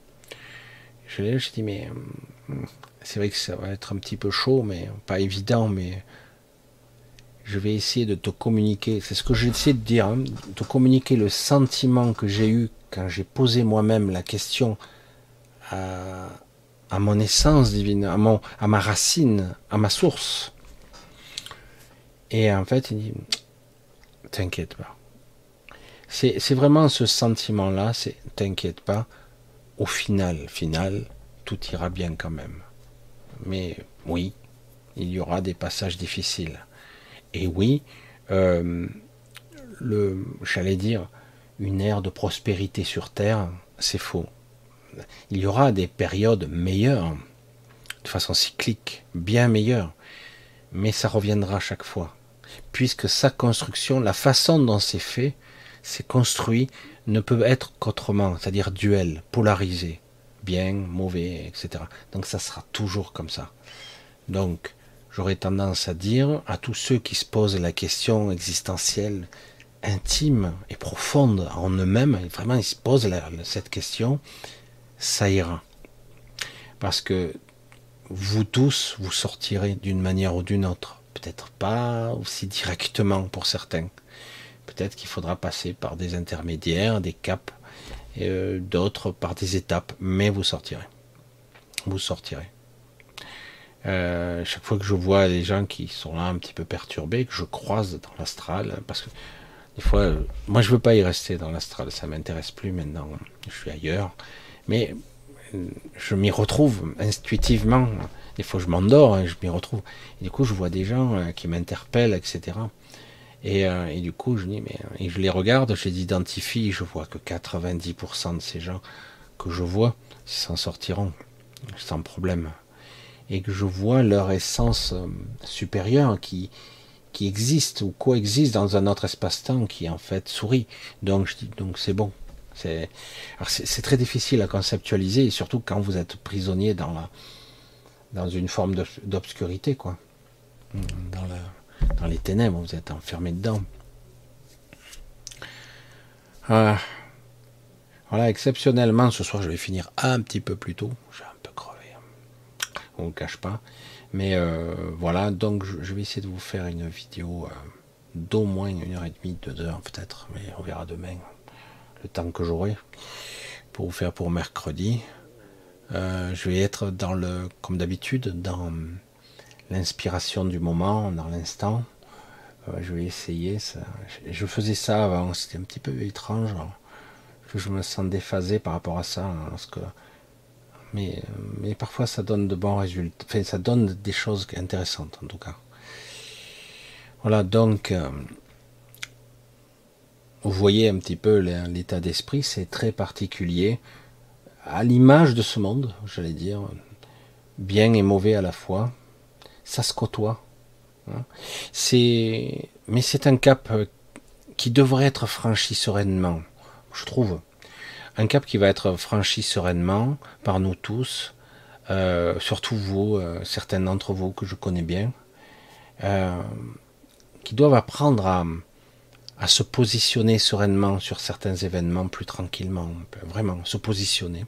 Je, je dis, mais hmm, c'est vrai que ça va être un petit peu chaud, mais pas évident, mais je vais essayer de te communiquer, c'est ce que j'essaie de dire, hein, de communiquer le sentiment que j'ai eu quand j'ai posé moi-même la question à, mon essence divine, à, mon, à ma racine, à ma source. Et en fait, il dit, t'inquiète pas. C'est vraiment ce sentiment-là, c'est t'inquiète pas, au final, final, tout ira bien quand même. Mais oui, il y aura des passages difficiles. Et oui, euh, le, j'allais dire, une ère de prospérité sur Terre, c'est faux. Il y aura des périodes meilleures, de façon cyclique, bien meilleures, mais ça reviendra chaque fois, puisque sa construction, la façon dont c'est fait, c'est construit, ne peut être qu'autrement, c'est-à-dire duel, polarisé, bien, mauvais, etc. Donc ça sera toujours comme ça. Donc, j'aurais tendance à dire à tous ceux qui se posent la question existentielle, intime et profonde en eux-mêmes, vraiment ils se posent cette question, ça ira. Parce que vous tous, vous sortirez d'une manière ou d'une autre. Peut-être pas aussi directement pour certains. Peut-être qu'il faudra passer par des intermédiaires, des caps, euh, d'autres par des étapes, mais vous sortirez. Vous sortirez. Euh, chaque fois que je vois des gens qui sont là un petit peu perturbés, que je croise dans l'astral, parce que des fois, euh, moi je veux pas y rester dans l'astral, ça m'intéresse plus maintenant, je suis ailleurs, mais je m'y retrouve intuitivement. Des fois je m'endors, hein, je m'y retrouve. Et du coup, je vois des gens qui m'interpellent, etc. Et, et, du coup, je dis, mais et je les regarde, je les identifie, je vois que 90% de ces gens que je vois s'en sortiront sans problème et que je vois leur essence euh, supérieure qui, qui existe ou coexiste dans un autre espace-temps qui en fait sourit. Donc je dis donc c'est bon. C'est c'est très difficile à conceptualiser et surtout quand vous êtes prisonnier dans la dans une forme d'obscurité quoi. Dans la dans les ténèbres, vous êtes enfermé dedans. Ah. Voilà, exceptionnellement, ce soir, je vais finir un petit peu plus tôt on le cache pas. Mais euh, voilà, donc je, vais essayer de vous faire une vidéo euh, d'au moins une heure et demie, deux heures peut-être, mais on verra demain le temps que j'aurai pour vous faire pour mercredi. Euh, je vais être dans le, comme d'habitude, dans l'inspiration du moment, dans l'instant. je vais essayer. Ça. Je faisais ça avant, c'était un petit peu étrange. Je me sens déphasé par rapport à ça, hein, que mais, parfois ça donne de bons résultats. Ça donne des choses intéressantes en tout cas. Voilà, donc euh, vous voyez un petit peu l'état d'esprit, c'est très particulier, à l'image de ce monde, j'allais dire, bien et mauvais à la fois. Ça se côtoie. Hein. C'est, mais c'est un cap qui devrait être franchi sereinement, je trouve un cap qui va être franchi sereinement par nous tous, euh, surtout vous, euh, certains d'entre vous que je connais bien, euh, qui doivent apprendre à, se positionner sereinement sur certains événements plus tranquillement, vraiment se positionner,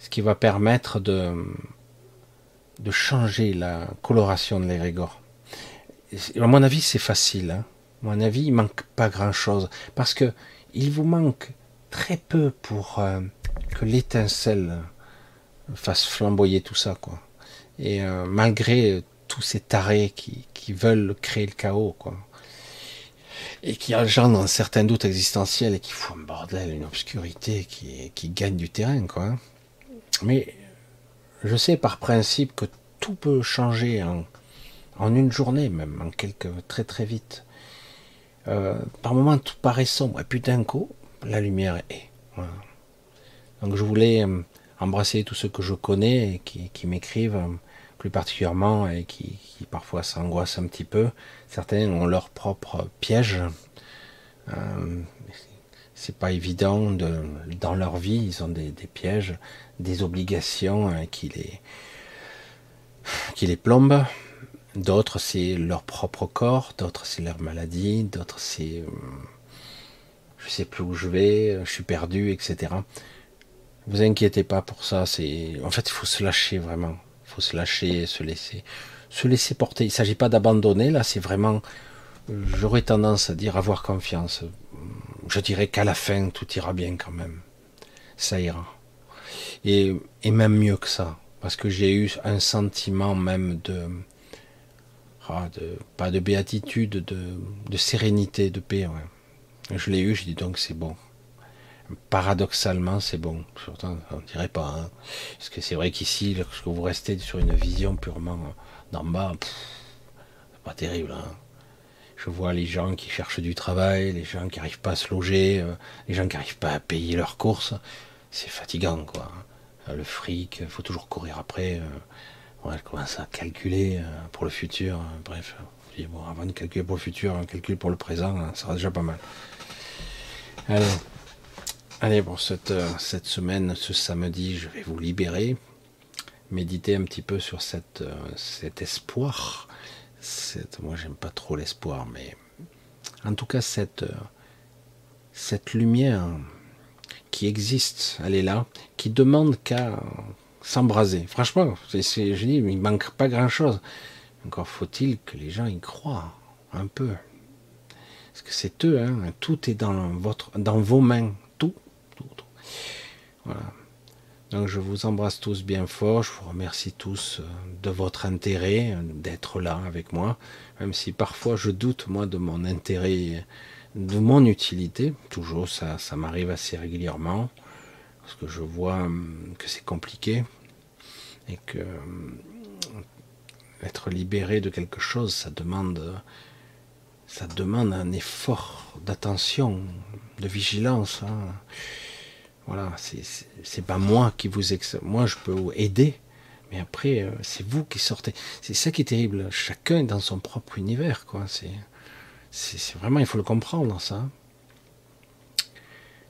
ce qui va permettre de, de changer la coloration de l'égrégore. À mon avis, c'est facile. Hein. À mon avis, il manque pas grand-chose parce que il vous manque très peu pour euh, que l'étincelle fasse flamboyer tout ça, quoi. Et euh, malgré tous ces tarés qui, qui, veulent créer le chaos, quoi. Et qui engendrent un certain doute existentiel et qui font un bordel, une obscurité qui, qui gagne du terrain, quoi. Mais je sais par principe que tout peut changer en, une journée, même en quelques très très vite. Euh, par moments, tout paraît sombre, et puis d'un coup, la lumière est. Donc je voulais euh, embrasser tous ceux que je connais et qui, m'écrivent euh, plus particulièrement et qui, parfois s'angoissent un petit peu. Certains ont leur propre piège. C'est pas évident de, dans leur vie, ils ont des, pièges, des obligations qui les qui les plombent. D'autres c'est leur propre corps, d'autres c'est leur maladie, d'autres c'est je sais plus où je vais, je suis perdu, etc. Vous inquiétez pas pour ça. C'est en fait il faut se lâcher vraiment. Il faut se lâcher, se laisser, se laisser porter. Il s'agit pas d'abandonner là. C'est vraiment, j'aurais tendance à dire avoir confiance. Je dirais qu'à la fin tout ira bien quand même. Ça ira. Et, même mieux que ça, parce que j'ai eu un sentiment même de, ah, pas de béatitude, de, sérénité, de paix. Je l'ai eu, je dis donc c'est bon. Paradoxalement, c'est bon. Pourtant, on dirait pas. Hein. Parce que c'est vrai qu'ici, lorsque vous restez sur une vision purement d'en bas, pas terrible. Hein. Je vois les gens qui cherchent du travail, les gens qui n'arrivent pas à se loger, euh, les gens qui n'arrivent pas à payer leurs courses. C'est fatigant, quoi. Euh, le fric, il faut toujours courir après. Euh. Ouais, je commence à calculer pour le futur. Bref, bon, avant de calculer pour le futur, un calcul pour le présent, hein, ça sera déjà pas mal. Allez, Allez pour cette, cette semaine, ce samedi, je vais vous libérer. Méditer un petit peu sur cet espoir moi j'aime pas trop l'espoir, mais en tout cas cette, cette lumière qui existe, elle est là, qui demande qu'à s'embraser. Franchement, c'est, je dis, il manque pas grand chose. Encore faut-il que les gens y croient un peu. Parce que c'est eux, hein, tout est dans, votre, dans vos mains. Tout, tout, tout. Voilà. Donc je vous embrasse tous bien fort, je vous remercie tous euh, de votre intérêt, euh, d'être là avec moi, même si parfois je doute moi de mon intérêt, de mon utilité, toujours ça, ça m'arrive assez régulièrement, parce que je vois que c'est compliqué, et que être libéré de quelque chose, ça demande, ça demande un effort d'attention, de vigilance. Hein. Voilà, c'est pas moi qui vous ex... moi je peux vous aider, mais après euh, c'est vous qui sortez. C'est ça qui est terrible. Chacun est dans son propre univers, quoi. C'est vraiment il faut le comprendre ça.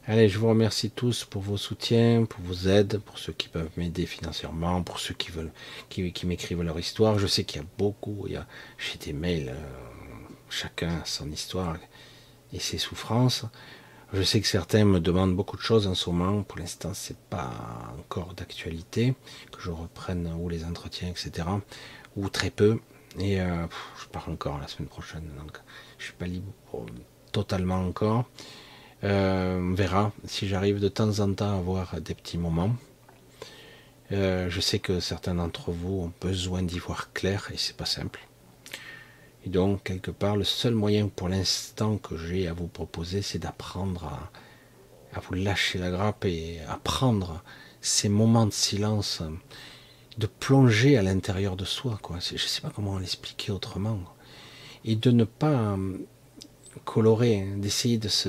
Allez, je vous remercie tous pour vos soutiens, pour vos aides, pour ceux qui peuvent m'aider financièrement, pour ceux qui veulent, qui, qui m'écrivent leur histoire. Je sais qu'il y a beaucoup, il y a, j'ai des mails, euh, chacun son histoire et ses souffrances. Je sais que certains me demandent beaucoup de choses en ce moment. Pour l'instant, c'est pas encore d'actualité que je reprenne ou les entretiens, etc. Ou très peu. Et euh, je pars encore la semaine prochaine, donc je suis pas libre totalement encore. Euh, on verra si j'arrive de temps en temps à avoir des petits moments. Euh, je sais que certains d'entre vous ont besoin d'y voir clair et c'est pas simple. Et donc, quelque part, le seul moyen pour l'instant que j'ai à vous proposer, c'est d'apprendre à, vous lâcher la grappe et apprendre ces moments de silence, de plonger à l'intérieur de soi. Quoi. Je ne sais pas comment l'expliquer autrement. Et de ne pas euh, colorer, hein, d'essayer de se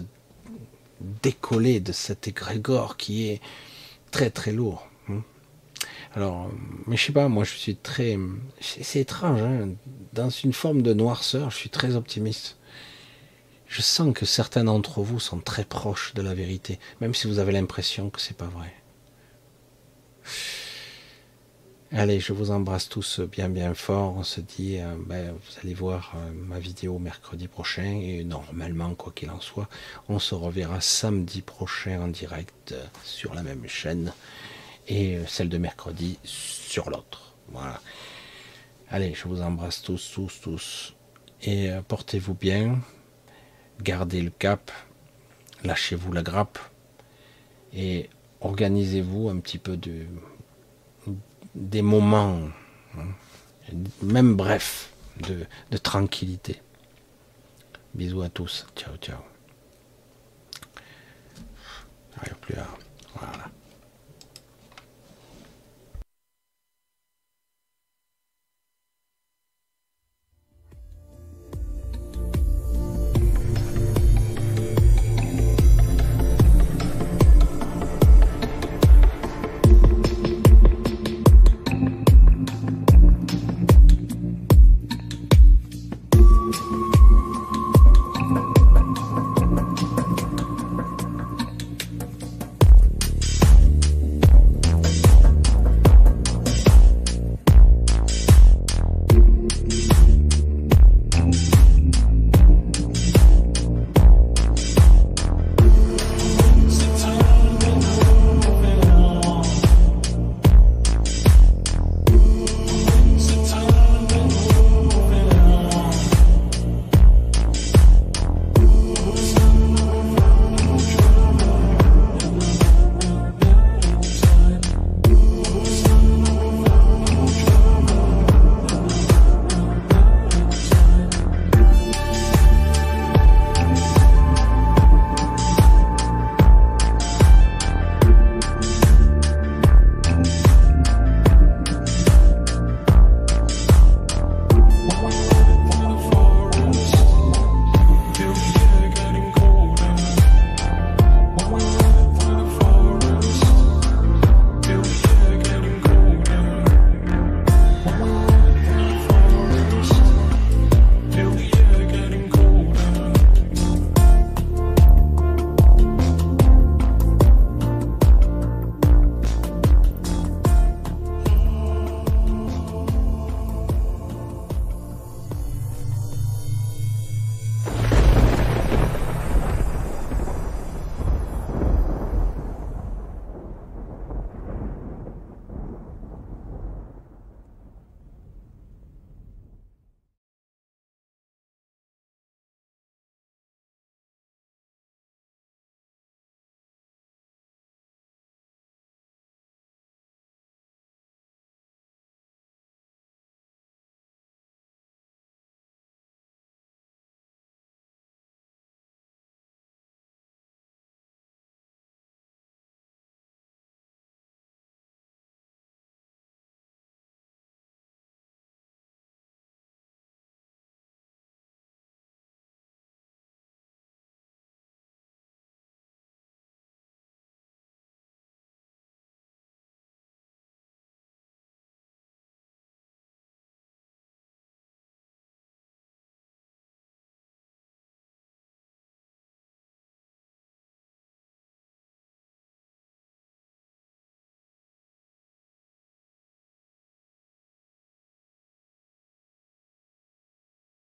décoller de cet égrégore qui est très très lourd. Alors, mais je sais pas, moi je suis très. C'est étrange, hein. dans une forme de noirceur, je suis très optimiste. Je sens que certains d'entre vous sont très proches de la vérité, même si vous avez l'impression que c'est pas vrai. Allez, je vous embrasse tous bien bien fort. On se dit, euh, ben, vous allez voir euh, ma vidéo mercredi prochain et normalement, quoi qu'il en soit, on se reverra samedi prochain en direct euh, sur la même chaîne et euh, celle de mercredi sur l'autre. Voilà. Allez, je vous embrasse tous, tous, tous. Et euh, portez-vous bien. Gardez le cap. Lâchez-vous la grappe. Et organisez-vous un petit peu de, des moments, hein, même bref, de, de tranquillité. Bisous à tous. Ciao, ciao. Rien plus